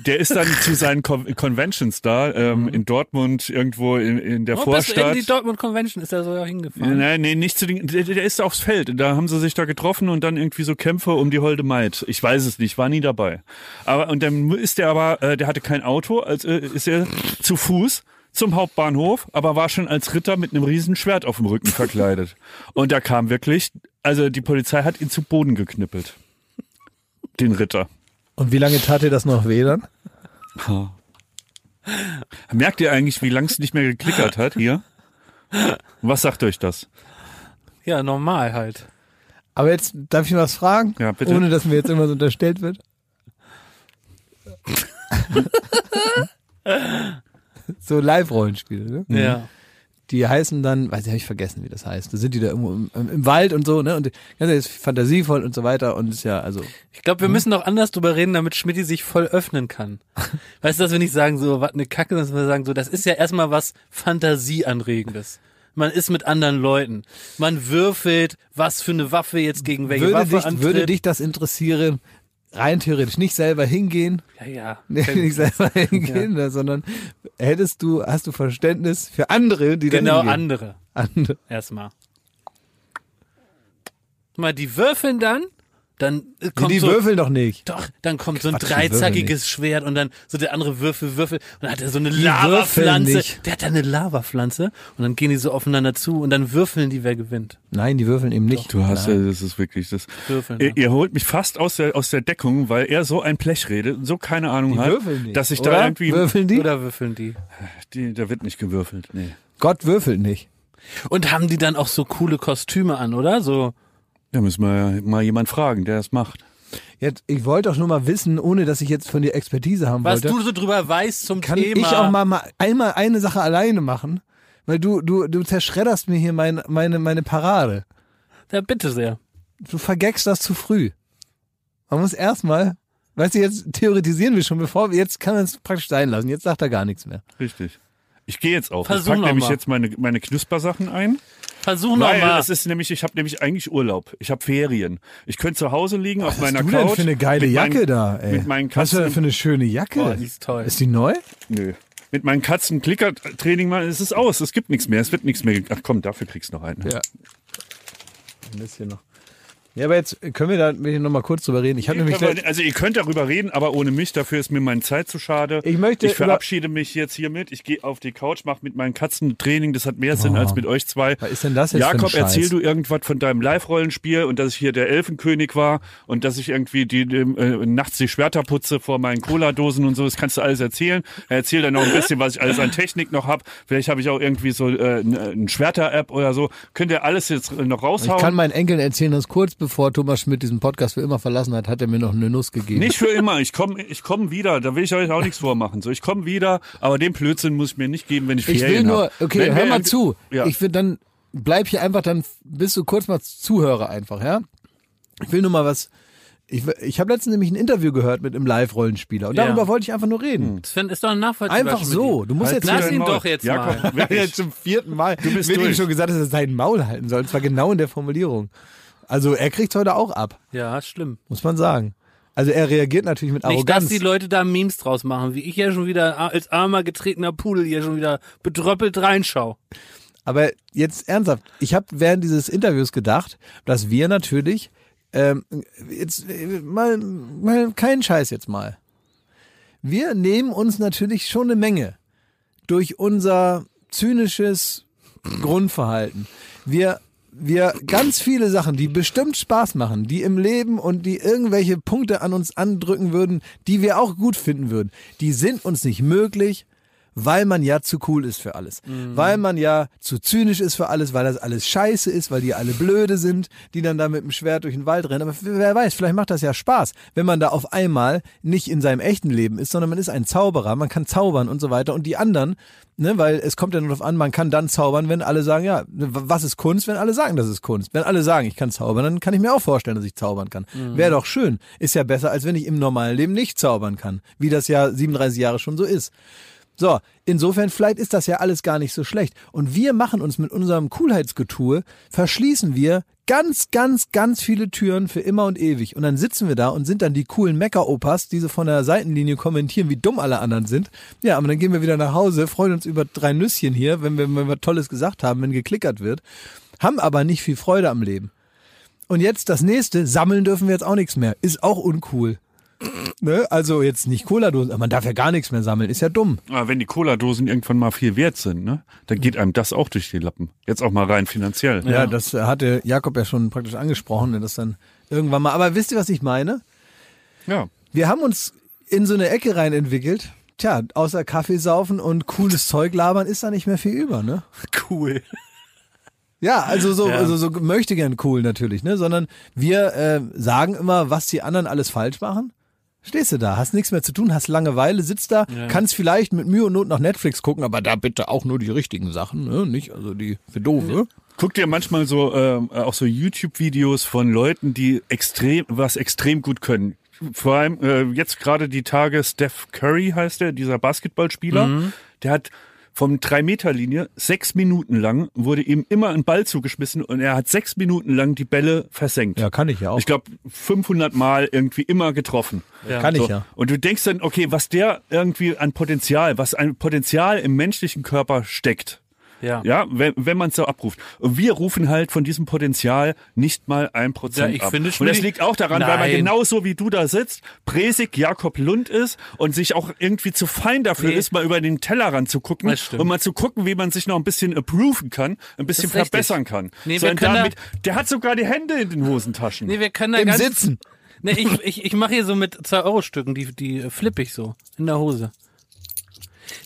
[SPEAKER 2] der ist dann zu seinen Con Conventions da, ähm, in Dortmund, irgendwo in, in der
[SPEAKER 3] Oh, bist du in
[SPEAKER 2] Vorstadt.
[SPEAKER 3] die Dortmund Convention ist er so hingefahren.
[SPEAKER 2] Nein, nee, nicht zu den, der, der ist aufs Feld. Da haben sie sich da getroffen und dann irgendwie so Kämpfe um die holde Maid. Ich weiß es nicht, war nie dabei. Aber, und dann ist der aber, äh, der hatte kein Auto, also äh, ist er zu Fuß zum Hauptbahnhof, aber war schon als Ritter mit einem riesen Schwert auf dem Rücken verkleidet. Und da kam wirklich, also die Polizei hat ihn zu Boden geknüppelt. Den Ritter.
[SPEAKER 1] Und wie lange tat dir das noch weh dann?
[SPEAKER 2] Merkt ihr eigentlich, wie lang es nicht mehr geklickert hat hier? Was sagt euch das?
[SPEAKER 3] Ja, normal halt.
[SPEAKER 1] Aber jetzt darf ich mal was fragen,
[SPEAKER 2] Ja, bitte.
[SPEAKER 1] ohne dass mir jetzt immer so unterstellt wird. so Live-Rollenspiele, ne?
[SPEAKER 3] Ja.
[SPEAKER 1] Die heißen dann, weiß ich, habe ich vergessen, wie das heißt. Da sind die da irgendwo im, im, im Wald und so, ne? Und ganz ist fantasievoll und so weiter und ist ja, also.
[SPEAKER 3] Ich glaube, wir müssen noch anders drüber reden, damit Schmidti sich voll öffnen kann. Weißt du, dass wir nicht sagen, so, was eine Kacke, dass wir sagen, so, das ist ja erstmal was Fantasieanregendes. Man ist mit anderen Leuten. Man würfelt, was für eine Waffe jetzt gegen welche
[SPEAKER 1] Würde
[SPEAKER 3] Waffe
[SPEAKER 1] dich,
[SPEAKER 3] antritt.
[SPEAKER 1] würde dich das interessieren? Rein theoretisch, nicht selber hingehen,
[SPEAKER 3] ja, ja.
[SPEAKER 1] nicht selber hingehen, ne, sondern hättest du, hast du Verständnis für andere, die
[SPEAKER 3] Genau,
[SPEAKER 1] hingehen?
[SPEAKER 3] andere.
[SPEAKER 1] andere.
[SPEAKER 3] Erstmal. Mal, die würfeln dann, dann äh,
[SPEAKER 1] Nee,
[SPEAKER 3] kommt
[SPEAKER 1] die
[SPEAKER 3] so,
[SPEAKER 1] würfeln doch nicht.
[SPEAKER 3] Doch, dann kommt so ein
[SPEAKER 1] Quatsch, die würfeln
[SPEAKER 3] dreizackiges Schwert und dann so der andere Würfel, Würfel und dann hat er so eine Lavapflanze.
[SPEAKER 1] nicht.
[SPEAKER 3] Der hat da eine Lavapflanze und dann gehen die so aufeinander zu und dann würfeln die, wer gewinnt.
[SPEAKER 1] Nein, die würfeln eben nicht.
[SPEAKER 2] Du hast
[SPEAKER 1] Nein.
[SPEAKER 2] ja, das ist wirklich das.
[SPEAKER 3] Würfeln.
[SPEAKER 2] Ihr,
[SPEAKER 3] ja.
[SPEAKER 2] ihr holt mich fast aus der, aus der Deckung, weil er so ein Blech redet und so keine Ahnung
[SPEAKER 1] Die
[SPEAKER 2] hat,
[SPEAKER 1] würfeln nicht.
[SPEAKER 2] dass ich
[SPEAKER 1] oder?
[SPEAKER 2] da irgendwie,
[SPEAKER 1] Würfeln die?
[SPEAKER 3] Oder würfeln die.
[SPEAKER 2] die, da wird nicht gewürfelt, nee.
[SPEAKER 1] Gott würfelt nicht.
[SPEAKER 3] Und haben die dann auch so coole Kostüme an, oder? So
[SPEAKER 2] Da müssen wir mal jemand fragen, der das macht.
[SPEAKER 1] Jetzt, ich wollte doch nur mal wissen, ohne dass ich jetzt von dir Expertise haben
[SPEAKER 3] Was
[SPEAKER 1] wollte.
[SPEAKER 3] du so drüber weißt zum
[SPEAKER 1] kann
[SPEAKER 3] Thema.
[SPEAKER 1] ich auch mal, mal einmal eine Sache alleine machen? Weil du, du, du zerschredderst mir hier mein, meine, meine Parade.
[SPEAKER 3] Ja, bitte sehr.
[SPEAKER 1] Du vergeckst das zu früh. Man muss erstmal, weißt du, jetzt theoretisieren wir schon, bevor wir, jetzt kann man es praktisch sein lassen. Jetzt sagt er gar nichts mehr.
[SPEAKER 2] Richtig. Ich gehe jetzt auf.
[SPEAKER 3] Versuch
[SPEAKER 2] ich pack
[SPEAKER 3] noch
[SPEAKER 2] nämlich
[SPEAKER 3] mal.
[SPEAKER 2] jetzt meine, meine Knuspersachen ein.
[SPEAKER 3] Versuch
[SPEAKER 2] Weil
[SPEAKER 3] nochmal.
[SPEAKER 2] es ist nämlich, ich habe nämlich eigentlich Urlaub. Ich habe Ferien. Ich könnte zu Hause liegen auf
[SPEAKER 1] Was
[SPEAKER 2] meiner
[SPEAKER 1] hast du
[SPEAKER 2] Couch.
[SPEAKER 1] denn für eine geile Jacke
[SPEAKER 2] meinen,
[SPEAKER 1] da, ey?
[SPEAKER 2] Mit meinen
[SPEAKER 1] Was hast du denn
[SPEAKER 2] Katzen.
[SPEAKER 1] für eine schöne Jacke?
[SPEAKER 3] Oh, die ist toll.
[SPEAKER 1] Ist die neu?
[SPEAKER 2] Nö. Mit meinen Katzen Klickertraining machen, es ist aus. Es gibt nichts mehr. Es wird nichts mehr. Ach komm, dafür kriegst du noch einen.
[SPEAKER 1] Ja. Ein bisschen noch. Ja, aber jetzt können wir da noch mal kurz drüber reden. Ich habe nämlich
[SPEAKER 2] wir- Also ihr könnt darüber reden, aber ohne mich, dafür ist mir meine Zeit zu schade.
[SPEAKER 1] Ich möchte
[SPEAKER 2] Ich verabschiede mich jetzt hiermit. Ich gehe auf die Couch, mache mit meinen Katzen Training. Das hat mehr Sinn als mit euch zwei.
[SPEAKER 1] Was ist denn das jetzt für ein
[SPEAKER 2] Jakob,
[SPEAKER 1] Scheiß?
[SPEAKER 2] erzähl du irgendwas von deinem Live-Rollenspiel und dass ich hier der Elfenkönig war und dass ich irgendwie die, äh, nachts die Schwerter putze vor meinen Cola-Dosen und so. Das kannst du alles erzählen. Erzähl dann noch ein bisschen, was ich alles an Technik noch hab. Vielleicht habe ich auch irgendwie so äh, ein Schwerter-App oder so. Könnt ihr alles jetzt noch raushauen?
[SPEAKER 1] Ich kann meinen Enkeln erzählen, dass kurz bevor Thomas Schmidt diesen Podcast für immer verlassen hat, hat er mir noch eine Nuss gegeben.
[SPEAKER 2] Nicht für immer. Ich komme ich komm wieder. Da will ich euch auch nichts vormachen. So, ich komme wieder, aber den Blödsinn muss ich mir nicht geben, wenn ich
[SPEAKER 1] ich
[SPEAKER 2] Ferien
[SPEAKER 1] will nur,
[SPEAKER 2] hab.
[SPEAKER 1] okay,
[SPEAKER 2] Wenn
[SPEAKER 1] hör mal zu.
[SPEAKER 2] Ja.
[SPEAKER 1] Ich will dann, bleib hier einfach, dann bist du kurz mal Zuhörer einfach, ja? Ich will nur mal was, ich, ich habe letztens nämlich ein Interview gehört mit einem Live-Rollenspieler und
[SPEAKER 3] Ja.
[SPEAKER 1] darüber wollte ich einfach nur reden.
[SPEAKER 3] Sven ist doch ein Nachvollziehbar.
[SPEAKER 1] Einfach so. Du musst
[SPEAKER 2] Halt
[SPEAKER 1] jetzt
[SPEAKER 3] Lass ihn
[SPEAKER 2] Maul.
[SPEAKER 3] doch jetzt
[SPEAKER 2] Jakob,
[SPEAKER 3] mal.
[SPEAKER 2] wirklich.
[SPEAKER 1] Jetzt zum vierten Mal. Du
[SPEAKER 2] bist durch.
[SPEAKER 1] schon gesagt, dass er seinen Maul halten soll. Und zwar genau in der Formulierung. Also er kriegt heute auch ab,
[SPEAKER 3] Ja, schlimm.
[SPEAKER 1] muss man sagen. Also er reagiert natürlich mit
[SPEAKER 3] Nicht,
[SPEAKER 1] Arroganz.
[SPEAKER 3] dass die Leute da Memes draus machen, wie ich ja schon wieder als armer getretener Pudel hier schon wieder bedröppelt reinschau.
[SPEAKER 1] Aber jetzt ernsthaft, ich habe während dieses Interviews gedacht, dass wir natürlich ähm, jetzt äh, mal, mal keinen Scheiß jetzt mal. Wir nehmen uns natürlich schon eine Menge durch unser zynisches Grundverhalten. Wir wir ganz viele Sachen, die bestimmt Spaß machen, die im Leben und die irgendwelche Punkte an uns andrücken würden, die wir auch gut finden würden, die sind uns nicht möglich, weil man ja zu cool ist für alles. Weil man ja zu zynisch ist für alles, weil das alles scheiße ist, weil die alle blöde sind, die dann da mit dem Schwert durch den Wald rennen. Aber wer weiß, vielleicht macht das ja Spaß, wenn man da auf einmal nicht in seinem echten Leben ist, sondern man ist ein Zauberer, man kann zaubern und so weiter. Und die anderen, ne, weil es kommt ja nur darauf an, man kann dann zaubern, wenn alle sagen, ja, was ist Kunst, wenn alle sagen, das ist Kunst. Wenn alle sagen, ich kann zaubern, dann kann ich mir auch vorstellen, dass ich zaubern kann. Wäre doch schön. Ist ja besser, als wenn ich im normalen Leben nicht zaubern kann, wie das ja 37 Jahre schon so ist. So, insofern, vielleicht ist das ja alles gar nicht so schlecht. Und wir machen uns mit unserem Coolheitsgetue, verschließen wir ganz, ganz, ganz viele Türen für immer und ewig. Und dann sitzen wir da und sind dann die coolen Mecker-Opas, die so von der Seitenlinie kommentieren, wie dumm alle anderen sind. Ja, aber dann gehen wir wieder nach Hause, freuen uns über drei Nüsschen hier, wenn wir, wenn wir Tolles gesagt haben, wenn geklickert wird, haben aber nicht viel Freude am Leben. Und jetzt das nächste, sammeln dürfen wir jetzt auch nichts mehr. Ist auch uncool. Ne? Also jetzt nicht Cola-Dosen, aber man darf ja gar nichts mehr sammeln, ist ja dumm.
[SPEAKER 2] Aber wenn die Cola-Dosen irgendwann mal viel wert sind, ne, dann geht einem das auch durch die Lappen. Jetzt auch mal rein finanziell.
[SPEAKER 1] Ja, das hatte Jakob ja schon praktisch angesprochen, ne, dass dann irgendwann mal. Aber wisst ihr, was ich meine?
[SPEAKER 2] Ja.
[SPEAKER 1] Wir haben uns in so eine Ecke rein entwickelt. Tja, außer Kaffee saufen und cooles Zeug labern ist da nicht mehr viel über, ne?
[SPEAKER 3] Cool.
[SPEAKER 1] Ja, also so,
[SPEAKER 3] Ja.
[SPEAKER 1] also so möchte gern cool natürlich, ne? Sondern wir äh, sagen immer, was die anderen alles falsch machen. Stehst du da, hast nichts mehr zu tun, hast Langeweile, sitzt da, kannst vielleicht mit Mühe und Not noch Netflix gucken, aber da bitte auch nur die richtigen Sachen, ne? Nicht also die für doofe.
[SPEAKER 2] Guck dir manchmal so ähm, auch so YouTube-Videos von Leuten, die extrem was extrem gut können. Vor allem äh, jetzt gerade die Tage Steph Curry heißt er, dieser Basketballspieler.
[SPEAKER 1] Mhm.
[SPEAKER 2] Der hat vom 3-Meter-Linie sechs Minuten lang wurde ihm immer ein Ball zugeschmissen und er hat sechs Minuten lang die Bälle versenkt.
[SPEAKER 1] Ja, kann ich ja auch.
[SPEAKER 2] Ich glaube 500 Mal irgendwie immer getroffen.
[SPEAKER 3] Ja.
[SPEAKER 1] kann ich
[SPEAKER 2] So.
[SPEAKER 1] ja.
[SPEAKER 2] Und du denkst dann, okay, was der irgendwie an Potenzial, was ein Potenzial im menschlichen Körper steckt.
[SPEAKER 3] Ja.
[SPEAKER 2] Ja, wenn, wenn man es so abruft. Und wir rufen halt von diesem Potenzial nicht mal ein
[SPEAKER 3] Ja,
[SPEAKER 2] Prozent
[SPEAKER 3] ich
[SPEAKER 2] ab.
[SPEAKER 3] finde,
[SPEAKER 2] und das liegt auch daran, weil man
[SPEAKER 3] Nein.
[SPEAKER 2] genauso wie du da sitzt, Presig Jakob Lund ist und sich auch irgendwie zu fein dafür
[SPEAKER 3] Nee.
[SPEAKER 2] ist, mal über den Tellerrand zu gucken
[SPEAKER 3] Das stimmt.
[SPEAKER 2] und mal zu gucken, wie man sich noch ein bisschen approven kann, ein bisschen
[SPEAKER 3] ist richtig.
[SPEAKER 2] verbessern kann.
[SPEAKER 3] Nee, wir können da-
[SPEAKER 2] damit, der hat sogar die Hände in den Hosentaschen.
[SPEAKER 3] Nee, wir können da
[SPEAKER 1] Im
[SPEAKER 3] ganz,
[SPEAKER 1] Sitzen.
[SPEAKER 3] Nee, ich, ich, ich mache hier so mit 2-Euro-Stücken, die, die flippe ich so in der Hose.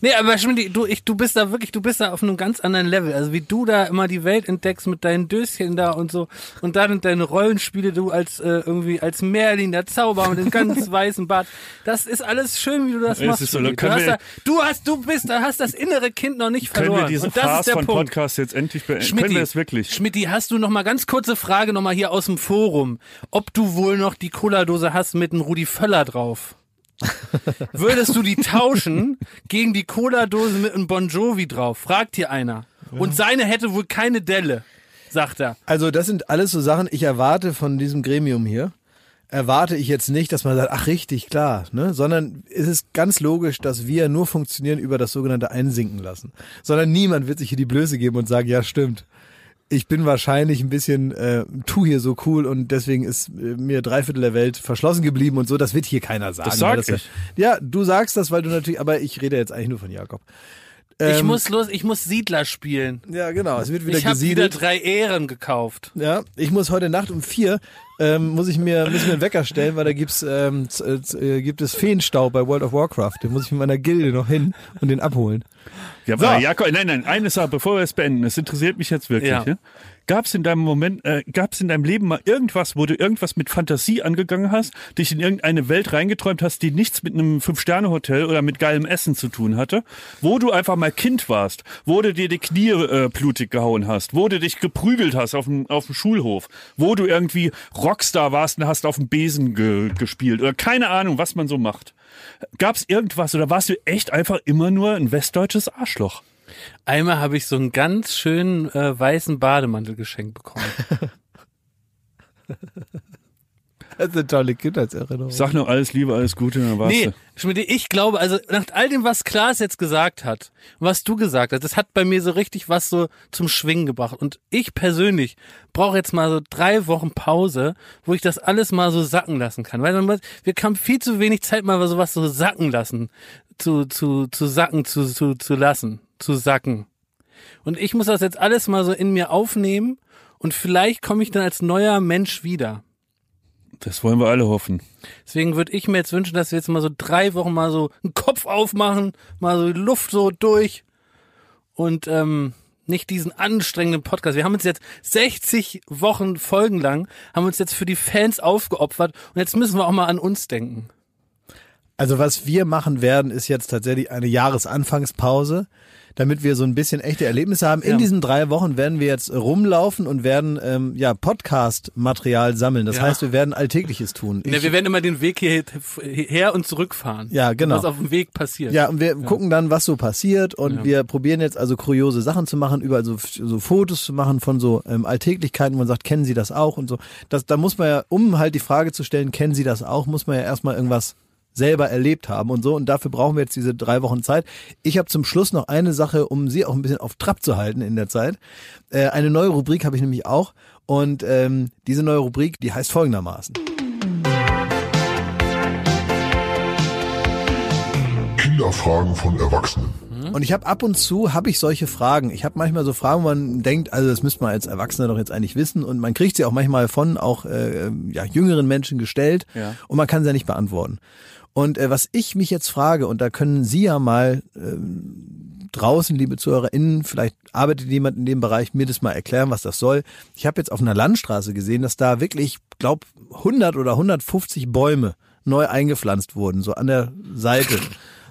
[SPEAKER 3] Nee, aber Schmidt, du, ich, du bist da wirklich, du bist da auf einem ganz anderen Level. Also wie du da immer die Welt entdeckst mit deinen Döschen da und so und dann deine Rollenspiele, du als äh, irgendwie als Merlin, der Zauberer mit dem ganz weißen Bart. Das ist alles schön, wie du das
[SPEAKER 2] Es
[SPEAKER 3] machst.
[SPEAKER 2] so, können
[SPEAKER 3] du, hast da, du hast, du bist, da hast das innere Kind noch nicht
[SPEAKER 2] Können
[SPEAKER 3] verloren.
[SPEAKER 2] wir diese
[SPEAKER 3] und das ist der
[SPEAKER 2] von
[SPEAKER 3] Punkt.
[SPEAKER 2] Podcast jetzt endlich beenden?
[SPEAKER 3] Schmidti,
[SPEAKER 2] Können wir es wirklich?
[SPEAKER 3] Schmidti, hast du noch mal ganz kurze Frage noch mal hier aus dem Forum, ob du wohl noch die Cola-Dose hast mit einem Rudi Völler drauf? Würdest du die tauschen gegen die Cola-Dose mit einem Bon Jovi drauf? Fragt hier einer. Und seine hätte wohl keine Delle, sagt er.
[SPEAKER 1] Also das sind alles so Sachen, ich erwarte von diesem Gremium hier, erwarte ich jetzt nicht, dass man sagt, ach richtig, klar, ne? sondern es ist ganz logisch, dass wir nur funktionieren über das sogenannte Einsinken lassen. Sondern niemand wird sich hier die Blöße geben und sagen, ja stimmt. Ich bin wahrscheinlich ein bisschen, äh, tu hier so cool und deswegen ist äh, mir drei Viertel der Welt verschlossen geblieben und so. Das wird hier keiner sagen.
[SPEAKER 2] Das sag
[SPEAKER 1] ja-
[SPEAKER 2] ich.
[SPEAKER 1] Ja, du sagst das, weil du natürlich, aber ich rede jetzt eigentlich nur von Jakob.
[SPEAKER 3] Ich
[SPEAKER 1] Ähm,
[SPEAKER 3] muss los, ich muss Siedler spielen.
[SPEAKER 1] Ja, genau. Es wird wieder
[SPEAKER 3] Ich habe wieder
[SPEAKER 1] gesiedelt.
[SPEAKER 3] drei Ehren gekauft.
[SPEAKER 1] Ja, ich muss heute Nacht um vier ähm, muss ich mir muss ich mir einen Wecker stellen, weil da gibt's ähm, z- z- äh, gibt es Feenstaub bei World of Warcraft. Den muss ich mit meiner Gilde noch hin und den abholen.
[SPEAKER 2] Ja,
[SPEAKER 1] So.
[SPEAKER 2] aber Jakob, nein, nein, eine Sache, bevor wir es beenden, es interessiert mich jetzt wirklich.
[SPEAKER 3] Ja.
[SPEAKER 2] Ja. Gab es in deinem Moment, äh, gab es in deinem Leben mal irgendwas, wo du irgendwas mit Fantasie angegangen hast, dich in irgendeine Welt reingeträumt hast, die nichts mit einem Fünf-Sterne-Hotel oder mit geilem Essen zu tun hatte, wo du einfach mal Kind warst, wo du dir die Knie äh, blutig gehauen hast, wo du dich geprügelt hast auf dem, Schulhof, wo du irgendwie Rockstar warst und hast auf dem Besen ge gespielt oder keine Ahnung, was man so macht. Gab es irgendwas oder warst du echt einfach immer nur ein westdeutsches Arschloch?
[SPEAKER 3] Einmal habe ich so einen ganz schönen äh, weißen Bademantel geschenkt bekommen.
[SPEAKER 1] Das ist eine tolle Kindheitserinnerung.
[SPEAKER 2] Sag nur alles Liebe, alles Gute, dann warst
[SPEAKER 3] Nee. Schmidt, ich glaube, also nach all dem, was Klaas jetzt gesagt hat was du gesagt hast, das hat bei mir so richtig was so zum Schwingen gebracht. Und ich persönlich brauche jetzt mal so drei Wochen Pause, wo ich das alles mal so sacken lassen kann. Weil man- wir haben viel zu wenig Zeit, mal sowas so sacken lassen, zu, zu, zu sacken, zu, zu, zu lassen, zu sacken. Und ich muss das jetzt alles mal so in mir aufnehmen und vielleicht komme ich dann als neuer Mensch wieder.
[SPEAKER 2] Das wollen wir alle hoffen.
[SPEAKER 3] Deswegen würde ich mir jetzt wünschen, dass wir jetzt mal so drei Wochen mal so einen Kopf aufmachen, mal so die Luft so durch und ähm, nicht diesen anstrengenden Podcast. Wir haben uns jetzt 60 Wochen Folgen lang, haben uns jetzt für die Fans aufgeopfert und jetzt müssen wir auch mal an uns denken.
[SPEAKER 1] Also was wir machen werden, ist jetzt tatsächlich eine Jahresanfangspause, damit wir so ein bisschen echte Erlebnisse haben. In
[SPEAKER 3] Ja.
[SPEAKER 1] diesen drei Wochen werden wir jetzt rumlaufen und werden ähm, ja Podcast-Material sammeln. Das
[SPEAKER 3] Ja.
[SPEAKER 1] heißt, wir werden Alltägliches tun.
[SPEAKER 3] Ja,
[SPEAKER 1] Ich-
[SPEAKER 3] wir werden immer den Weg hier, her und zurückfahren.
[SPEAKER 1] Ja, genau.
[SPEAKER 3] Was auf dem Weg passiert.
[SPEAKER 1] Ja, und wir gucken dann, was so passiert und
[SPEAKER 3] Ja.
[SPEAKER 1] wir probieren jetzt also kuriose Sachen zu machen, überall so, so Fotos zu machen von so ähm, Alltäglichkeiten, wo man sagt, kennen Sie das auch und so. Das, da muss man ja, um halt die Frage zu stellen, kennen Sie das auch, muss man ja erstmal irgendwas selber erlebt haben und so. Und dafür brauchen wir jetzt diese drei Wochen Zeit. Ich habe zum Schluss noch eine Sache, um Sie auch ein bisschen auf Trab zu halten in der Zeit. Äh, eine neue Rubrik habe ich nämlich auch. Und ähm, diese neue Rubrik, die heißt folgendermaßen.
[SPEAKER 4] Kinderfragen von Erwachsenen.
[SPEAKER 1] Und ich habe ab und zu habe ich solche Fragen. Ich habe manchmal so Fragen, wo man denkt, also das müsste man als Erwachsener doch jetzt eigentlich wissen. Und man kriegt sie auch manchmal von auch äh, ja, jüngeren Menschen gestellt
[SPEAKER 2] Ja.
[SPEAKER 1] und man kann sie ja nicht beantworten. Und äh, was ich mich jetzt frage, und da können Sie ja mal ähm, draußen, liebe ZuhörerInnen, vielleicht arbeitet jemand in dem Bereich, mir das mal erklären, was das soll. Ich habe jetzt auf einer Landstraße gesehen, dass da wirklich, glaub, 100 oder 150 Bäume neu eingepflanzt wurden, so an der Seite.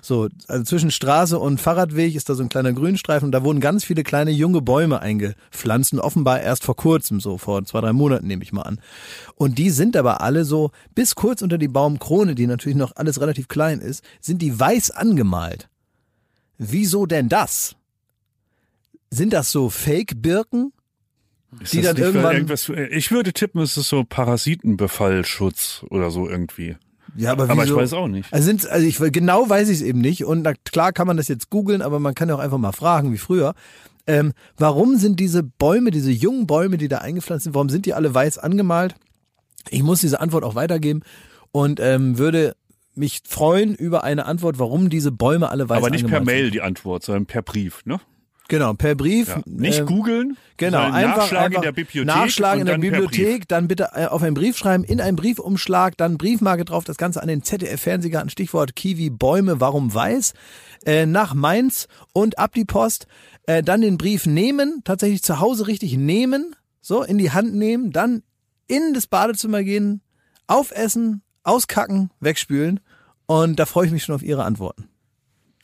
[SPEAKER 1] So, also zwischen Straße und Fahrradweg ist da so ein kleiner Grünstreifen und da wurden ganz viele kleine junge Bäume eingepflanzt und offenbar erst vor kurzem, so vor zwei, drei Monaten nehme ich mal an. Und die sind aber alle so, bis kurz unter die Baumkrone, die natürlich noch alles relativ klein ist, sind die weiß angemalt. Wieso denn das? Sind das so Fake-Birken?
[SPEAKER 2] Ist
[SPEAKER 1] Die dann irgendwann-
[SPEAKER 2] für- ich würde tippen, es ist so Parasitenbefallschutz oder so irgendwie.
[SPEAKER 1] Ja, aber,
[SPEAKER 2] Aber ich weiß auch nicht.
[SPEAKER 1] Also, sind, also ich genau weiß ich es eben nicht. Und na, klar kann man das jetzt googeln, aber man kann ja auch einfach mal fragen, wie früher. Ähm, warum sind diese Bäume, diese jungen Bäume, die da eingepflanzt sind, warum sind die alle weiß angemalt? Ich muss diese Antwort auch weitergeben und ähm, würde mich freuen über eine Antwort, warum diese Bäume alle weiß
[SPEAKER 2] Aber nicht per
[SPEAKER 1] angemalt
[SPEAKER 2] Mail
[SPEAKER 1] sind.
[SPEAKER 2] die Antwort, sondern per Brief, ne?
[SPEAKER 1] Genau, per Brief.
[SPEAKER 2] Ja. Nicht
[SPEAKER 1] ähm,
[SPEAKER 2] googeln,
[SPEAKER 1] Genau, einfach,
[SPEAKER 2] nachschlagen
[SPEAKER 1] einfach
[SPEAKER 2] in der Bibliothek.
[SPEAKER 1] nachschlagen in der. Bibliothek, dann bitte äh, auf einen Brief schreiben, in einen Briefumschlag, dann Briefmarke drauf, das Ganze an den ZDF-Fernsehgarten, Stichwort Kiwi, Bäume, warum weiß, äh, nach Mainz und ab die Post, äh, dann den Brief nehmen, tatsächlich zu Hause richtig nehmen, so in die Hand nehmen, dann in das Badezimmer gehen, aufessen, auskacken, wegspülen und da freue ich mich schon auf Ihre Antworten.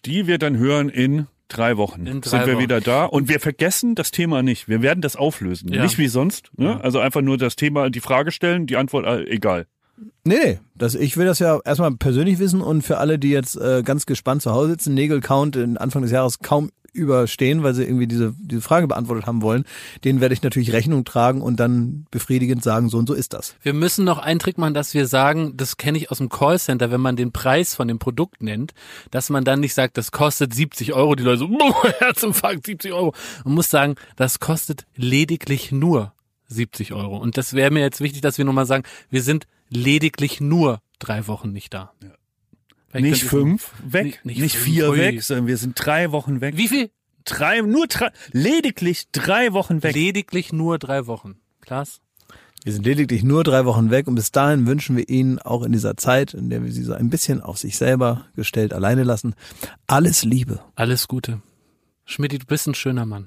[SPEAKER 2] Die wir dann hören in drei Wochen.
[SPEAKER 3] In drei
[SPEAKER 2] sind wir
[SPEAKER 3] Wochen.
[SPEAKER 2] wieder da und wir vergessen das Thema nicht. Wir werden das auflösen.
[SPEAKER 3] Ja.
[SPEAKER 2] Nicht wie sonst. Ne? Also einfach nur das Thema, die Frage stellen, die Antwort äh, egal.
[SPEAKER 1] Nee, nee, das, ich will das ja erstmal persönlich wissen und für alle, die jetzt äh, ganz gespannt zu Hause sitzen, Nägel-Count in Anfang des Jahres kaum überstehen, weil sie irgendwie diese, diese Frage beantwortet haben wollen, denen werde ich natürlich Rechnung tragen und dann befriedigend sagen, so und so ist das.
[SPEAKER 3] Wir müssen noch einen Trick machen, dass wir sagen, das kenne ich aus dem Callcenter, wenn man den Preis von dem Produkt nennt, dass man dann nicht sagt, das kostet 70 Euro, die Leute so, boah, Herzinfarkt, 70 Euro. Man muss sagen, das kostet lediglich nur 70 Euro. Und das wäre mir jetzt wichtig, dass wir nochmal sagen, wir sind lediglich nur drei Wochen nicht da. Vielleicht
[SPEAKER 2] Nicht fünf weg,
[SPEAKER 3] Nicht-
[SPEAKER 2] nicht,
[SPEAKER 3] nicht
[SPEAKER 2] vier
[SPEAKER 3] ui.
[SPEAKER 2] weg, sondern wir sind drei Wochen weg.
[SPEAKER 3] Wie viel?
[SPEAKER 2] Drei, nur drei, lediglich drei Wochen weg.
[SPEAKER 3] Lediglich nur drei Wochen. Klaas?
[SPEAKER 1] Wir sind lediglich nur drei Wochen weg und bis dahin wünschen wir Ihnen auch in dieser Zeit, in der wir Sie so ein bisschen auf sich selber gestellt alleine lassen, alles Liebe.
[SPEAKER 3] Alles Gute. Schmidti, du bist ein schöner Mann.